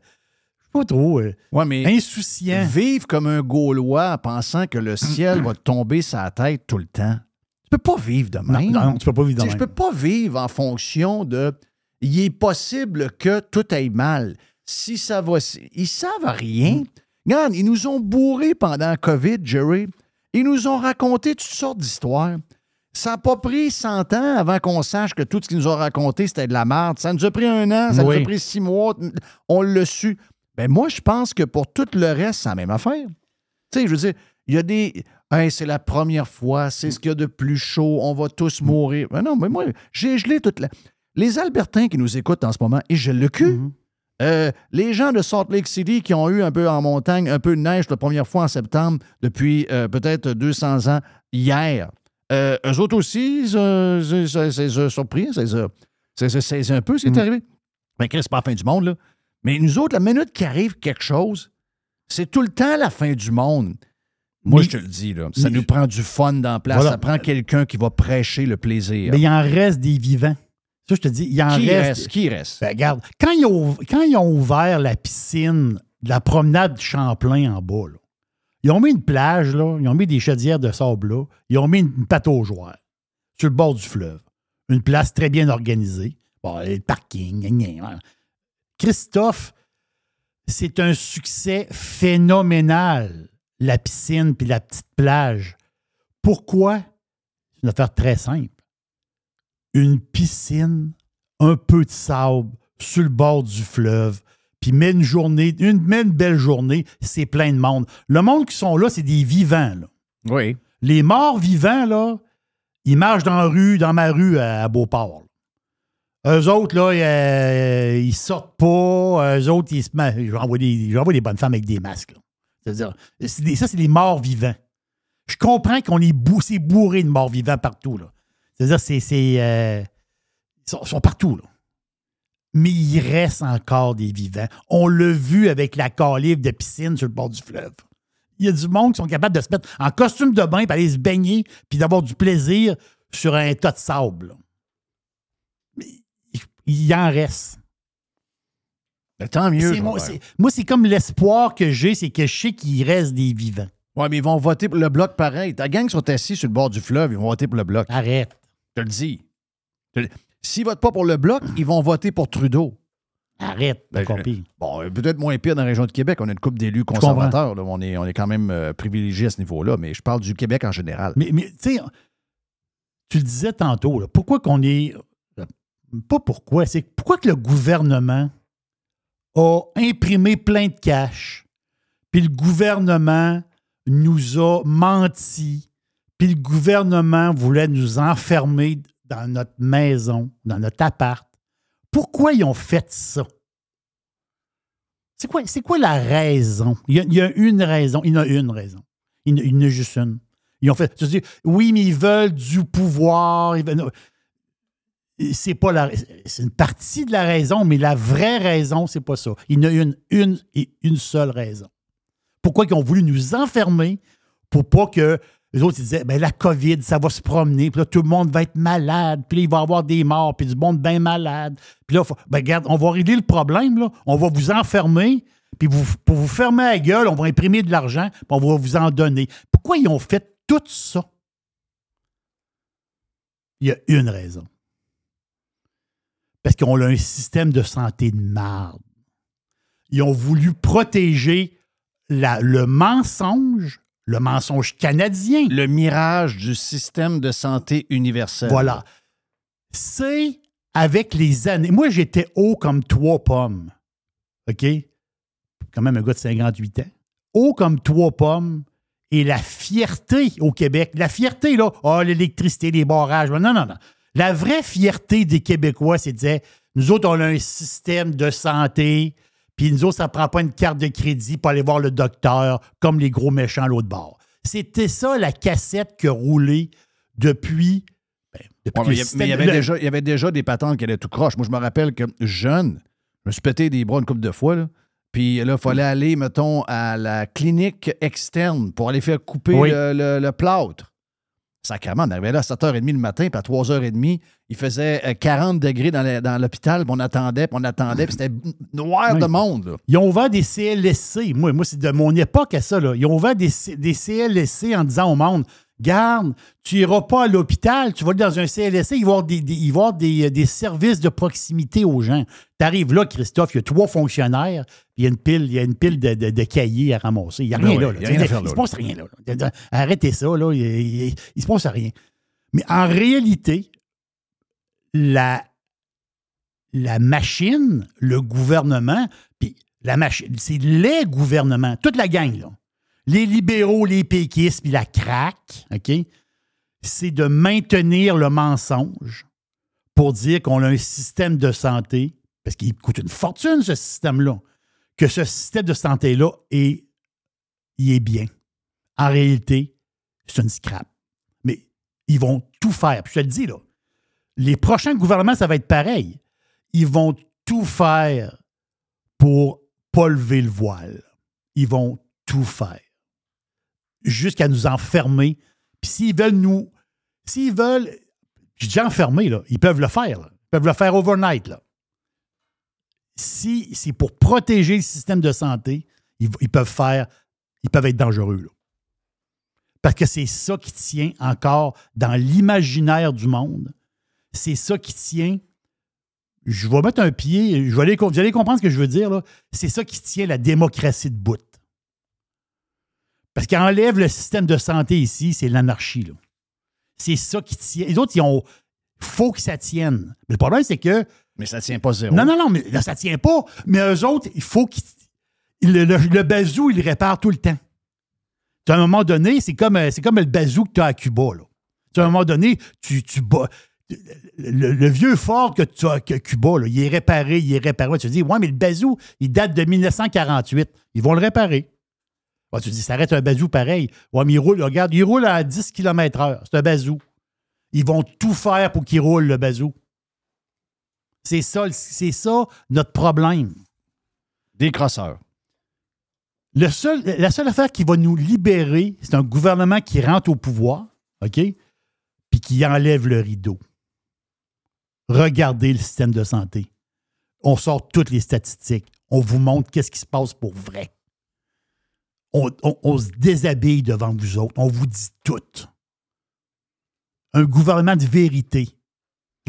pas trop, euh, Ouais, mais insouciant. vivre comme un Gaulois en pensant que le ciel va tomber sa tête tout le temps. Tu peux pas vivre de Non, même. non, tu peux pas vivre de Je peux pas vivre en fonction de. Il est possible que tout aille mal. Si ça va. Ils savent rien. Regarde, ils nous ont bourrés pendant la COVID, Jerry. Ils nous ont raconté toutes sortes d'histoires. Ça n'a pas pris 100 ans avant qu'on sache que tout ce qu'ils nous ont raconté, c'était de la merde. Ça nous a pris un an, ça nous a pris six mois. On l'a su. Ben moi, je pense que pour tout le reste, c'est la même affaire. Tu sais, je veux dire, il y a des. Hey, c'est la première fois, c'est ce qu'il y a de plus chaud, on va tous mourir. Ben non, mais moi, j'ai gelé toute la. Les Albertains qui nous écoutent en ce moment, et je le cul. Euh, les gens de Salt Lake City qui ont eu un peu en montagne, un peu de neige la première fois en septembre depuis euh, peut-être 200 ans hier. Euh, eux autres aussi, euh, c'est- surpris. C'est un peu ce qui est arrivé. Ben, Chris, c'est pas la fin du monde, là. Mais nous autres, la minute qu'il arrive quelque chose, c'est tout le temps la fin du monde. Moi, Mais- je te le dis, là, ça mais- nous prend du fun dans la place. Voilà. Ça prend quelqu'un qui va prêcher le plaisir. Mais il en reste des vivants. Ça, je te dis, il en qui reste. reste? Qui reste? Ben, regarde, quand ils, ont, quand ils ont ouvert la piscine de la promenade Champlain en bas, là, ils ont mis une plage, là, ils ont mis des chaudières de sable là, ils ont mis une, une pataugeoire sur le bord du fleuve. Une place très bien organisée. Bon, le parking, gna, gna, gna. Christophe, c'est un succès phénoménal, la piscine puis la petite plage. Pourquoi? C'est une affaire très simple une piscine, un peu de sable sur le bord du fleuve, puis mets une journée, une, mets une belle journée, c'est plein de monde. Le monde qui sont là, c'est des vivants. là. Oui. Les morts vivants, là, ils marchent dans la rue, dans ma rue à, à Beauport. Eux autres, là, euh, ils sortent pas. Eux autres, ils se ma- J'envoie des, des bonnes femmes avec des masques. C'est-à-dire, ça, c'est des morts vivants. Je comprends qu'on est bou- c'est bourré de morts vivants partout. C'est-à-dire, c'est. euh, ils, sont, partout. Là. mais il reste encore des vivants. On l'a vu avec la calibre de piscine sur le bord du fleuve. Il y a du monde qui sont capables de se mettre en costume de bain, puis aller se baigner, puis d'avoir du plaisir sur un tas de sable. Mais il- en reste. Ben, tant mieux. Moi, c'est- comme l'espoir que j'ai, c'est que je sais qu'il reste des vivants. Ouais, mais ils vont voter pour le bloc pareil. Ta gang sont assis sur le bord du fleuve, ils vont voter pour le bloc. Arrête. Je te le dis. S'ils votent pas pour le bloc, ils vont voter pour Trudeau. Arrête, Ben, je-. Bon, peut-être moins pire dans la région de Québec. On a une couple d'élus conservateurs. là. On, est, on est quand même euh, privilégiés à ce niveau-là, mais je parle du Québec en général. Mais, mais tu sais, tu le disais tantôt, là, pourquoi qu'on est. Pas pourquoi, c'est pourquoi que le gouvernement a imprimé plein de cash, puis le gouvernement nous a menti, puis le gouvernement voulait nous enfermer dans notre maison, dans notre appart. Pourquoi ils ont fait ça? C'est quoi, c'est quoi la raison? Il y, a, une raison. Il y en a une raison. Il y en a- juste une. Ils ont fait. oui, mais ils veulent du pouvoir. ils veulent-. C'est pas la. C'est une partie de la raison, mais la vraie raison, c'est pas ça. Il y a une, une et une seule raison. Pourquoi ils ont voulu nous enfermer pour pas que les autres ils disaient ben la COVID, ça va se promener, puis là, tout le monde va être malade, puis là, il va y avoir des morts, puis du monde bien malade. Puis là, ben, regarde, on va régler le problème, là. On va vous enfermer, puis vous, pour vous fermer la gueule, on va imprimer de l'argent, puis on va vous en donner. Pourquoi ils ont fait tout ça? Il y a une raison. Parce qu'on a un système de santé de marde. Ils ont voulu protéger la- le mensonge, le mensonge canadien. Le mirage du système de santé universel. Voilà. C'est avec les années. Moi, j'étais haut comme trois pommes. OK? Quand même un gars de 58 ans. Haut comme trois pommes. Et la fierté au Québec, la fierté, là, ah, l'électricité, les barrages. Non, non, non. La vraie fierté des Québécois, c'est de dire nous autres, on a un système de santé, puis nous autres, ça ne prend pas une carte de crédit pour aller voir le docteur comme les gros méchants à l'autre bord. C'était ça la cassette que roulait depuis. ben, depuis Ouais, mais il y a- système- mais il y avait le- déjà- il y avait déjà des patentes qui allaient tout croche. Moi, je me rappelle que jeune, je me suis pété des bras une couple de fois. là. Puis là, il fallait aller, mettons, à la clinique externe pour aller faire couper Oui. le, le- le plâtre. Sacrément, on arrivait là à 7h30 le matin, puis à 3h30, il faisait euh, 40 degrés dans l'hôpital, puis on attendait, puis on attendait, puis c'était noir Oui. de monde. là. Ils ont ouvert des CLSC. Moi, moi c'est de mon époque à ça. Là. Ils ont ouvert des CLSC en disant au monde Garde, tu n'iras pas à l'hôpital, tu vas aller dans un CLSC, il va y avoir des, des- il va y avoir des, des services de proximité aux gens. Tu arrives là, Christophe, il y a trois fonctionnaires, puis il y a une pile, il y a une pile de, de- de cahiers à ramasser. Il n'y a Ben rien là. là. il a rien à faire Il là, se passe rien là. Arrêtez ça, là. Il, il se passe rien. Mais en réalité, la, la machine, le gouvernement, puis la machine, c'est les gouvernements, toute la gang, là. Les libéraux, les péquistes, puis la craque, OK? C'est de maintenir le mensonge pour dire qu'on a un système de santé, parce qu'il coûte une fortune, ce système-là, que ce système de santé-là est, il est bien. En réalité, c'est une scrap. Mais ils vont tout faire. Puis je te le dis, là, les prochains gouvernements, ça va être pareil. Ils vont tout faire pour pas lever le voile. Ils vont tout faire. Jusqu'à nous enfermer. Puis s'ils veulent nous. S'ils veulent. Je dis enfermer, là. Ils peuvent le faire. là. Ils peuvent le faire overnight, là. Si c'est pour protéger le système de santé, ils, peuvent faire. Ils peuvent être dangereux, là. Parce que c'est ça qui tient encore dans l'imaginaire du monde. C'est ça qui tient. Je vais mettre un pied, je vais aller, vous allez comprendre ce que je veux dire. là. C'est ça qui tient la démocratie de bout. Parce qu'enlève le système de santé ici, c'est l'anarchie. là. C'est ça qui tient. Les autres, ils ont. faut que ça tienne. Mais le problème, c'est que. Mais ça tient pas zéro. Non, non, non, mais là, ça tient pas. Mais eux autres, il faut qu'ils. Le, le, le bazou, il répare tout le temps. À un moment donné, c'est comme, euh, c'est comme le bazou que tu as à Cuba. Là. À un moment donné, tu, tu bats. Le, le vieux fort que tu as à Cuba, là, il est réparé, il est réparé. Tu te dis, ouais, mais le bazou, il date de 1948. Ils vont le réparer. Tu dis, ça arrête un bazou pareil. Ouais, mais il roule, regarde, il roule à 10 km/h. C'est un bazou. Ils vont tout faire pour qu'il roule, le bazou. C'est ça, c'est ça notre problème. Des crosseurs. Le seul, la seule affaire qui va nous libérer, c'est un gouvernement qui rentre au pouvoir, OK? Puis qui enlève le rideau. Regardez le système de santé. On sort toutes les statistiques. On vous montre qu'est-ce qui se passe pour vrai. On, on- on se déshabille devant vous autres. On vous dit tout. Un gouvernement de vérité.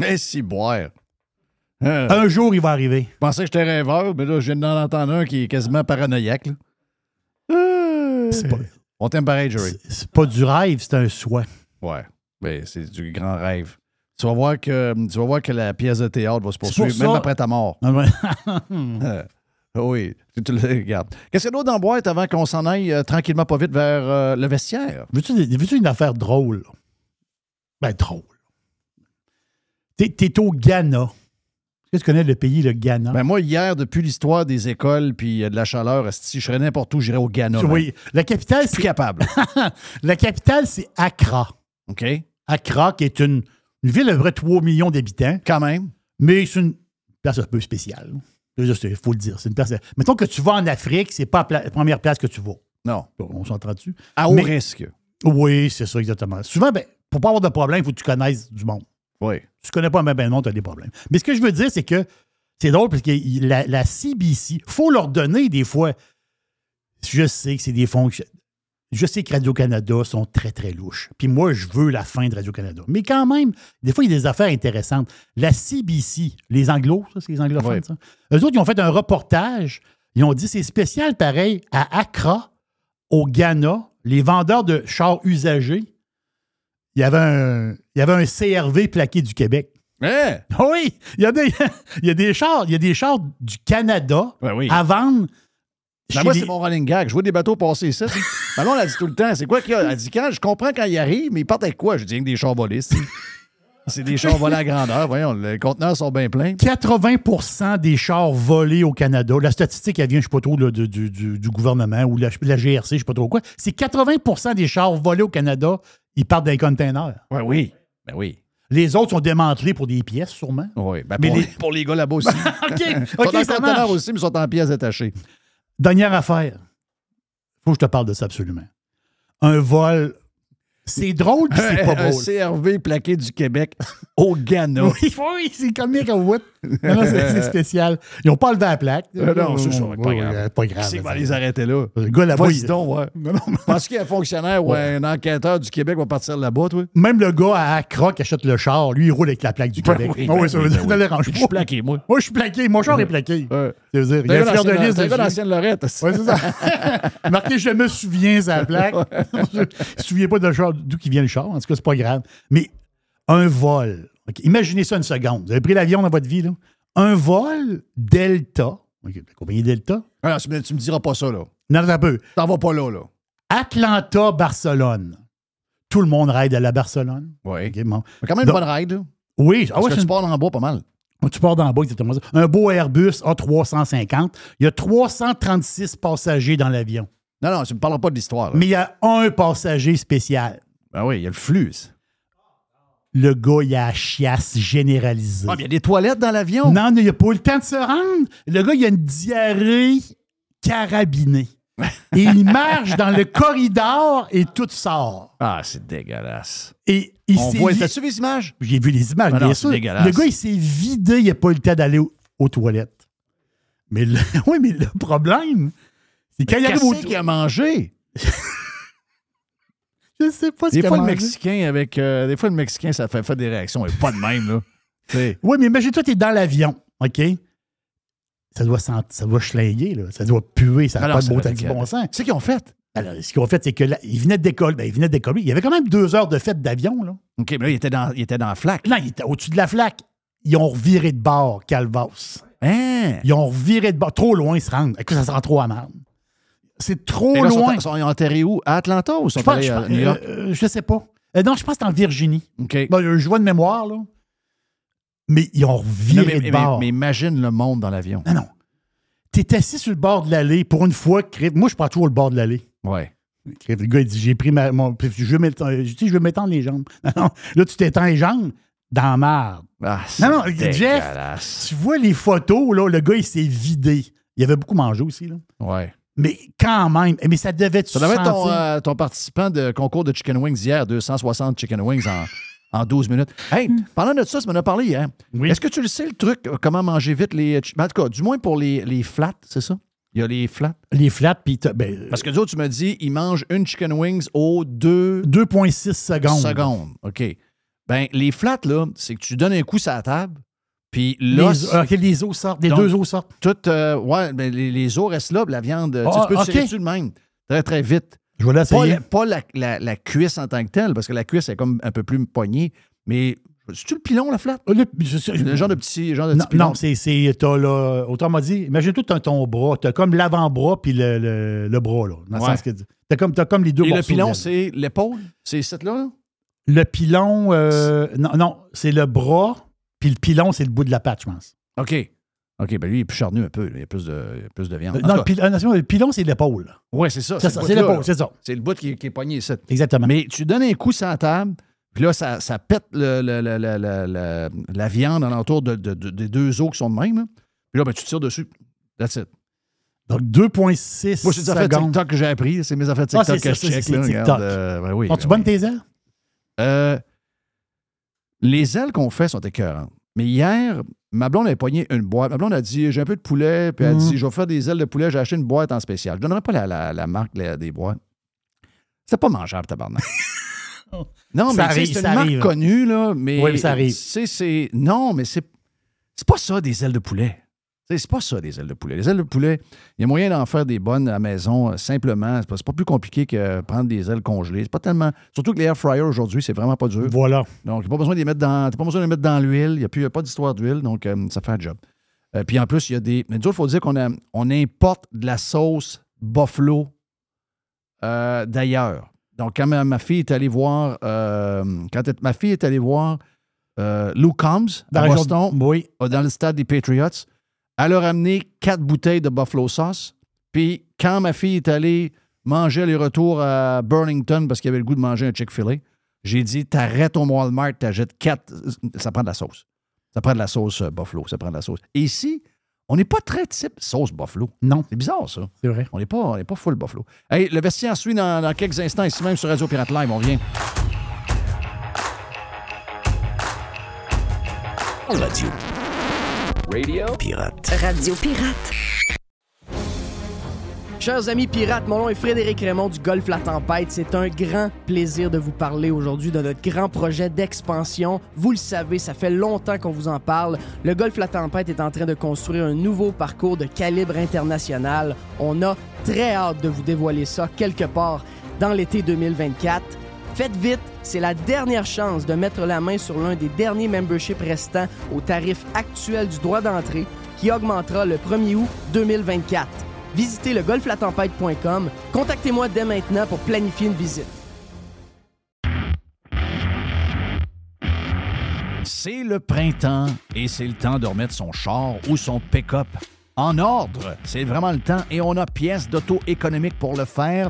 Eh, si boire. Euh, Un jour, il va arriver. Je pensais que j'étais rêveur, mais là, je viens d'en entendre un qui est quasiment paranoïaque. Euh, pas, On t'aime pareil, Jerry. c'est pas du rêve, c'est un souhait. Ouais. Mais c'est du grand rêve. Tu vas voir que, tu vas voir que la pièce de théâtre va se poursuivre, pour même après ta mort. Ah oui, tu, le regardes. Qu'est-ce qu'il y a d'autre dans la boîte avant qu'on s'en aille euh, tranquillement pas vite vers euh, le vestiaire? Veux-tu veux-tu une affaire drôle? Ben, drôle. T'es, t'es au Ghana. Est-ce que tu connais le pays, le Ghana? Ben moi, hier, depuis l'histoire des écoles puis euh, de la chaleur, si je serais n'importe où, j'irais au Ghana. oui, la capitale, Je suis c'est, capable. la capitale, c'est Accra. OK? Accra, qui est une, une ville près 3 millions d'habitants, Quand même. mais c'est une place un peu spéciale. Il faut le dire. C'est une place. Mettons que tu vas en Afrique, c'est pas la, première place que tu vas. Non. On s'entend dessus. À haut Mais- risque. Oui, c'est ça, exactement. Souvent, ben, pour pas avoir de problème, il faut que tu connaisses du monde. Oui. tu connais pas même ben non, tu as des problèmes. Mais ce que je veux dire, c'est que c'est drôle parce que il- la, la CBC, faut leur donner des fois. Je sais que c'est des fonctions. Je sais que Radio-Canada sont très, très louches. Puis moi, je veux la fin de Radio-Canada. Mais quand même, des fois, il y a des affaires intéressantes. La CBC, les Anglos, ça, c'est les anglophones, ça? Eux autres, ils ont fait un reportage. Ils ont dit c'est spécial, pareil, à Accra, au Ghana, les vendeurs de chars usagés. Il y avait un, il y avait un CRV plaqué du Québec. Hein? Oui, il y a des, il y a des chars, il y a des chars du Canada Ben oui. à vendre. Ben moi, c'est mon running gag. Je vois des bateaux passer ici. Ben là, on a dit tout le temps. C'est quoi qu'il y a? Elle dit quand je comprends quand ils arrivent, mais ils partent avec quoi? Je dis que des chars volés. c'est- des chars volés à grandeur. Voyons, les conteneurs sont bien pleins. 80% des chars volés au Canada, la statistique, elle vient, je sais pas trop, là, du, du- gouvernement ou la, la GRC, je sais pas trop quoi, c'est 80% des chars volés au Canada, ils partent dans les containers. Ouais, oui. Ben oui. Les autres sont démantelés pour des pièces, sûrement. Oui. Ben Mais pour, les- les... pour les gars là-bas aussi. OK, Ils sont OK, en aussi, mais ils sont en pièces détachées. Dernière affaire. Faut que je te parle de ça absolument. Un vol, c'est drôle puis c'est pas un drôle. CRV plaqué du Québec au Ghana. Oui, oui, c'est Mick Wood. Non, non, c'est c'est spécial. Ils n'ont pas levé la plaque. Euh, non, c'est ça, Oui, pas oui, grave. Pas grave. Qui c'est va les arrêter là? Le gars là-bas, il- donc, ouais. Non, non, mais- Penses-tu qu'il y a un fonctionnaire ou un enquêteur du Québec va partir là-bas, toi? Même le gars à Accra qui achète le char, lui, il roule avec la plaque du Québec. oui, Ah oui, ben ça oui, veut dire ben que ça oui. le Je suis plaqué, moi. Moi, je suis plaqué. Mon char est plaqué. Ouais. Ça veut dire, il y a un de d'ancienne- liste dessus. d'ancienne Lorette. Ouais, c'est ça. Marqué Je me souviens, sa plaque. je ne me souviens pas d'où vient le char. En tout cas, c'est pas grave. Mais un vol. Imaginez ça une seconde. Vous avez pris l'avion dans votre vie, là. Un vol Delta. OK, la compagnie Delta. Ah, tu, me, tu me diras pas ça, là. Non, un peu. T'en vas pas là, là. Atlanta-Barcelone. Tout le monde ride à la Barcelone. Oui. OK, bon. Mais quand même une Donc- bonne ride, là. Oui, ah ouais, que tu une- pars dans le bois pas mal. Tu pars dans le bas, exactement ça. Un beau Airbus A350. Il y a 336 passagers dans l'avion. Non, non, tu me parleras pas de l'histoire. Mais il y a un passager spécial. Ben oui, il y a le flux. Le gars, il a la chiasse généralisée. Ah, mais il y a des toilettes dans l'avion. Non, il n'a pas eu le temps de se rendre. Le gars, il a une diarrhée carabinée. Et il marche dans le corridor et tout sort. Ah, c'est dégueulasse. Et il On s'est voit, t'as-tu vu les images? J'ai vu les images, Ah bien sûr. Le gars, il s'est vidé, il n'a pas eu le temps d'aller aux, aux toilettes. Mais le, oui, mais le problème, c'est quand il arrive Qu'est-ce qu'il a mangé? Je sais pas ce Des fois, le. Mexicain, avec. euh, des fois, le Mexicain, ça fait, fait des réactions. Et pas de même, là. Oui, mais imagine-toi, tu es dans l'avion, OK? Ça doit, sent- ça doit schlinguer, là. ça doit puer, ça n'a Ah pas de beau du bon sens. C'est ce qu'ils ont fait. Alors, ce qu'ils ont fait, c'est il venait de décoller. Ben, il venait de décoller. Il y avait quand même deux heures de fête d'avion, là. OK, mais là, il était dans, il était dans la flaque. Là, il était au-dessus de la flaque. Ils ont reviré de bord, Calvas. Hein? Ils ont reviré de bord. Trop loin, ils se rendent. Écoute, ça se rend trop à marde. C'est trop là, loin. Ils sont, sont enterrés où? À Atlanta ou sont Je pense- allés je à pense- New York? euh, euh, je sais pas. Euh, non, je pense que c'est en Virginie. OK. Bon, euh, je vois de mémoire, là. Mais ils ont Non, reviré mais, de mais- bord. mais imagine le monde dans l'avion. Non, non. T'es assis sur le bord de l'allée pour une fois. Moi, je prends toujours le bord de l'allée. Ouais. Le gars, il dit J'ai pris ma. Mon, je veux m'étendre les jambes. Non, non. Là, tu t'étends les jambes. dans la marde. Ah, non, non, Jeff, tu vois les photos, là, le gars, il s'est vidé. Il avait beaucoup mangé aussi, là. Ouais. Mais quand même, mais ça devait être Ça devait être ton, euh, ton participant de concours de Chicken Wings hier, 260 Chicken Wings en, en 12 minutes. Hey, parlant de ça, ça m'en a parlé hier. Est-ce que tu le sais, le truc, euh, comment manger vite les. ben, En tout cas, du moins pour les, les flats, c'est ça? Il y a les flats. Les flats, puis ben, Parce que d'autres, tu m'as dit, ils mangent une Chicken Wings au 2 2,6 secondes. secondes. OK. Ben, les flats, là, c'est que tu donnes un coup sur la table, puis. Les, ok, les os sortent, les Donc, deux os sortent. Tout, euh, ouais, ben, les, les os restent là, puis la viande, tu Ah, tu peux ok. tirer dessus de même. Très, très vite. Je vais Pas, l'essayer. la, pas la, la- la cuisse en tant que telle, parce que la cuisse est comme un peu plus poignée, mais c'est-tu le pilon, la flat? Le, je Le genre de petit, genre de non, petit pilon. non, c'est, là, autrement dit, imagine-toi t'as ton bras, t'as comme l'avant-bras puis le, le, le bras, là, dans le Ouais. sens que t'as comme, t'as comme les deux Et le pilon, c'est l'épaule? C'est cette là? là? Le pilon, euh, non, non, c'est le bras, puis le pilon, c'est le bout de la patte, je pense. OK. OK, ben lui, il est plus charnu un peu. Il y a plus de, plus de viande. Euh, non, le, pil- ah, non, le pilon, c'est l'épaule. Oui, c'est ça. C'est le ça, c'est l'épaule, là. c'est ça. C'est le bout qui, qui est pogné ici. Exactement. Mais tu donnes un coup sur la table, puis là, ça, ça pète le- le- le- le- le- le- la viande alentour de, de- de- des deux os qui sont de même. là. Puis là, ben, tu tires dessus. That's it. Donc 2,6 Moi, c'est des affaires secondes. TikTok que j'ai appris. C'est mes affaires Ah, TikTok c'est que ça, je c'est- check. c'est là, TikTok. regarde, euh, ben oui, Sont-tu ben bonnes oui. tes ailes? Euh, les ailes qu'on fait sont écœurantes. Mais hier, ma blonde a pogné une boîte. Ma blonde a dit J'ai un peu de poulet. Puis elle a dit Je vais faire des ailes de poulet. J'ai acheté une boîte en spécial. Je ne donnerai pas la, la- la marque la- des boîtes. C'est pas mangeable, tabarnak. non, Ça mais c'est une marque arrive. connue, là. Mais, Oui, mais ça arrive. Non, mais c'est. C'est pas ça, des ailes de poulet. C'est pas ça, des ailes de poulet. Les ailes de poulet, il y a moyen d'en faire des bonnes à la maison, euh, simplement. C'est pas, pas plus compliqué que prendre des ailes congelées. C'est pas tellement. Surtout que les air fryers aujourd'hui, c'est vraiment pas dur. Voilà. Donc, il n'y a pas besoin de les mettre dans. T'as pas besoin de les mettre dans l'huile. Il n'y a, plus- y a pas d'histoire d'huile, donc euh, ça fait un job. Euh, puis en plus, il y a des. Mais il faut dire qu'on on importe de la sauce buffalo d'ailleurs. Donc, quand ma, ma fille est allée voir. quand elle- ma fille est allée voir Lou Combs Dans à Boston, Oui. dans le stade des Patriots, elle a ramené quatre bouteilles de buffalo sauce. Puis quand ma fille est allée manger les retours à Burlington parce qu'il avait le goût de manger un Chick-fil-A, j'ai dit t'arrêtes au Walmart, t'achètes quatre. Ça prend de la sauce. Ça prend de la sauce euh, buffalo. Ça prend de la sauce. Et ici, on n'est pas très type sauce buffalo. Non. C'est bizarre, ça. C'est vrai. On n'est pas, on n'est pas full buffalo. Hey, le vestiaire suit dans, dans quelques instants, ici même sur Radio Pirate Live. On revient. Radio. Radio Pirate. Radio Pirate. Chers amis pirates, mon nom est Frédéric Raymond du Golfe La Tempête. C'est un grand plaisir de vous parler aujourd'hui de notre grand projet d'expansion. Vous le savez, ça fait longtemps qu'on vous en parle. Le Golfe La Tempête est en train de construire un nouveau parcours de calibre international. On a très hâte de vous dévoiler ça quelque part dans l'été 2024. Faites vite, c'est la dernière chance de mettre la main sur l'un des derniers memberships restants au tarif actuel du droit d'entrée qui augmentera le 1er août 2024. Visitez le golflatempête.com. Contactez-moi dès maintenant pour planifier une visite. C'est le printemps et c'est le temps de remettre son char ou son pick-up en ordre. C'est vraiment le temps et on a pièces d'auto économiques pour le faire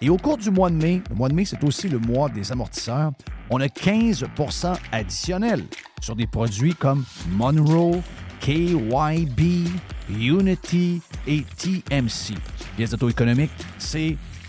Et au cours du mois de mai, le mois de mai, c'est aussi le mois des amortisseurs, on a 15% additionnel sur des produits comme Monroe, KYB, Unity et TMC. Pièces d'auto-économique, c'est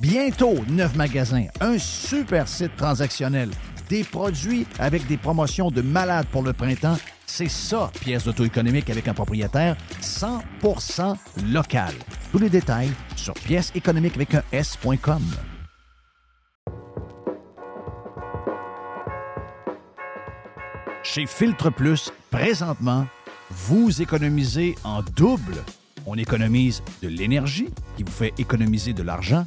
Bientôt, neuf magasins, un super site transactionnel, des produits avec des promotions de malades pour le printemps C'est ça, pièce d'auto économique avec un propriétaire 100% local. Tous les détails sur pièce économique avec un S.com. Chez Filtre Plus, présentement, vous économisez en double. On économise de l'énergie, qui vous fait économiser de l'argent,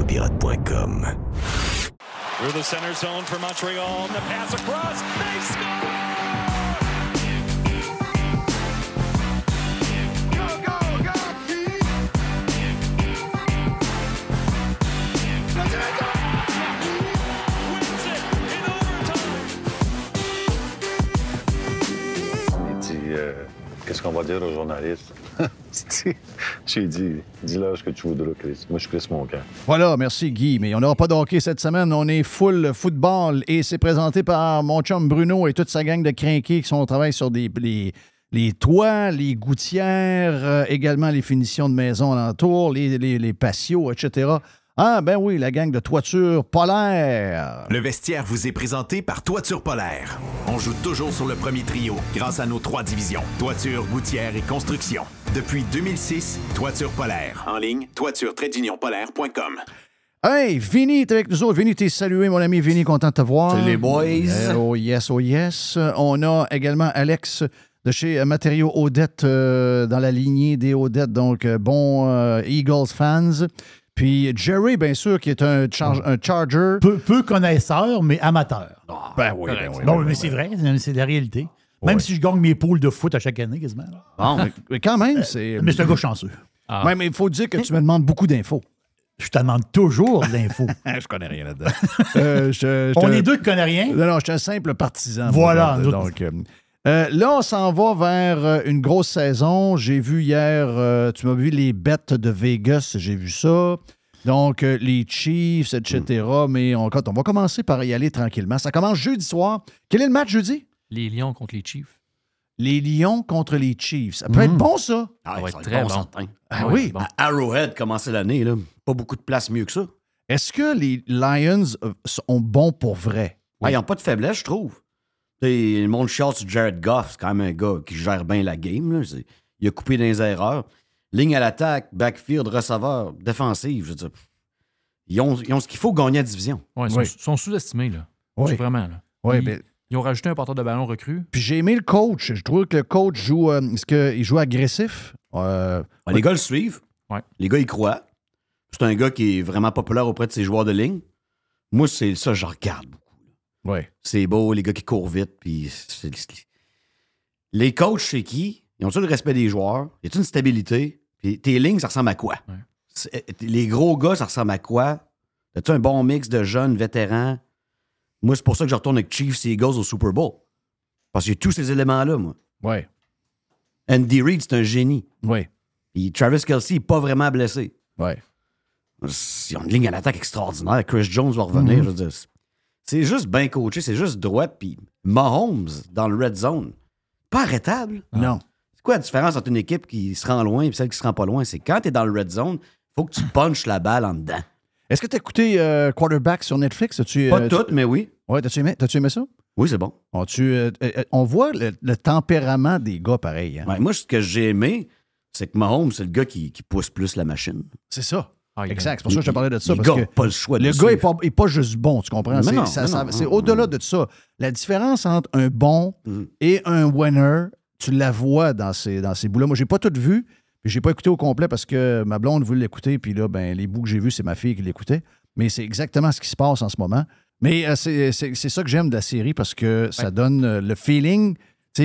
Radiopirate.com. Through the center zone for Montreal. The pass across. They score! Euh, Qu'est-ce qu'on va dire aux journalistes J'ai dit Dis-leur ce que tu voudras, Chris. Moi, je Chris mon camp. Voilà, merci Guy. Mais on n'aura pas de hockey cette semaine. On est full football et c'est présenté par mon chum Bruno et toute sa gang de crinqués qui sont au travail sur les, toits, les gouttières, euh, également les finitions de maison alentour, les patios, etc. Ah, ben oui, la gang de toiture polaire. Le vestiaire vous est présenté par Toiture Polaire. On joue toujours sur le premier trio grâce à nos trois divisions toiture, gouttière et construction. Depuis 2006, Toiture Polaire. En ligne, toiture-polaire.com. Hey, Vinny est avec nous autres. Vinny, t'es salué, mon ami Vinny, content de te voir. Salut les boys. Eh, oh yes, oh yes. On a également Alex de chez Matériaux Odette euh, dans la lignée des Odette, donc euh, bon euh, Eagles fans. Puis Jerry, bien sûr, qui est un, char- un Charger. Peu, peu connaisseur, mais amateur. Ben oui, ben oui. Bon, ben mais oui, c'est ben vrai, c'est la réalité. Même si je gagne mes poules de foot à chaque année, quasiment. Bon, mais, mais quand même, c'est. Mais c'est un gars chanceux. Ouais, mais il faut dire que tu me demandes beaucoup d'infos. Je te demande toujours de l'info. je connais rien là-dedans. Euh, On est deux qui connaissent rien. Non, non, je suis un simple partisan. Voilà, moi, nous. Donc, euh, euh, là, on s'en va vers euh, une grosse saison. J'ai vu hier, euh, tu m'as vu les bêtes de Vegas, j'ai vu ça. Donc, euh, les Chiefs, etc. Mais on, on va commencer par y aller tranquillement. Ça commence jeudi soir. Quel est le match jeudi? Les Lions contre les Chiefs. Les Lions contre les Chiefs. Ça peut être bon, ça. Ah, Ça va être très bon. Ah oui. À Arrowhead, commencer l'année, là. Pas beaucoup de place mieux que ça. Est-ce que les Lions sont bons pour vrai? Ah, ils n'ont pas de faiblesse, je trouve. T'sais, le monde chiale sur Jared Goff, c'est quand même un gars qui gère bien la game. là. Il a coupé dans les erreurs. Ligne à l'attaque, backfield, receveur, défensive. Je veux dire, ils ont, ils ont ce qu'il faut gagner la division. Ouais, ils sont, sont sous-estimés, là. Oui. Vraiment, là. Oui, Ils- mais Ils ont rajouté un porteur de ballon recru. Puis j'ai aimé le coach. Je trouve que le coach joue. euh, est-ce qu'il joue agressif? Euh, Ah, les gars le suivent. Ouais. Les gars y croient. C'est un gars qui est vraiment populaire auprès de ses joueurs de ligne. Moi, c'est ça, je regarde. Ouais. C'est beau, les gars qui courent vite. Puis les coachs, c'est qui? Ils ont-tu le respect des joueurs? Y a-tu une stabilité? Puis tes lignes, ça ressemble à quoi? C'est- Les gros gars, ça ressemble à quoi? As-tu un bon mix de jeunes, vétérans? Moi, c'est pour ça que je retourne avec Chiefs et Eagles au Super Bowl. Parce que j'ai tous ces éléments-là, moi. Ouais. Andy Reid, c'est un génie. Puis Travis Kelsey n'est pas vraiment blessé. Ils ont une ligne à l'attaque extraordinaire. Chris Jones va revenir. Mhm. je veux dire, c'est- juste bien coaché, c'est juste droit. Puis Mahomes dans le red zone, pas arrêtable. Non. C'est quoi la différence entre une équipe qui se rend loin et celle qui se rend pas loin? C'est quand tu es dans le red zone, faut que tu punches la balle en dedans. Est-ce que tu as écouté euh, Quarterback sur Netflix? Pas euh, tout, tu- mais oui. Ouais, t'as-tu aimé, aimé ça? Oui, c'est bon. On, on voit le, le tempérament des gars pareil. hein. Ouais, moi, ce que j'ai aimé, c'est que Mahomes, c'est le gars qui, qui pousse plus la machine. C'est ça. Ah, Exact. C'est pour ça que je te parlais de ça. Parce gars pas le choix de Le le gars n'est pas, est pas juste bon, tu comprends? Mais C'est non, ça- mais ça- non, c'est non, au-delà de ça. La différence entre un bon Mhm. et un winner, tu la vois dans ces, dans ces bouts-là. Moi, j'ai pas tout vu, puis j'ai pas écouté au complet parce que ma blonde voulait l'écouter, puis là, ben, les bouts que j'ai vus, c'est ma fille qui l'écoutait. Mais c'est exactement ce qui se passe en ce moment. Mais euh, c'est c'est- c'est ça que j'aime de la série parce que ça donne euh, le feeling.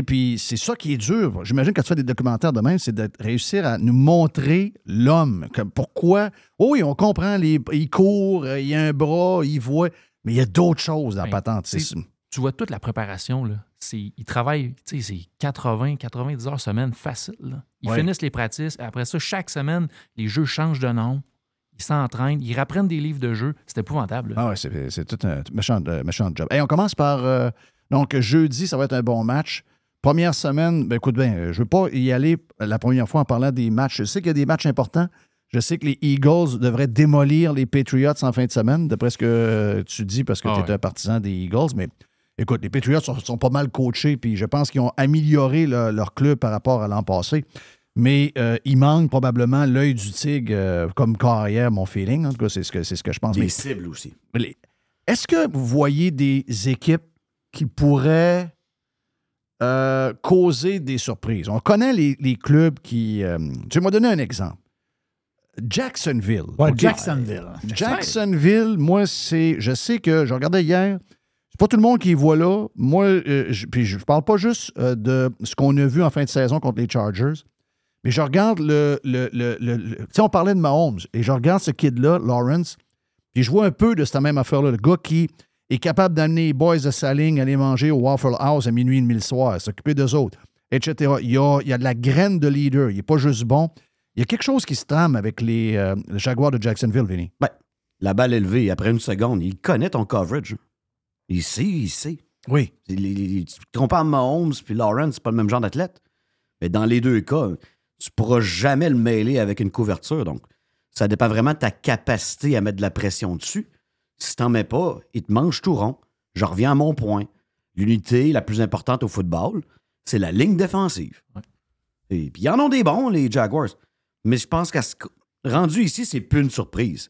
Puis c'est ça qui est dur. J'imagine quand tu fais des documentaires de même, c'est de réussir à nous montrer l'homme. Pourquoi? Oh Oui, on comprend, les, il court, euh, il a un bras, il voit, mais il y a d'autres choses dans la Ben, patente. tu vois toute la préparation. Là. Ils travaillent, tu sais, c'est 80, 90 heures semaine facile. là. Ils Ouais. finissent les pratiques. Après ça, chaque semaine, les jeux changent de nom. Ils s'entraînent. Ils reprennent des livres de jeux. C'est épouvantable. là. Ah ouais, c'est tout un méchant, euh, méchant job. Hey, on commence par. euh, donc, jeudi, ça va être un bon match. Première semaine, ben écoute bien, euh, je ne veux pas y aller la première fois en parlant des matchs. Je sais qu'il y a des matchs importants. Je sais que les Eagles devraient démolir les Patriots en fin de semaine, d'après ce que euh, tu dis, parce que Ah tu es ouais. un partisan des Eagles. Mais écoute, les Patriots sont, sont pas mal coachés, puis je pense qu'ils ont amélioré le- leur club par rapport à l'an passé. Mais euh, il manque probablement l'œil du tigre euh, comme carrière, mon feeling. En tout cas, c'est ce que, c'est ce que je pense. Des Mais- cibles aussi. les- Est-ce que vous voyez des équipes qui pourraient euh, causer des surprises? On connaît les, les clubs qui. euh, je vais me donner un exemple. Jacksonville. Ouais? Jacksonville. Jacksonville, moi, c'est. Je sais que je regardais hier. C'est pas tout le monde qui voit là. Moi, euh, je, puis je parle pas juste euh, de ce qu'on a vu en fin de saison contre les Chargers, mais je regarde le. le, le- le- le- tu sais, on parlait de Mahomes, et je regarde ce kid-là, Lawrence, puis je vois un peu de cette même affaire-là. Le gars qui est capable d'amener les boys de sa ligne aller manger au Waffle House à minuit et demi le soir, s'occuper d'eux autres, etc. Il y a, il y a de la graine de leader. Il n'est pas juste bon. Il y a quelque chose qui se trame avec les, euh, les Jaguars de Jacksonville, Vinny. Ben, la balle élevée, après une seconde, il connaît ton coverage. Il sait, il sait. Oui. Les- tu compares Mahomes puis Lawrence, c'est pas le même genre d'athlète. Mais dans les deux cas, tu pourras jamais le mêler avec une couverture. Donc, ça dépend vraiment de ta capacité à mettre de la pression dessus. Si t'en mets pas, il te mange tout rond. Je reviens à mon point. L'unité la plus importante au football, c'est la ligne défensive. Et puis, ils en ont des bons, les Jaguars. Mais je pense qu'à ce... rendu ici, c'est plus une surprise.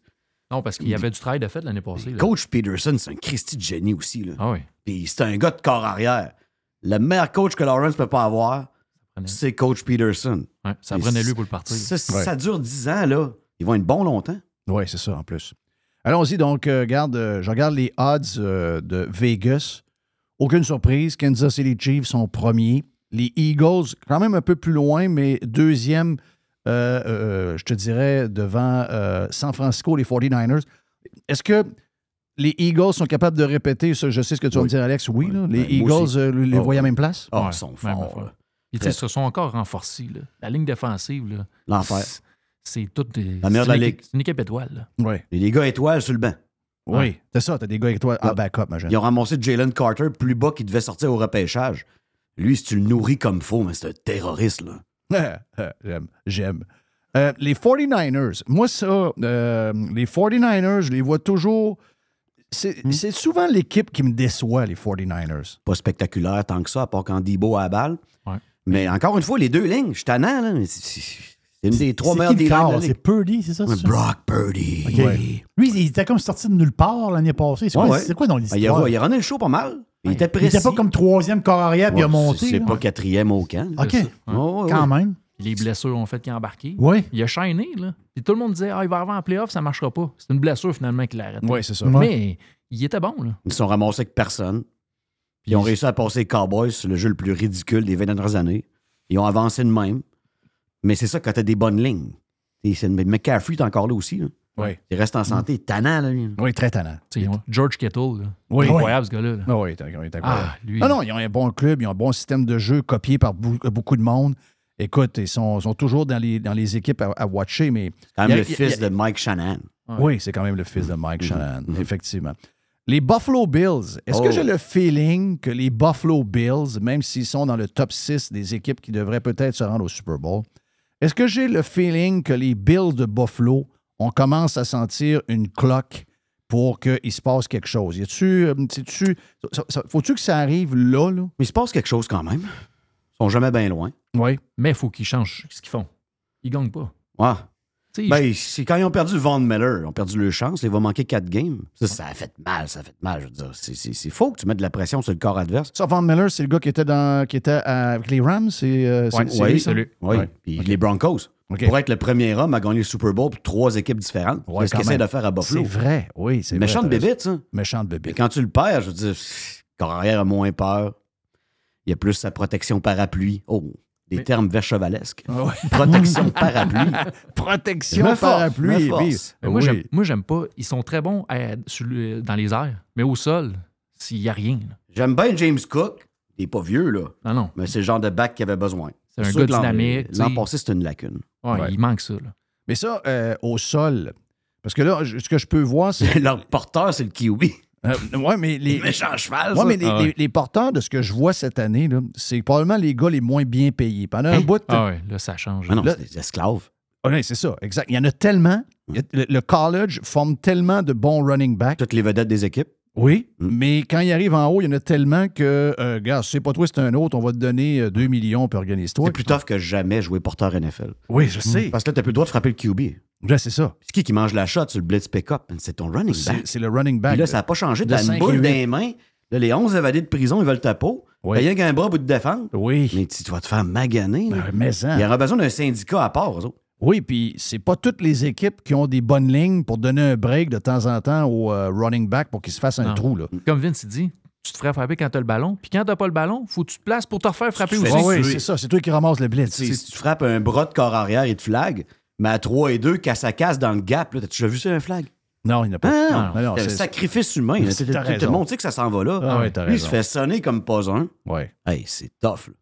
Non, parce qu'il y avait du travail de fait l'année passée. là. Coach Peterson, c'est un Christy de génie aussi. Là. Ah oui. Puis c'est un gars de corps arrière. Le meilleur coach que Lawrence peut pas avoir, c'est Coach Peterson. Ouais, ça Et prenait lui pour le partir. Ça, Ouais. ça dure 10 ans, là, ils vont être bons longtemps. Oui, c'est ça en plus. Allons-y, donc, euh, regarde, euh, je regarde les odds euh, de Vegas. Aucune surprise, Kansas City Chiefs sont premiers. Les Eagles, quand même un peu plus loin, mais deuxième, euh, euh, je te dirais, devant euh, San Francisco, les 49ers. Est-ce que les Eagles sont capables de répéter, ça, je sais ce que tu vas me dire, Alex, oui, là, les Ben, Eagles, aussi. euh, les Ah, voient à même place? Ah, Ouais, ils sont forts. ils se sont encore renforcés. là. La ligne défensive, là, L'enfer. C'est- c'est toute des. La meilleure c'est de une la équipe- ligue. C'est une équipe étoile. là. Oui. Et les gars étoiles sur le banc. Oui, c'est ça, t'as des gars avec toi en backup, ma jeune. Ils ont ramassé Jalen Carter plus bas qu'il devait sortir au repêchage. Lui, si tu le nourris comme faux, mais c'est un terroriste, là. j'aime, j'aime. Euh, les 49ers, moi, ça, euh, les 49ers, je les vois toujours. C'est Hmm. c'est souvent l'équipe qui me déçoit, les 49ers. Pas spectaculaire tant que ça, à part quand Debo a la balle. Ouais. Mais encore une fois, les deux lignes, je suis tannant, là. mais c'est- des trois le des C'est. Purdy, c'est ça? Ouais, c'est ça? Brock Purdy. OK. Lui, il était comme sorti de nulle part l'année passée. C'est quoi, Ouais, ouais. c'est quoi dans Ben, il, a, l'histoire? il a runné le show pas mal. Il était Il était pas comme troisième corps arrière puis il a monté. C'est pas quatrième au camp. là. OK. Quand même. Les blessures ont fait qu'il a embarqué. Oui. Il a shiné, là. Puis tout le monde disait, ah, il va arriver en playoff, ça marchera pas. C'est une blessure, finalement, qu'il a arrêté. Oui, c'est ça. Mais il était bon, là. Ils se sont ramassés avec personne. Puis ils ont réussi à passer les Cowboys le jeu le plus ridicule des 20 dernières années. Ils ont avancé de même. Mais c'est ça quand t'as des bonnes lignes. Et c'est- mais McCaffrey est encore là aussi. là. Oui. Il reste en santé. Tannant, là. lui. Oui, très tannant. Tu sais, George Kittle, là. Oui. Incroyable, ce gars-là. là. Ah oui, il est incroyable. Ah, lui. Non, non, ils ont un bon club, ils ont un bon système de jeu copié par beaucoup de monde. Écoute, ils sont, sont toujours dans les, dans les équipes à, à watcher, mais. Quand a- même le a- fils de Mike Shanahan. Oui, c'est quand même le fils de Mike Mhm. Shanahan, effectivement. Les Buffalo Bills, est-ce Oh. que j'ai le feeling que les Buffalo Bills, même s'ils sont dans le top 6 des équipes qui devraient peut-être se rendre au Super Bowl, est-ce que j'ai le feeling que les Bills de Buffalo, on commence à sentir une cloque pour qu'il se passe quelque chose? Y a-tu, euh, faut-tu que ça arrive là, là? Mais il se passe quelque chose quand même. Ils sont jamais bien loin. Oui. Mais il faut qu'ils changent ce qu'ils font. Ils gagnent pas. Ouais. Ben, c'est quand ils ont perdu Von Miller, ils ont perdu leur chance, il va manquer quatre games. Ça, ça a fait mal, ça a fait mal. Je veux dire, c'est- c'est c'est faux que tu mettes de la pression sur le corps adverse. Ça, Von Miller, c'est le gars qui était, dans, qui était avec les Rams? C'est euh, c'est- Ouais, c'est oui, lui, ça? Oui, Ouais. puis les Broncos. Pour être le premier homme à gagner le Super Bowl pour trois équipes différentes. Ouais, c'est ce essaient même. de faire à Buffalo. C'est vrai, oui, c'est Méchante raison. bébite, ça. Méchante Mais bébé. quand tu le perds, je veux dire, pff, corps arrière a moins peur. Il y a plus sa protection parapluie. Oh, des termes verchevalesques. Protection parapluie. Protection Me force, parapluie. me oui. force. Mais moi, Oui. j'aime- moi, j'aime pas. Ils sont très bons à- sur le- dans les airs, mais au sol, s'il n'y a rien. là. J'aime bien James Cook. Il n'est pas vieux, là. Non, non. Mais c'est le genre de back qu'il avait besoin. C'est un gars dynamique, L'an passé, c'était une lacune. Ouais, Ouais. Il manque ça. Là. Mais ça, euh, au sol, parce que là, ce que je peux voir, c'est. Leur porteur, c'est le kiwi. Euh, ouais, mais les. Méchant cheval, Ouais, ça. mais les, Ah ouais. les- les porteurs de ce que je vois cette année, là, c'est probablement les gars les moins bien payés. Pendant un bout. Ah ouais, là, ça change. Ah non, Là- c'est des esclaves. Ah oui, c'est ça, exact. Il y en a tellement. A- le, le college forme tellement de bons running backs. Toutes les vedettes des équipes. Oui, Mm. mais quand il arrive en haut, il y en a tellement que, euh, gars, c'est pas toi, c'est un autre, on va te donner euh, 2 millions, puis organise-toi. C'est plus tough que jamais jouer porteur NFL. Oui, je sais. Parce que là, t'as plus le droit de frapper le QB. Ouais, c'est ça. C'est qui qui mange la shot sur le blitz pick-up? C'est ton running back. c'est le running back. Puis là, ça n'a pas changé. de T'as une boule dans les mains. Là, les 11 évadés de prison, ils veulent ta peau. Oui. T'as rien qu'un bras pour te défendre. Oui. Mais tu vas te faire maganer. là. Ben, mais ça. Il y aura besoin d'un syndicat à part, eux autres. Oui, puis c'est pas toutes les équipes qui ont des bonnes lignes pour donner un break de temps en temps au euh, running back pour qu'il se fasse un Non. trou. Là. Comme Vince il dit, tu te ferais frapper quand tu as le ballon. Puis quand tu pas le ballon, faut que tu te places pour te refaire frapper Tu aussi. Oui, c'est ça. C'est toi qui ramasse le blitz. Si tu frappes un bras de corps arrière et de flag, mais à 3 et 2, casse à casse dans le gap, là, t'as-tu déjà vu ça, un flag? Non, il n'y en a pas. Ah, non, non, c'est un c'est- sacrifice humain. Tout le monde sait que ça s'en va là. Ah ouais, t'as Lui, il se fait sonner comme pas un. Ouais. Hey, c'est tough. là.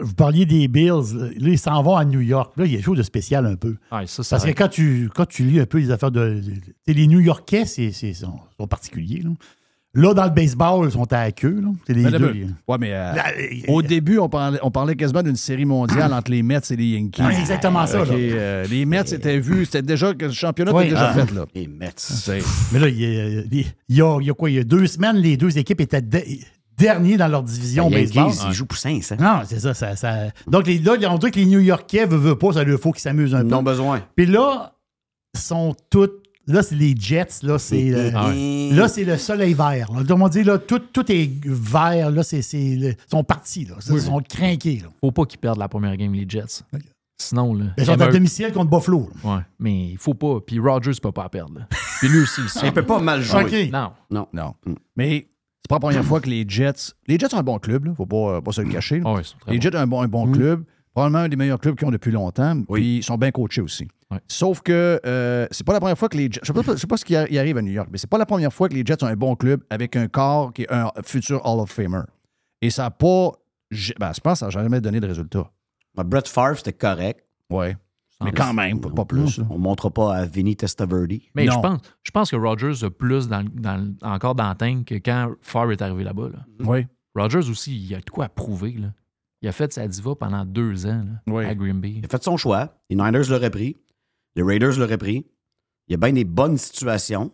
Vous parliez des Bills. Là, ils s'en vont à New York. Là, il y a quelque chose de spécial un peu. Ouais, ça, Parce que quand tu, quand tu lis un peu les affaires de. les New Yorkais, c'est, c'est- sont, sont particuliers. Là. Là, dans le baseball, ils sont à la queue. Là. C'est les Mais deux. Ouais, mais euh, Là, au début, on parlait, on parlait quasiment d'une série mondiale entre les Mets et les Yankees. Ah, exactement ça, euh, les Mets étaient vus, c'était déjà que le championnat était déjà Ah. fait. Là. Les Mets. C'est- Mais là, il y, a, il y a- il y a quoi? Il y a deux semaines, les deux équipes étaient de- derniers dans leur division Les baseball. Yankees, ils jouent pour 500. Non, c'est ça, ça, ça- Donc, les, là, on dirait que les New Yorkais veulent, veulent pas, ça leur faut qu'ils s'amusent un Ils peu. n'ont besoin. Puis là, sont toutes. Là, c'est les Jets. Là, c'est le, Ah là, c'est le soleil vert. Là. Donc, on dit, là, tout, tout est vert. Là, c'est, ils sont partis. Là. Ils sont craqués. Là. Faut pas qu'ils perdent la première game, les Jets. Sinon, là. Ils sont à domicile contre Buffalo. là. Ouais, mais il faut pas. Puis Rogers peut pas perdre. là. Puis lui aussi, il. Il peut pas mal jouer. Non. Non. Non. Mais c'est pas la première fois que les Jets. Les Jets sont un bon club, là. Faut pas, pas se le cacher. Ah les. Jets ont un bon, un bon club. Probablement un des meilleurs clubs qu'ils ont depuis longtemps. Oui. Puis ils sont bien coachés aussi. Sauf que euh, c'est pas la première fois que les Jets. Je sais pas, je sais pas ce qui arri- arrive à New York, mais c'est pas la première fois que les Jets ont un bon club avec un corps qui est un futur Hall of Famer. Et ça n'a pas. Ben, je pense que ça n'a jamais donné de résultat. Ben, Brett Favre, c'était correct. Ouais. Mais quand même, pas, pas plus. là. On ne montre pas à Vinny Testaverde. Mais je Non. pense, je pense que Rogers a plus dans, encore tank que quand Favre est arrivé là-bas. là. Oui. Rogers aussi, il a de quoi à prouver. Là. Il a fait sa diva pendant deux ans là, Oui. à Green Bay. Il a fait son choix. Les Niners l'auraient pris. Les Raiders l'auraient pris. Il y a bien des bonnes situations.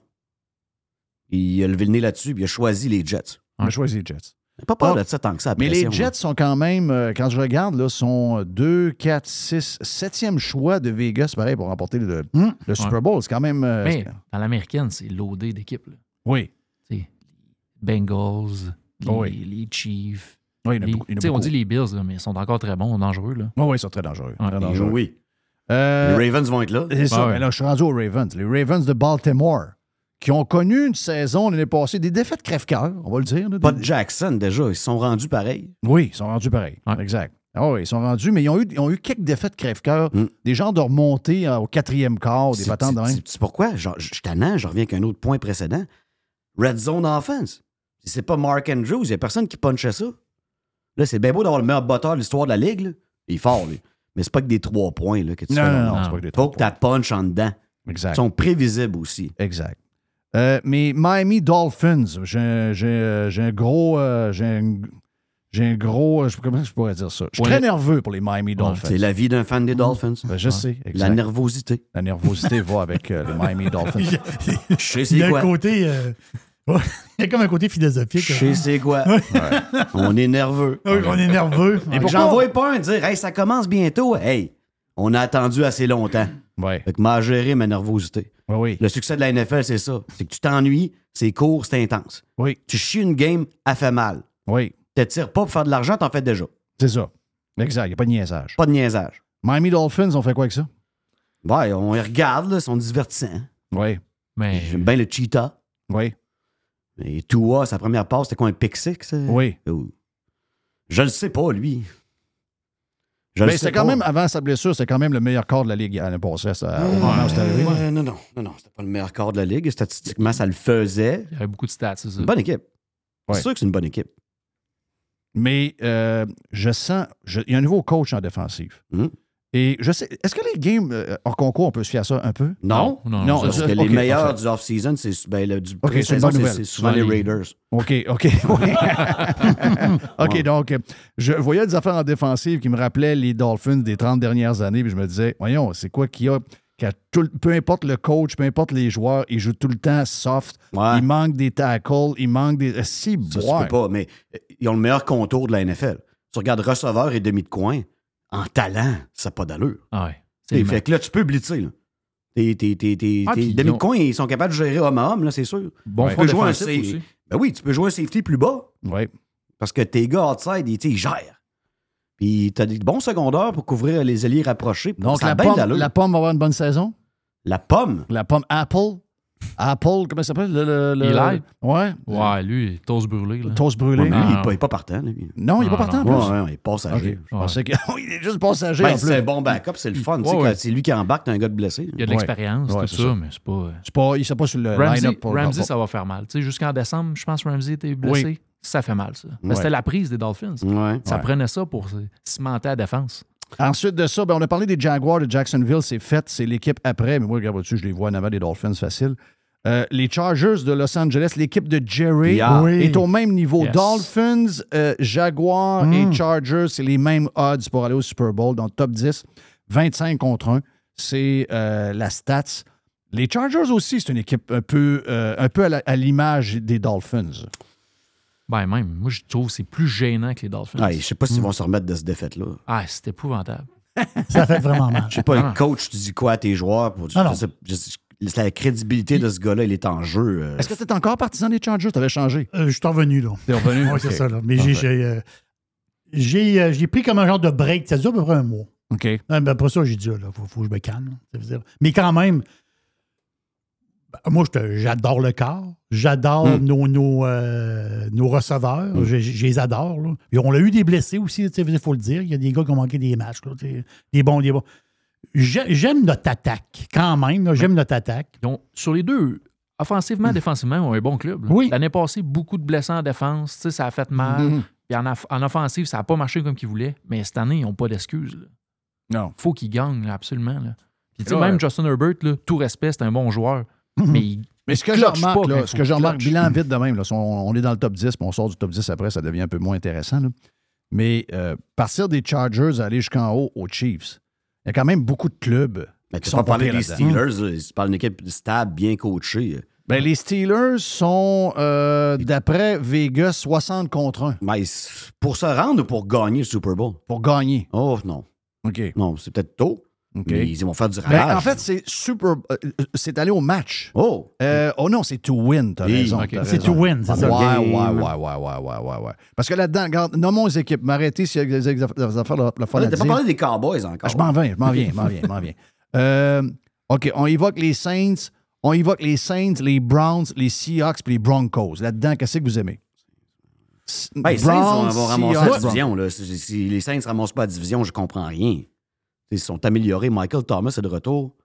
Il a levé le nez là-dessus, puis il a choisi les Jets. On a choisi les Jets. Pas peur Ah. de ça tant que ça. Mais les Jets sont quand même, euh, quand je regarde, là, sont 2, 4, 6, 7e choix de Vegas, pareil, pour remporter le, Hmm. le Super Bowl. C'est quand même. euh, Mais dans l'américaine, c'est loadé d'équipes. là. oui. Tu sais, Bengals, les, Oui. les Chiefs. Oui, il y en a Les- beaucoup- il y en a tu sais, on dit les Bills, là, mais ils sont encore très bons, dangereux. Là. Oui, oui, ils sont très dangereux. Ouais. très dangereux. Oui. Euh, Les Ravens vont être là. C'est ça, Ouais. mais là, je suis rendu aux Ravens. Les Ravens de Baltimore, qui ont connu une saison l'année passée, des défaites crève-cœur, on va le dire. là, Pas des- de Jackson, déjà. Ils se sont rendus pareil. Oui, ils sont rendus pareil. Exact. Ah oui, ils sont rendus, mais ils ont eu, ils ont eu quelques défaites crève-cœur, des genres de remontées euh, au quatrième quart, des Mm. Patentes de c'est- pourquoi, je tannant, je reviens avec un autre point précédent. Red Zone Offense. Si c'est pas Mark Andrews, il n'y a personne qui punchait ça. Là, c'est bien beau d'avoir le meilleur botteur de l'histoire de la Ligue. là. Il est fort, lui. Mais c'est pas que des trois points là, que tu Non, fais. non, là. non, c'est pas que des Faut que tu punch en dedans. Exact. Ils sont prévisibles aussi. Exact. Euh, mais Miami Dolphins, j'ai un gros. euh, j'ai un, gros. euh, je- Comment je pourrais dire ça? Je suis Ouais. très nerveux pour les Miami Dolphins. C'est la vie d'un fan des Dolphins. Ben, je sais. La nervosité. La nervosité va avec euh, les Miami Dolphins. Je sais Il y c'est a un quoi. côté. il y a comme un côté philosophique. Je sais c'est quoi. Ouais. On est nerveux. Oui, on est nerveux. Et j'en vois pas un dire Hey, ça commence bientôt. Hey, on a attendu assez longtemps. Ouais. Fait que m'a géré ma nervosité. Oui, oui. Le succès de la NFL, c'est ça. C'est que tu t'ennuies, c'est court, c'est intense. Oui. Tu chies une game, elle fait mal. Oui. Tu tires pas pour faire de l'argent, t'en fais déjà. C'est ça. Exact. Il n'y a pas de niaisage. Pas de niaisage. Miami Dolphins, on fait quoi avec ça? Ouais, on les regarde, là, ils sont divertissants. Oui. Mais J'aime bien le cheetah. Oui. Et Tua, sa première passe, c'était quoi, un pick six? ça? Oui. Oh. Je le sais pas, lui. Je Mais c'était quand même, avant sa blessure, c'était quand même le meilleur corps de la Ligue l'année passée, ça, au moment où c'était arrivé. Euh, non, non, non, non, c'était pas le meilleur corps de la Ligue. Statistiquement, ça le faisait. il y avait beaucoup de stats, c'est ça. Une bonne équipe. Ouais. C'est sûr que c'est une bonne équipe. Mais euh, je sens. je- il y a un nouveau coach en défensive. Hmm. Et je sais. Est-ce que les games euh, hors concours, on peut se fier à ça un peu? Non, non, non, parce ça- que les meilleurs parfait. du off-season, c'est ben, le, du OK, c'est souvent les Raiders. OK, OK. oui. OK, Ouais. donc, je voyais des affaires en défensive qui me rappelaient les Dolphins des 30 dernières années, puis je me disais, voyons, c'est quoi qu'il y a? qu'à tout le- peu importe le coach, peu importe les joueurs, ils jouent tout le temps soft. Ouais. Il manque des tackles, il manque des. euh, Si, Ça boire. peut pas, mais euh, ils ont le meilleur contour de la NFL. Tu regardes receveur et demi de coin, en talent, ça n'a pas d'allure. Ah ouais. T'sais, fait que là, tu peux blitzer. Là. Tes, tes, tes, Ah, demi ils ont- sont capables de gérer homme à homme, là, c'est sûr. Bon tu peux jouer un safety. Ben oui, tu peux jouer un safety plus bas. Oui. Parce que tes gars outside, ils, ils gèrent. Puis tu as des bons secondaires pour couvrir les alliés rapprochés. Donc, la pomme, la pomme va avoir une bonne saison? La pomme? La pomme Apple? Apple, comment ça s'appelle? Le, le, le- Eli? Ouais. Ouais, lui, toast brûlé. Là. Toast brûlé. Ouais, mais lui, Ah, il est pas- il est pas partant. lui. Non, il n'est pas Non, partant en Ouais, plus. ouais, ouais, il est passager. OK. Je pensais qu'il il est juste passager Ben, en plus. c'est un bon backup, c'est le fun. C'est lui qui embarque, t'as un gars de blessé. Il y a de l'expérience, Ouais, tout c'est ça, ça. mais c'est pas. C'est pas, il n'est pas sur le Ramsey, line-up pour Ramsey, ça va faire mal. Tu sais, jusqu'en décembre, je pense que Ramsey était blessé. Ça fait mal, ça. Mais Ouais. C'était la prise des Dolphins. Ouais. Ça Ouais. prenait ça pour se- cimenter la défense. Ensuite de ça, ben, on a parlé des Jaguars de Jacksonville, c'est fait, c'est l'équipe après, mais moi, regarde dessus, je les vois en avant des Dolphins facile. Euh, les Chargers de Los Angeles, l'équipe de Jerry Yeah. Oui. est au même niveau. Yes. Dolphins, euh, Jaguars Mm. et Chargers, c'est les mêmes odds pour aller au Super Bowl dans le top 10. 25 contre 1, c'est euh, la stats. Les Chargers aussi, c'est une équipe un peu, euh, un peu à la- à l'image des Dolphins. Ben même, moi je trouve que c'est plus gênant que les Dolphins. Ouais, je sais pas s'ils vont se remettre de cette défaite-là. Ah, c'est épouvantable. Ça fait vraiment mal. Je sais pas, Ah le non. coach, tu dis quoi à tes joueurs? Pour, Ah c'est la crédibilité de ce gars-là, il est en jeu. euh. Est-ce que tu es encore partisan des Chargers? Tu avais changé. Euh, je suis revenu, là. T'es revenu? Oui, c'est ça, là. Mais j'ai, Parfait. j'ai, euh, j'ai, pris comme un genre de break. Ça dure à peu près un mois. OK. Ah, ben, après ça, j'ai dit, il faut, faut que je me calme. Ça veut dire- Mais quand même, moi, je te- j'adore le corps. J'adore Hmm. nos, nos, euh, nos receveurs. Je, je les adore. là. Et on a eu des blessés aussi, il faut le dire. Il y a des gars qui ont manqué des matchs. là, des bons, des bons. J'ai- J'aime notre attaque, quand même. J'aime notre attaque. Donc, sur les deux, offensivement, défensivement, ils ont un bon club. Oui. L'année passée, beaucoup de blessés en défense. Ça a fait mal. Puis en, en offensive, ça n'a pas marché comme qu'ils voulaient. Mais cette année, ils n'ont pas d'excuses. Non. faut qu'ils gagnent, là, absolument. là. Puis, même ouais. Justin Herbert, là, tout respect, c'est un bon joueur. Mais il Mais ce que je remarque, là, ce que je qu'il remarque, bilan vite de même, là, si on, on est dans le top 10, puis on sort du top 10 après, ça devient un peu moins intéressant. là. Mais euh, partir des Chargers, aller jusqu'en haut aux Chiefs, il y a quand même beaucoup de clubs Mais qui tu sont pas des. Steelers, là. tu parles d'une équipe stable, bien coachée. Ben, les Steelers sont, euh, d'après Vegas, 60 contre 1 Mais pour se rendre ou pour gagner le Super Bowl? pour gagner. Oh non. OK. Non, c'est peut-être tôt. Mais ils vont faire du Ben, ravage. en fait, c'est super. euh, euh, c'est aller au match. Oh! Euh, oh non, c'est to win, t'as Oui, raison. C'est to win, c'est ça. Ouais, ouais, ouais, ouais, ouais, ouais, ouais. Parce que là-dedans, regarde, nommons les équipes. M'arrêter s'il y a des affaires de la fun à T'as pas parlé des Cowboys encore. Ah, je m'en viens, je m'en viens, je m'en viens, je m'en viens. Euh, OK, on évoque les Saints, on évoque les Saints, les Browns, les Seahawks puis les Broncos. Là-dedans, qu'est-ce que vous aimez? Ben, les Saints vont, ramasser la division. Là. Si, si les Saints ne ramassent pas la division, je comprends rien. Ils sont améliorés. Michael Thomas est de retour.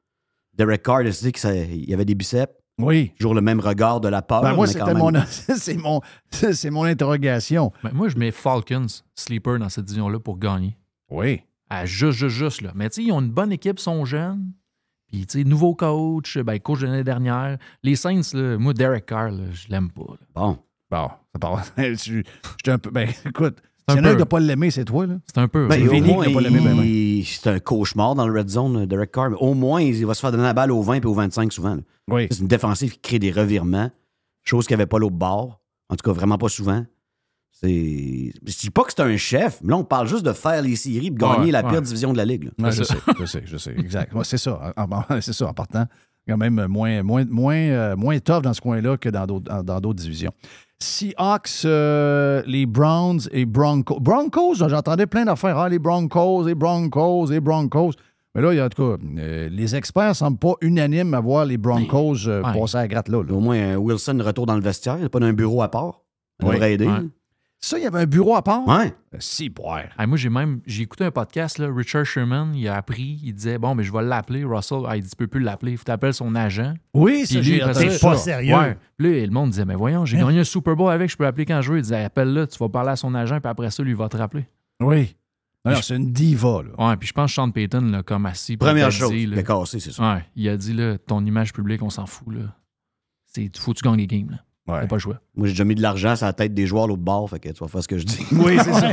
Derek Carr a dit qu'il y avait des biceps. Oui. Toujours le même regard de la peur. Ben, moi, c'était mon, c'est mon, c'est mon interrogation. Ben, moi, je mets Falcons, sleeper, dans cette division-là pour gagner. Oui. À juste, juste, juste, là. Mais tu sais, ils ont une bonne équipe, sont jeunes. Puis, tu sais, nouveau coach, ben, coach de l'année dernière. Les Saints, là, moi, Derek Carr, là, je l'aime pas. là. Bon. Bon, ça part. je suis un peu. Ben, écoute, C'est un en a un peu. qui n'a pas l'aimé, c'est toi, là. C'est un peu. Ben, Vinny qui n'a pas l'aimé, ben, ben. c'est un cauchemar dans le red zone, euh, Derek Carr. Mais au moins, il va se faire donner la balle au 20 et au 25 souvent. Oui. C'est une défensive qui crée des revirements, chose qu'il n'y avait pas l'autre bord. En tout cas, vraiment pas souvent. C'est. Je dis pas que c'est un chef, mais là, on parle juste de faire les séries et de gagner Ouais, la ouais. pire division de la ligue. Ouais, je sais, je sais, je sais. Exact. Ouais, c'est ça. C'est ça, en partant. Quand même moins, moins, moins, euh, moins tough dans ce coin-là que dans d'autres, dans dans d'autres divisions. Seahawks, euh, les Browns et Broncos. Broncos, j'entendais plein d'affaires. Ah, les Broncos, les Broncos, les Broncos. Mais là, il y a, en tout cas, euh, les experts ne semblent pas unanimes à voir les Broncos euh, Ouais. passer à la gratte là. là. Au moins, un Wilson retour dans le vestiaire, il n'y a pas d'un bureau à part. Ça Oui. devrait aider. Ouais. Ça, il y avait un bureau à part? Ouais. Si, boire. Ah, moi, j'ai même j'ai écouté un podcast, là, Richard Sherman, il a appris, il disait Bon, mais je vais l'appeler. Russell, ah, il dit Tu peux plus l'appeler, il faut t'appeler son agent. Oui, lui, faisait ça. ça. sérieux. Ouais. Puis là, le monde disait Mais voyons, j'ai Hein? gagné un Super Bowl avec, je peux l'appeler quand je veux. Il disait Appelle-le, tu vas parler à son agent, puis après ça, lui, il va te rappeler. Oui. Non, c'est une diva, là. Ouais, puis je pense que Sean Payton, là, comme assis. Première il a chose, dit, il a cassé, c'est ça. Ouais, il a dit là, ton image publique, on s'en fout. Là. C'est, faut que tu gagnes les games. Là. T'as pas le choix. Moi, j'ai déjà mis de l'argent sur la tête des joueurs à l'autre bord, fait que tu vas faire ce que je dis. Oui, c'est ça.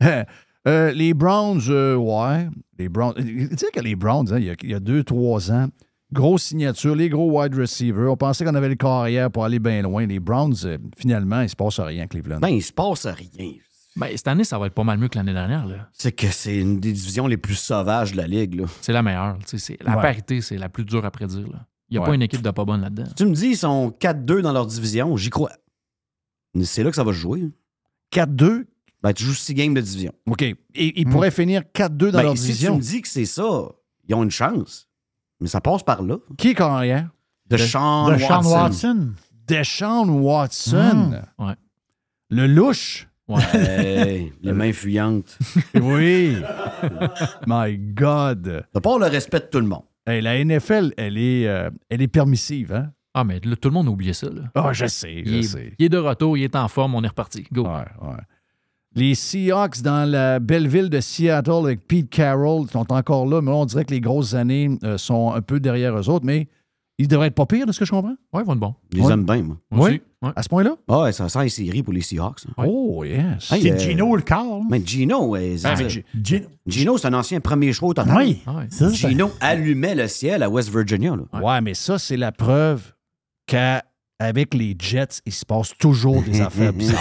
Euh, les Browns, euh, ouais. Les Browns. Tu sais que les Browns, hein, il y a- il y a deux, trois ans, grosse signature, les gros wide receivers. On pensait qu'on avait le carrière pour aller bien loin. Les Browns, euh, finalement, il ne se passe rien à Cleveland. Ben, il se passe rien. Ben, cette année, ça va être pas mal mieux que l'année dernière. Là. C'est que c'est une des divisions les plus sauvages de la ligue. Là. C'est la meilleure. C'est, la Ouais. parité, c'est la plus dure à prédire. là. Il n'y a Ouais. pas une équipe de pas bonne là-dedans. Tu me dis, ils sont 4-2 dans leur division, j'y crois. Mais C'est là que ça va se jouer. 4-2? Ben, tu joues 6 games de division. OK. Et ils pourraient finir 4-2 dans Ben, leur si division. tu me dis que c'est ça, ils ont une chance. Mais ça passe par là. Qui est carrière? De Sean Deshaun Watson. Watson. Deshaun Watson. Ouais. Le louche. Ouais, les mains fuyantes. Oui. My God. T'as pas le respect de tout le monde. Hey, la NFL, elle est, euh, elle est permissive, hein? Ah, mais là, tout le monde a oublié ça. Ah, je sais, je il, est, sais. il est de retour, il est en forme, on est reparti. Go. Ouais, ouais. Les Seahawks dans la belle ville de Seattle avec Pete Carroll sont encore là, mais là, on dirait que les grosses années euh, sont un peu derrière eux autres, mais ils devraient être pas pires, de ce que je comprends. Ouais, ils vont être bons. Je les Ouais. aime bien, moi. Moi Oui. Ouais. À ce point-là? Ah ouais, ça sent les séries pour les Seahawks. hein. Oh, yes. Hey, C'est euh, Gino le là. Mais Gino, c'est Ben, mais Gino. Gino, c'est un ancien premier choix au total. Oui. Ah ouais. Ça, c'est- Gino allumait le ciel à West Virginia. Là. Ouais, mais ça, c'est la preuve qu'avec les Jets, il se passe toujours des affaires bizarres.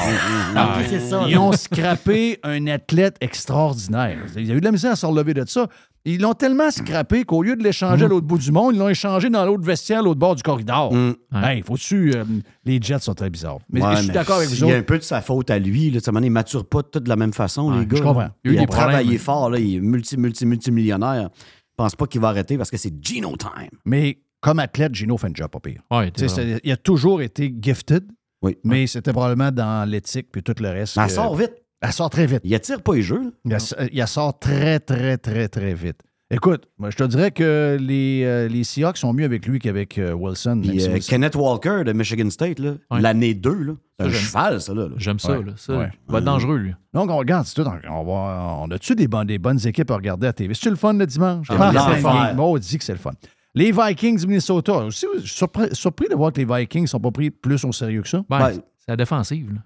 Ah, ça. Ils ont scrappé un athlète extraordinaire. Il y a eu de la misère à se relever de ça. Ils l'ont tellement scrappé qu'au lieu de l'échanger à l'autre bout du monde, ils l'ont échangé dans l'autre vestiaire, à l'autre bord du corridor. Mm. Hey, faut-tu. euh, les Jets sont très bizarres. Mais Ouais, je suis mais d'accord avec vous Il y a autres. un peu de sa faute à lui. Là. Ne maturent pas tous de la même façon, Ouais, les gars. je comprends. là. Il y a eu Il des a travaillé fort. Là. Il est multi, multi, multimillionnaire. Je pense pas qu'il va arrêter parce que c'est Gino time. Mais comme athlète, Gino fait un job pas pire. Ouais, Tu sais, t'es c'est- il a toujours été gifted, Oui. mais c'était probablement dans l'éthique puis tout le reste. Que- sort vite. Elle sort très vite. Il attire pas les jeux. Il, a- il sort très, très, très, très vite. Écoute, moi, je te dirais que les, euh, les Seahawks sont mieux avec lui qu'avec euh, Wilson. Puis euh, Wilson- Kenneth Walker de Michigan State, là, Ouais. l'année 2, là, c'est un j'aime. cheval, ça. Là, là. J'aime ça. Ouais. Là, ça. Ouais. Il va être dangereux, lui. Donc, on regarde, c'est tout. On, va, on a-tu des, bonnes- des bonnes équipes à regarder à TV? C'est-tu le fun le dimanche? Ah, Ah, on dit que c'est le fun. Les Vikings du Minnesota. Aussi, je suis surpris, surpris de voir que les Vikings ne sont pas pris plus au sérieux que ça. Ben, Ouais. C'est la défensive. là.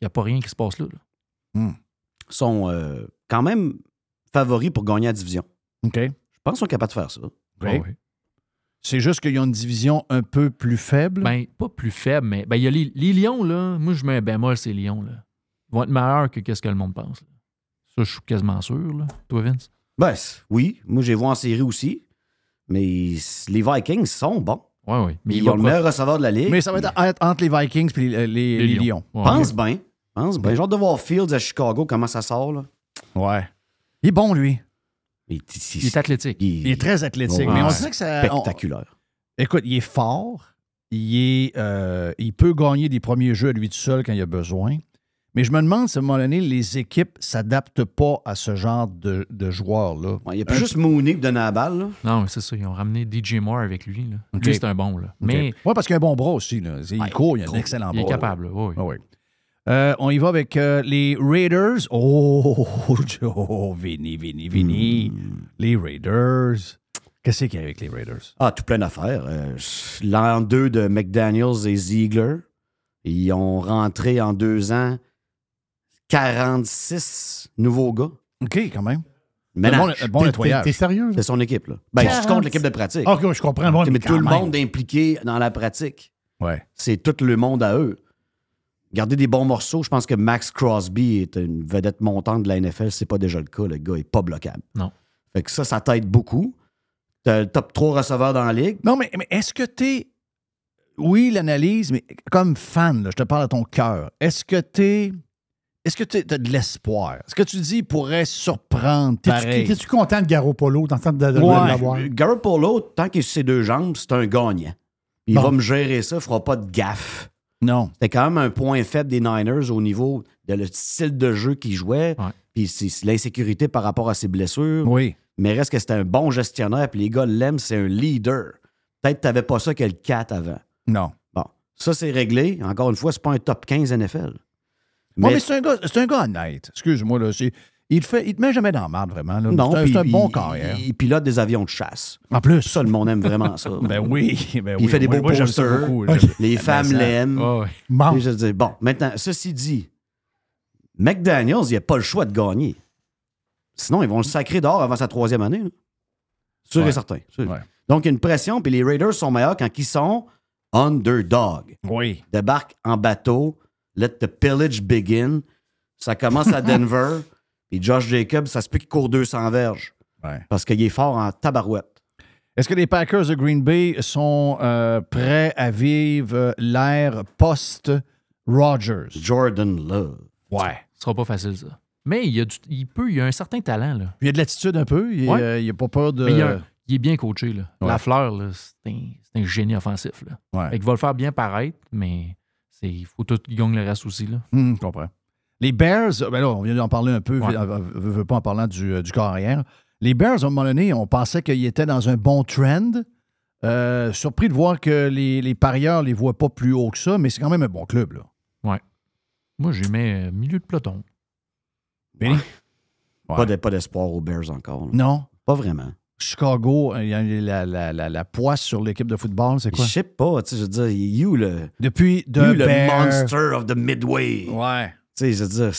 Il n'y a pas rien qui se passe là. là. Sont euh, quand même favoris pour gagner la division. OK. Je pense qu'ils sont capables de faire ça. Ah ouais. C'est juste qu'ils ont une division un peu plus faible? Ben, pas plus faible, mais ben, il y a les, les Lions, là. Moi, je mets un bémol, ces Lions, là. Ils vont être meilleurs que qu'est-ce que le monde pense. là. Ça, je suis quasiment sûr, là. Toi, Vince? Ben, oui. Moi, j'ai vu en série aussi. Mais les Vikings sont bons. Oui, oui. Mais Ils il va ont le meilleur receveur de la ligue. Mais ça va être entre les Vikings et les, les- les Lions. Ouais. Pense bien. Pense bien. J'ai hâte de voir Fields à Chicago, comment ça sort. Là? Ouais. Il est bon, lui. Il, Il est athlétique. Il est très athlétique. Ouais. Mais on dirait que ça. on- spectaculaire. Écoute, il est fort. Il, est, euh, il peut gagner des premiers jeux à lui tout seul quand il a besoin. Mais je me demande si à un moment donné, les équipes ne s'adaptent pas à ce genre de, de joueur-là. Il n'y a plus juste Mooney pour donner la balle. là. Non, c'est ça. Ils ont ramené DJ Moore avec lui. Là. Lui, c'est un bon. Là. Mais Oui, parce qu'il a un bon bras aussi. Là. Il court, il a un excellent il est bras. capable. Oui, oui. Ah oui. Euh, on y va avec euh, les Raiders. Oh, oh, Vinny, Vinny, Vinny. Hmm. Les Raiders. Qu'est-ce qu'il y a avec les Raiders? Ah, tout plein d'affaires. Euh, L'an 2 de McDaniels et Ziegler, ils ont rentré en deux ans 46 nouveaux gars. OK, quand même. Bon- bon T'es- nettoyage. t'es- T'es sérieux? C'est son équipe. Là. Ben, je compte l'équipe de pratique. Ok, je comprends. Bon, mais tout le monde est impliqué dans la pratique. Ouais. C'est tout le monde à eux. Garder des bons morceaux, je pense que Max Crosby est une vedette montante de la NFL. C'est pas déjà le cas. Le gars est pas bloquable. Non. Fait que ça, ça t'aide beaucoup. T'as le top 3 receveurs dans la ligue. Non, mais, mais est-ce que tu es. Oui, l'analyse, mais comme fan, là, je te parle à ton cœur. Est-ce que tu es. Est-ce que tu as de l'espoir? Est-ce que tu dis il pourrait surprendre pareil? T'es-tu content de Garoppolo, t'es en train de, de- de Ouais. l'avoir? Garoppolo, tant qu'il est sur ses deux jambes, c'est un gagnant. Il Bon. va me gérer ça, il fera pas de gaffe. Non. C'était quand même un point faible des Niners au niveau de le style de jeu qu'il jouait, puis c'est l'insécurité par rapport à ses blessures. Oui. Mais reste que c'était un bon gestionnaire, puis les gars l'aiment, c'est un leader. Peut-être que tu n'avais pas ça que le 4 avant. Non. Bon, ça c'est réglé. Encore une fois, c'est pas un top 15 NFL. Mais, mais c'est un, gars- c'est un gars honnête. Excuse-moi, là. Il te, fait, il te met jamais dans la merde, vraiment. là. Non, c'est un, bon carrière. Il, pilote des avions de chasse. En plus. Ça, le monde aime vraiment ça. Ben oui, ben il oui. fait des beaux moi, posters. beaucoup. Les femmes l'aiment. Ah ouais. Bon. Et je dis, bon, maintenant, ceci dit, McDaniels, il n'a pas le choix de gagner. Sinon, ils vont le sacrer dehors avant sa troisième année. là. Sûr Ouais. et certain. sûr. Donc, il y a une pression, puis les Raiders sont meilleurs quand ils sont underdog. Oui. Débarquent en bateau, let the pillage begin. Ça commence à Denver, puis Josh Jacobs, ça se peut qu'il court 200 verges. Ouais. Parce qu'il est fort en tabarouette. Est-ce que les Packers de Green Bay sont euh, prêts à vivre euh, l'ère post-Rogers? Jordan Love. Ouais. Ce sera pas facile, ça. Mais il, y a du- il peut, il y a un certain talent. Là. Il y a de l'attitude un peu. Il Ouais. n'a pas peur de. Mais il, a il est bien coaché. Là. Ouais. La fleur, là, c'est un, génie offensif. Là. Ouais. Fait qu'il va le faire bien paraître, mais c'est- il faut tout qu'il gagne le reste aussi. Là. Hum, je comprends. Les Bears, ben là, on vient d'en parler un peu, Ouais. je veux pas en parlant du, euh, du corps arrière. Les Bears, à un moment donné, on pensait qu'ils étaient dans un bon trend. Euh, surpris de voir que les, les parieurs ne les voient pas plus haut que ça, mais c'est quand même un bon club. Là. Ouais. Moi, j'ai mis milieu de peloton. Benny? Pas de- pas d'espoir aux Bears encore. là. Non. Pas vraiment. Chicago, il y a la, la, la, la poisse sur l'équipe de football, c'est quoi? Je sais pas, tu sais, je veux dire, you le. Depuis you le monster of the Midway? Ouais. Tu sais, je veux dire,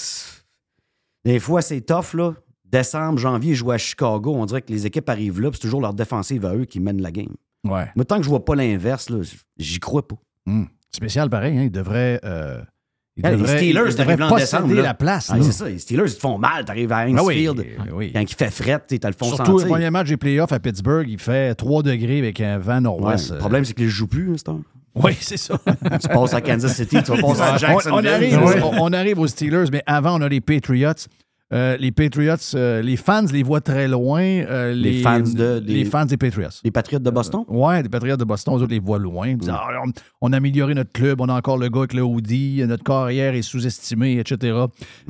des fois, c'est tough, là. Décembre, janvier, je joue à Chicago. On dirait que les équipes arrivent là, puis c'est toujours leur défensive à eux qui mènent la game. Ouais. Mais tant que je vois pas l'inverse, là, j'y crois pas. Hum. Spécial pareil, hein, il devrait. euh, il Hey, devrait- les Steelers, t'arrives en décembre. là. la place. Ah, c'est ça, les Steelers, ils te font mal. T'arrives à Ah oui, Heinzfield. oui. Quand il fait fret, tu te le font Surtout le premier match des playoffs à Pittsburgh, il fait 3 degrés avec un vent Ouais, nord-ouest. le problème, c'est qu'ils ne jouent plus, hein. Oui, c'est ça. tu passes à Kansas City, tu vas passer à On- Jacksonville. On, arrive, on arrive aux Steelers, mais avant, on a les Patriots. Euh, les Patriots, euh, les fans les voient très loin. euh, Les fans de- des- les fans des Patriots. Les Patriotes de Boston? Ouais, les Patriots de Boston, eux autres les voient loin. Ils disent, Ah, on, on a amélioré notre club, on a encore le gars avec le hoodie, notre carrière est sous-estimé, etc.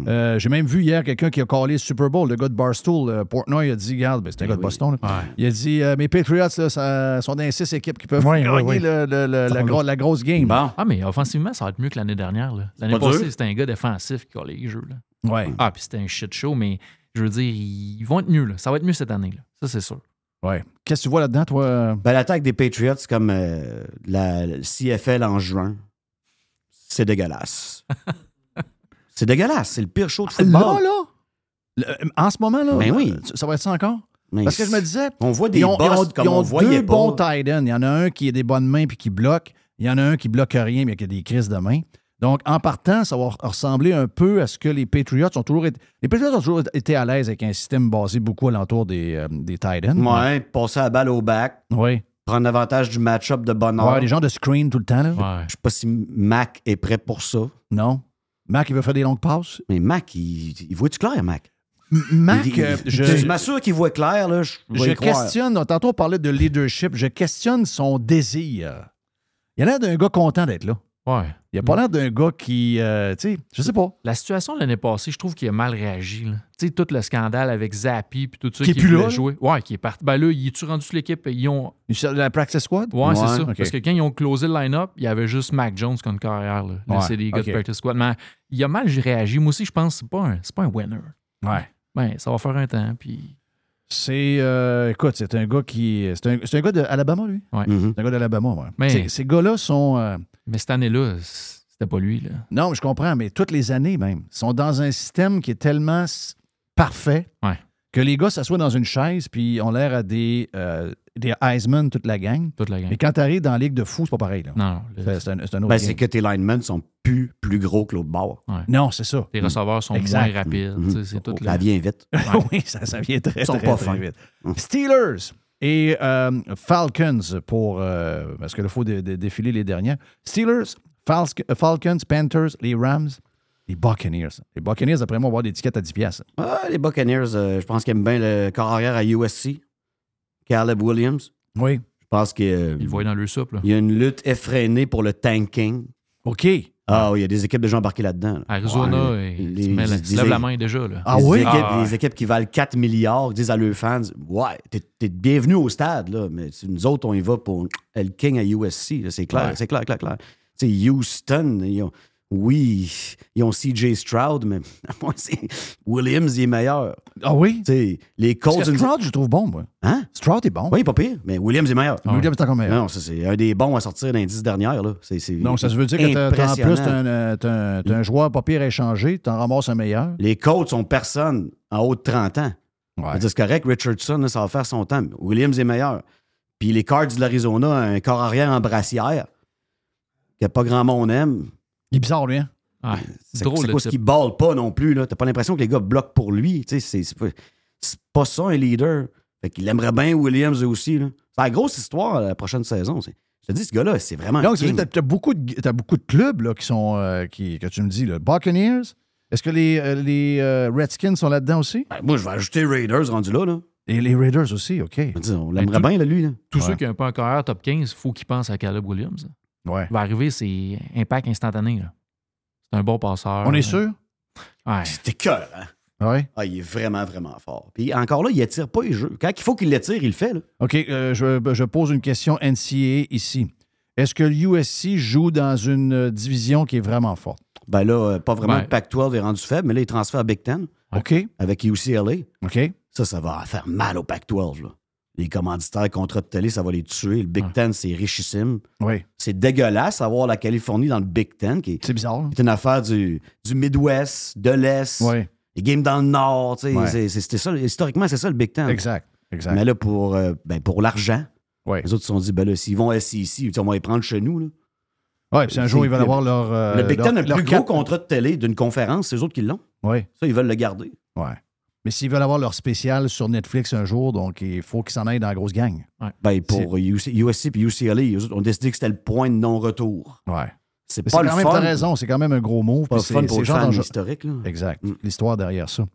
Euh, J'ai même vu hier quelqu'un qui a callé le Super Bowl, le gars de Barstool, euh, Portnoy, a dit, regarde, ben, c'est un gars de Boston. Il a dit, euh, mes Patriots, là, ça- sont dans les six équipes qui peuvent Ouais, gagner ouais, ouais. le- le- le- la, grosse game. Ah, mais offensivement, ça va être mieux que l'année dernière. L'année pas passée, c'était un gars défensif qui collait les jeux. Là. Ouais. Ah, puis c'était un shit show, mais je veux dire, ils vont être mieux. Là. Ça va être mieux cette année. Là. Ça, c'est sûr. Ouais. Qu'est-ce que tu vois là-dedans, toi? Ben, L'attaque des Patriots, c'est comme euh, la CFL en juin. C'est dégueulasse. c'est dégueulasse. C'est le pire show de football. Là, là? Le- en ce moment, là? Ben oui. Ça, ça va être ça encore? Mais Parce que je me disais. On voit des ils ont, boss ils ont- comme ils ont on voyait deux bons tight ends. Il y en a un qui a des bonnes mains puis qui bloque. Il y en a un qui bloque rien mais qui a des crises de main. Donc, en partant, ça va ressembler un peu à ce que les Patriots ont toujours été. Les Patriots ont toujours été à l'aise avec un système basé beaucoup alentour des, euh, des tight ends. Ouais, passer la balle au back. Oui. Prendre l'avantage du match-up de bonne heure. Ouais, les gens de screen tout le temps. Là. Je sais pas si Mac est prêt pour ça. Non. Mac, il veut faire des longues passes? Mais Mac, il, il voit-tu clair, Mac? Mac, Il- euh, je, je, m'assure qu'il voit clair. Là, je je questionne, tantôt on parlait de leadership, je questionne son désir. Il a l'air d'un gars content d'être là. Ouais. Il a pas l'air d'un gars qui, euh, tu sais, je sais pas. La situation de l'année passée, je trouve qu'il a mal réagi. Tu sais, tout le scandale avec Zappi puis tout ça. Qui est plus là, jouer. Ouais, qui est parti. Ben là, il est-tu rendu sur l'équipe? Ils ont. La practice squad? Ouais, c'est Ouais, ça. Parce que quand ils ont closé le line-up, il y avait juste Mac Jones comme carrière. Là. Là, Ouais, c'est des gars de practice squad. Mais il a mal réagi. Moi aussi, je pense que c'est pas un, pas un winner. Ouais. Ben, ça va faire un temps. Puis. C'est, euh, écoute, c'est un gars qui. C'est un, c'est un gars d'Alabama, lui? Ouais. Mhm. C'est un gars d'Alabama, ouais. Mais- Ces- gars-là sont. euh, Mais cette année-là, c'était pas lui. Là. Non, mais je comprends, mais toutes les années même, sont dans un système qui est tellement parfait Ouais. que les gars s'assoient dans une chaise puis ont l'air à des, euh, des Heisman, toute la gang. Toute la gang. Mais quand tu arrives dans la Ligue de fou, c'est pas pareil. Là. Non, le- C'est, un, autre Ben, c'est que tes linemen sont plus, plus gros que l'autre bord. Ouais. Non, c'est ça. Les receveurs sont Exact. moins rapides. Mhm. tout Ça vient vite. oui, ça, ça vient très, Ils sont très, pas très fins. vite. Steelers et euh, Falcons pour... euh, parce qu'il faut dé- dé- défiler les dernières. Steelers, Falc- Falcons, Panthers, les Rams, les Buccaneers. Les Buccaneers, après moi, vont avoir des tickets à 10 piastres. Ah, les Buccaneers, euh, je pense qu'ils aiment bien le corps arrière à USC. Caleb Williams. Oui. Je pense qu'il Ils le voient dans le soupe. Là. y a une lutte effrénée pour le tanking. OK. Ah oui, il y a des équipes déjà embarquées là-dedans. là. Arizona, Ouais, il les- se, met la- les- se lève la main déjà. Là. Ah les oui? Équipes, Ah, Les équipes qui valent 4 milliards disent à leurs fans Ouais, t'es, t'es bienvenu au stade, là, mais c'est- nous autres, on y va pour le King à USC. là, c'est clair, Ouais. c'est clair, clair, clair. Tu sais, Houston, ils ont- oui, ils ont CJ Stroud, mais Williams, il est meilleur. Ah oui? Les Parce Colts. que Stroud, je le trouve bon, moi. Hein? Stroud est bon. Oui, pas pire, mais Williams est meilleur. Williams est encore meilleur. Non, ça, c'est un des bons à sortir dans les 10 dernières. Là. C'est, c'est Donc, ça veut dire que t'as- en plus, t'as un, euh, un- joueur pas pire à échanger, t'en ramasses un meilleur. Les Colts sont personne en haut de 30 ans. Ouais. C'est correct, Richardson, là, ça va faire son temps. Williams est meilleur. Puis les Cards de l'Arizona, un corps arrière en brassière, que pas grand monde aime. Il est bizarre, lui, hein? Ouais. C'est Drôle c'est quoi ce qu'il balle pas non plus. là? T'as pas l'impression que les gars bloquent pour lui. C'est pas, pas ça un leader. Fait qu'il aimerait bien Williams aussi. là. C'est la grosse histoire la prochaine saison. C'est- Je te dis, ce gars-là, c'est vraiment. un Donc, tu as, beaucoup de, t'as beaucoup de clubs là, qui sont, euh, qui, que tu me dis. Là. Buccaneers, est-ce que les, euh, les euh, Redskins sont là-dedans aussi? Ben, moi, je vais ajouter Raiders rendu là. là. Et les Raiders aussi, OK. On l'aimerait bien, là, lui. Là. Tous Ouais. ceux qui ont un peu un carrière top 15, il faut qu'ils pensent à Caleb Williams. Ouais. Il va arriver, c'est impact instantané. C'est un bon passeur. On est sûr? Ouais. C'était cœur, hein? Oui. Ah, il est vraiment, vraiment fort. Puis encore là, il attire pas les jeux. Quand il faut qu'il l'attire, il le fait. Là. OK, euh, je, je pose une question NCAA ici. Est-ce que l'USC joue dans une euh, division qui est vraiment forte? Ben là, euh, pas vraiment. Ben- Le Pac-12 est rendu faible, mais là, il transfère à Big Ten OK. avec UCLA. OK. Ça, ça va faire mal au Pac-12. Les commanditaires, contrats de télé, ça va les tuer. Le Big Ten, c'est richissime. Oui. C'est dégueulasse avoir la Californie dans le Big Ten, qui est, C'est bizarre. là. qui est une affaire du, du Midwest, de l'Est, Oui. les games dans le Nord. tu sais, Ouais. c'est- c'est- c'était ça, historiquement, c'est ça le Big Ten. Exact. Exact. Mais là, pour, euh, ben, pour l'argent, Oui. les autres se sont dit, ben là, s'ils vont SEC, on va les prendre chez nous. Là. Ouais, puis un jour, c'est- ils veulent avoir leur. euh, le Big Ten a le plus gros contrat de télé d'une conférence, c'est eux autres qui l'ont. Oui. Ça, ils veulent le garder. Ouais. Mais s'ils veulent avoir leur spécial sur Netflix un jour, donc il faut qu'ils s'en aillent dans la grosse gang. Ben, pour UC USC et UCLA, autres ont décidé que c'était le point de non-retour. Ouais. C'est pas c'est le quand même, fun. raison, c'est quand même un gros move. Le fun c'est- pour c'est le genre historique. Là. Exact. Mm. L'histoire derrière ça.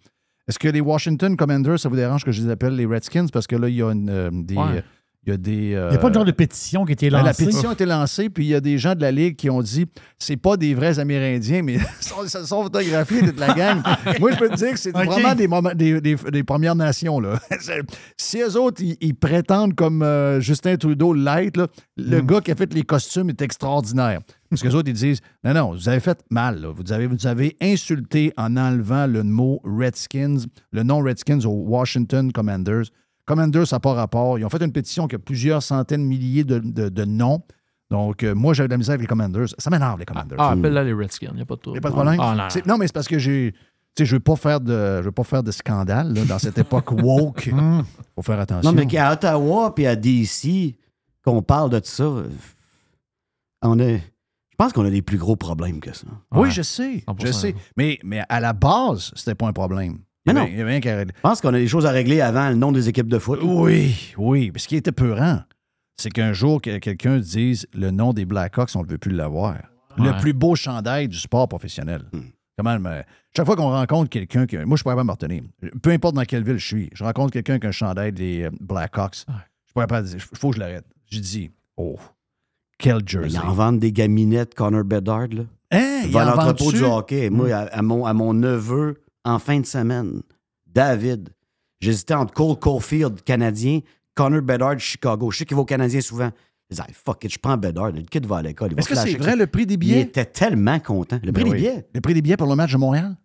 Est-ce que les Washington Commanders, ça vous dérange que je les appelle les Redskins? Parce que là, il y a, une, euh, des. Ouais. Il y a des. euh, Il n'y a pas de genre de pétition qui a été ben, lancée. la pétition a été lancée, puis il y a des gens de la Ligue qui ont dit c'est pas des vrais Amérindiens, mais ils sont, photographiés de la gang. Moi, je peux te dire que c'est vraiment des, moments- des, des- des Premières Nations. Là. Si eux autres, ils, ils prétendent comme euh, Justin Trudeau là, le gars qui a fait les costumes est extraordinaire. Parce que les autres, ils disent non, non, vous avez fait mal. là. Vous, avez, vous avez insulté en enlevant le mot Redskins, le nom Redskins aux Washington Commanders. Commanders, ça n'a pas rapport. Ils ont fait une pétition qui a plusieurs centaines, milliers de, de- de noms. Donc, euh, moi, j'avais de la misère avec les Commanders. Ça m'énerve, les Commanders. Ah, appelle-là les Redskins, il n'y a pas de Il trouble. n'y a pas de problème? Ah, non, mais c'est parce que j'ai. Tu sais, je ne veux pas faire de, je veux pas faire de scandale là, dans cette époque woke. Il faut faire attention. Non, mais qu'à Ottawa puis à DC, qu'on parle de ça, euh, on est. Je pense qu'on a des plus gros problèmes que ça. Oui, je sais. Je sais. Mais, mais à la base, c'était pas un problème. Mais Il y non. avait- il y avait rien qu'à régler. Je pense qu'on a des choses à régler avant le nom des équipes de foot. Oui, oui. Mais ce qui était peurant, c'est qu'un jour, que quelqu'un dise le nom des Blackhawks, on ne veut plus l'avoir. Le Ouais. plus beau chandail du sport professionnel. Hmm. Comment, mais chaque fois qu'on rencontre quelqu'un, qui- moi, je ne pourrais pas me retenir. Peu importe dans quelle ville je suis, je rencontre quelqu'un qui a un chandail des euh, Blackhawks. Je ne pourrais pas dire, il faut que je l'arrête. Je dis, oh, quel jersey. Ils en vendent des gaminettes Connor Bedard, là. Hein, ils va à en l'entrepôt du hockey. Moi, à, à mon, à mon neveu, en fin de semaine, David, j'hésitais entre Cole Caulfield, Canadien, Connor Bedard, Chicago. Je sais qu'il va au Canadien souvent. Je disais, Hey, fuck it, je prends Bedard. Le kid va à l'école. il Est-ce que c'est vrai le prix des Il billets? était tellement content. Le prix Ben des oui. billets. Le prix des billets pour le match de Montréal?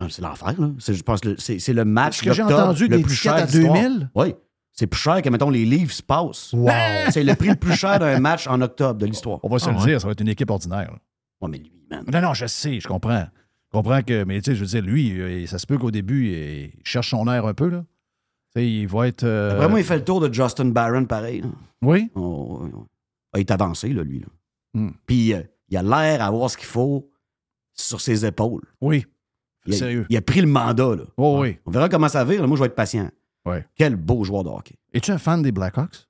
Ah, C'est l'enfer, là. C'est- Je pense que c'est le match que j'ai entendu le des plus cher à de l'histoire. 2000. Oui. C'est plus cher que, mettons, les livres se passent. Wow. C'est le prix le plus cher d'un match en octobre de l'histoire. On va se Ah le ouais. dire, ça va être une équipe ordinaire. Ouais, mais lui, man. Non, non, je sais, je comprends. Je comprends que, mais tu sais, je veux dire, lui, euh, ça se peut qu'au début, il cherche son air un peu, là. Tu sais, il va être. euh, Après moi, il fait le tour de Justin Barron, pareil. là. Oui? Oh. Ah, il est avancé, là, lui. Là. Hmm. Puis euh, il a l'air à avoir ce qu'il faut sur ses épaules. Oui. Il a, Sérieux. il a pris le mandat. Là. Oh, oui. On verra comment ça vire. Moi, je vais être patient. Ouais. Quel beau joueur de hockey. Es-tu un fan des Blackhawks?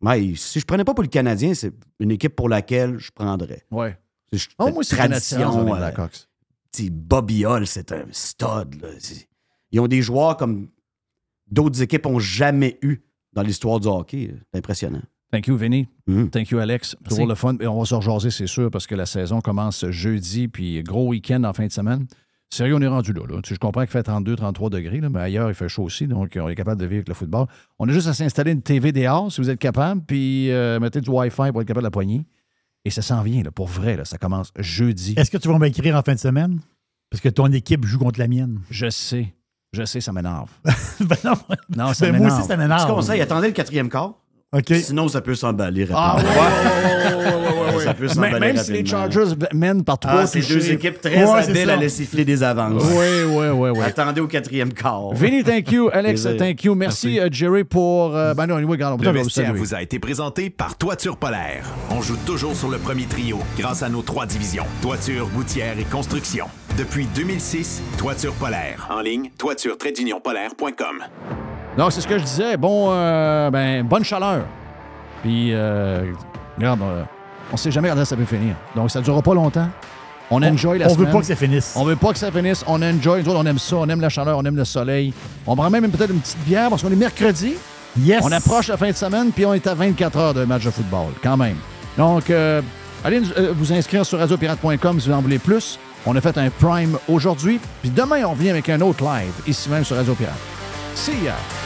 Mais si je prenais pas pour le Canadien, c'est une équipe pour laquelle je prendrais. Ouais. C'est Oh, moi, c'est vers les Blackhawks. Bobby Hall, c'est un stud. là. Ils ont des joueurs comme d'autres équipes n'ont jamais eu dans l'histoire du hockey. C'est impressionnant. Thank you, Vinny. Mhm. Thank you, Alex. Toujours le fun. Et on va se rejaser, c'est sûr, parce que la saison commence jeudi, puis gros week-end en fin de semaine. Sérieux, on est rendu là. là. Tu sais, Je comprends qu'il fait 32, 33 degrés, là, mais ailleurs, il fait chaud aussi, donc on est capable de vivre avec le football. On a juste à s'installer une TV dehors, si vous êtes capable, puis euh, mettez du Wi-Fi pour être capable de la poigner. Et ça s'en vient, là, pour vrai. Là, ça commence jeudi. Est-ce que tu vas m'écrire en fin de semaine? Parce que ton équipe joue contre la mienne. Je sais. Je sais, ça m'énerve. ben non, Non, ça Ben, moi aussi, ça m'énerve. Petit conseil, attendez le quatrième quart? Sinon, ça peut s'emballer Ah, rapidement. ouais, ouais, Ça peut s'emballer Même si les. Chargers mènent par trois Ah, c'est deux équipes très habiles à laisser siffler des avances. Oui, oui, oui, oui. Attendez au quatrième quart. Vinny, thank you. Alex, Plaisir. thank you. Merci, euh, Jerry, pour. euh, ben non, anyway, regarde, on peut Le vestiaire vous a été présenté par Toiture Polaire. On joue toujours sur le premier trio grâce à nos trois divisions. Toiture, gouttière et construction. Depuis 2006, Toiture Polaire. En ligne, toiture-polaire.com. Non, c'est ce que je disais. Bon, euh, ben, bonne chaleur. Puis, euh, regarde, euh, on sait jamais quand ça peut finir. Donc, ça ne durera pas longtemps. On enjoy la on veut semaine. pas que ça finisse. On veut pas que ça finisse. On enjoy. Nous autres, on aime ça. On aime la chaleur. On aime le soleil. On prend même peut-être une petite bière parce qu'on est mercredi. Yes. On approche la fin de semaine, puis on est à 24 heures d'un match de football, quand même. Donc, euh, allez euh, vous inscrire sur radiopirate.com si vous en voulez plus. On a fait un prime aujourd'hui, puis demain, on revient avec un autre live, ici même sur Radio Pirate. See ya!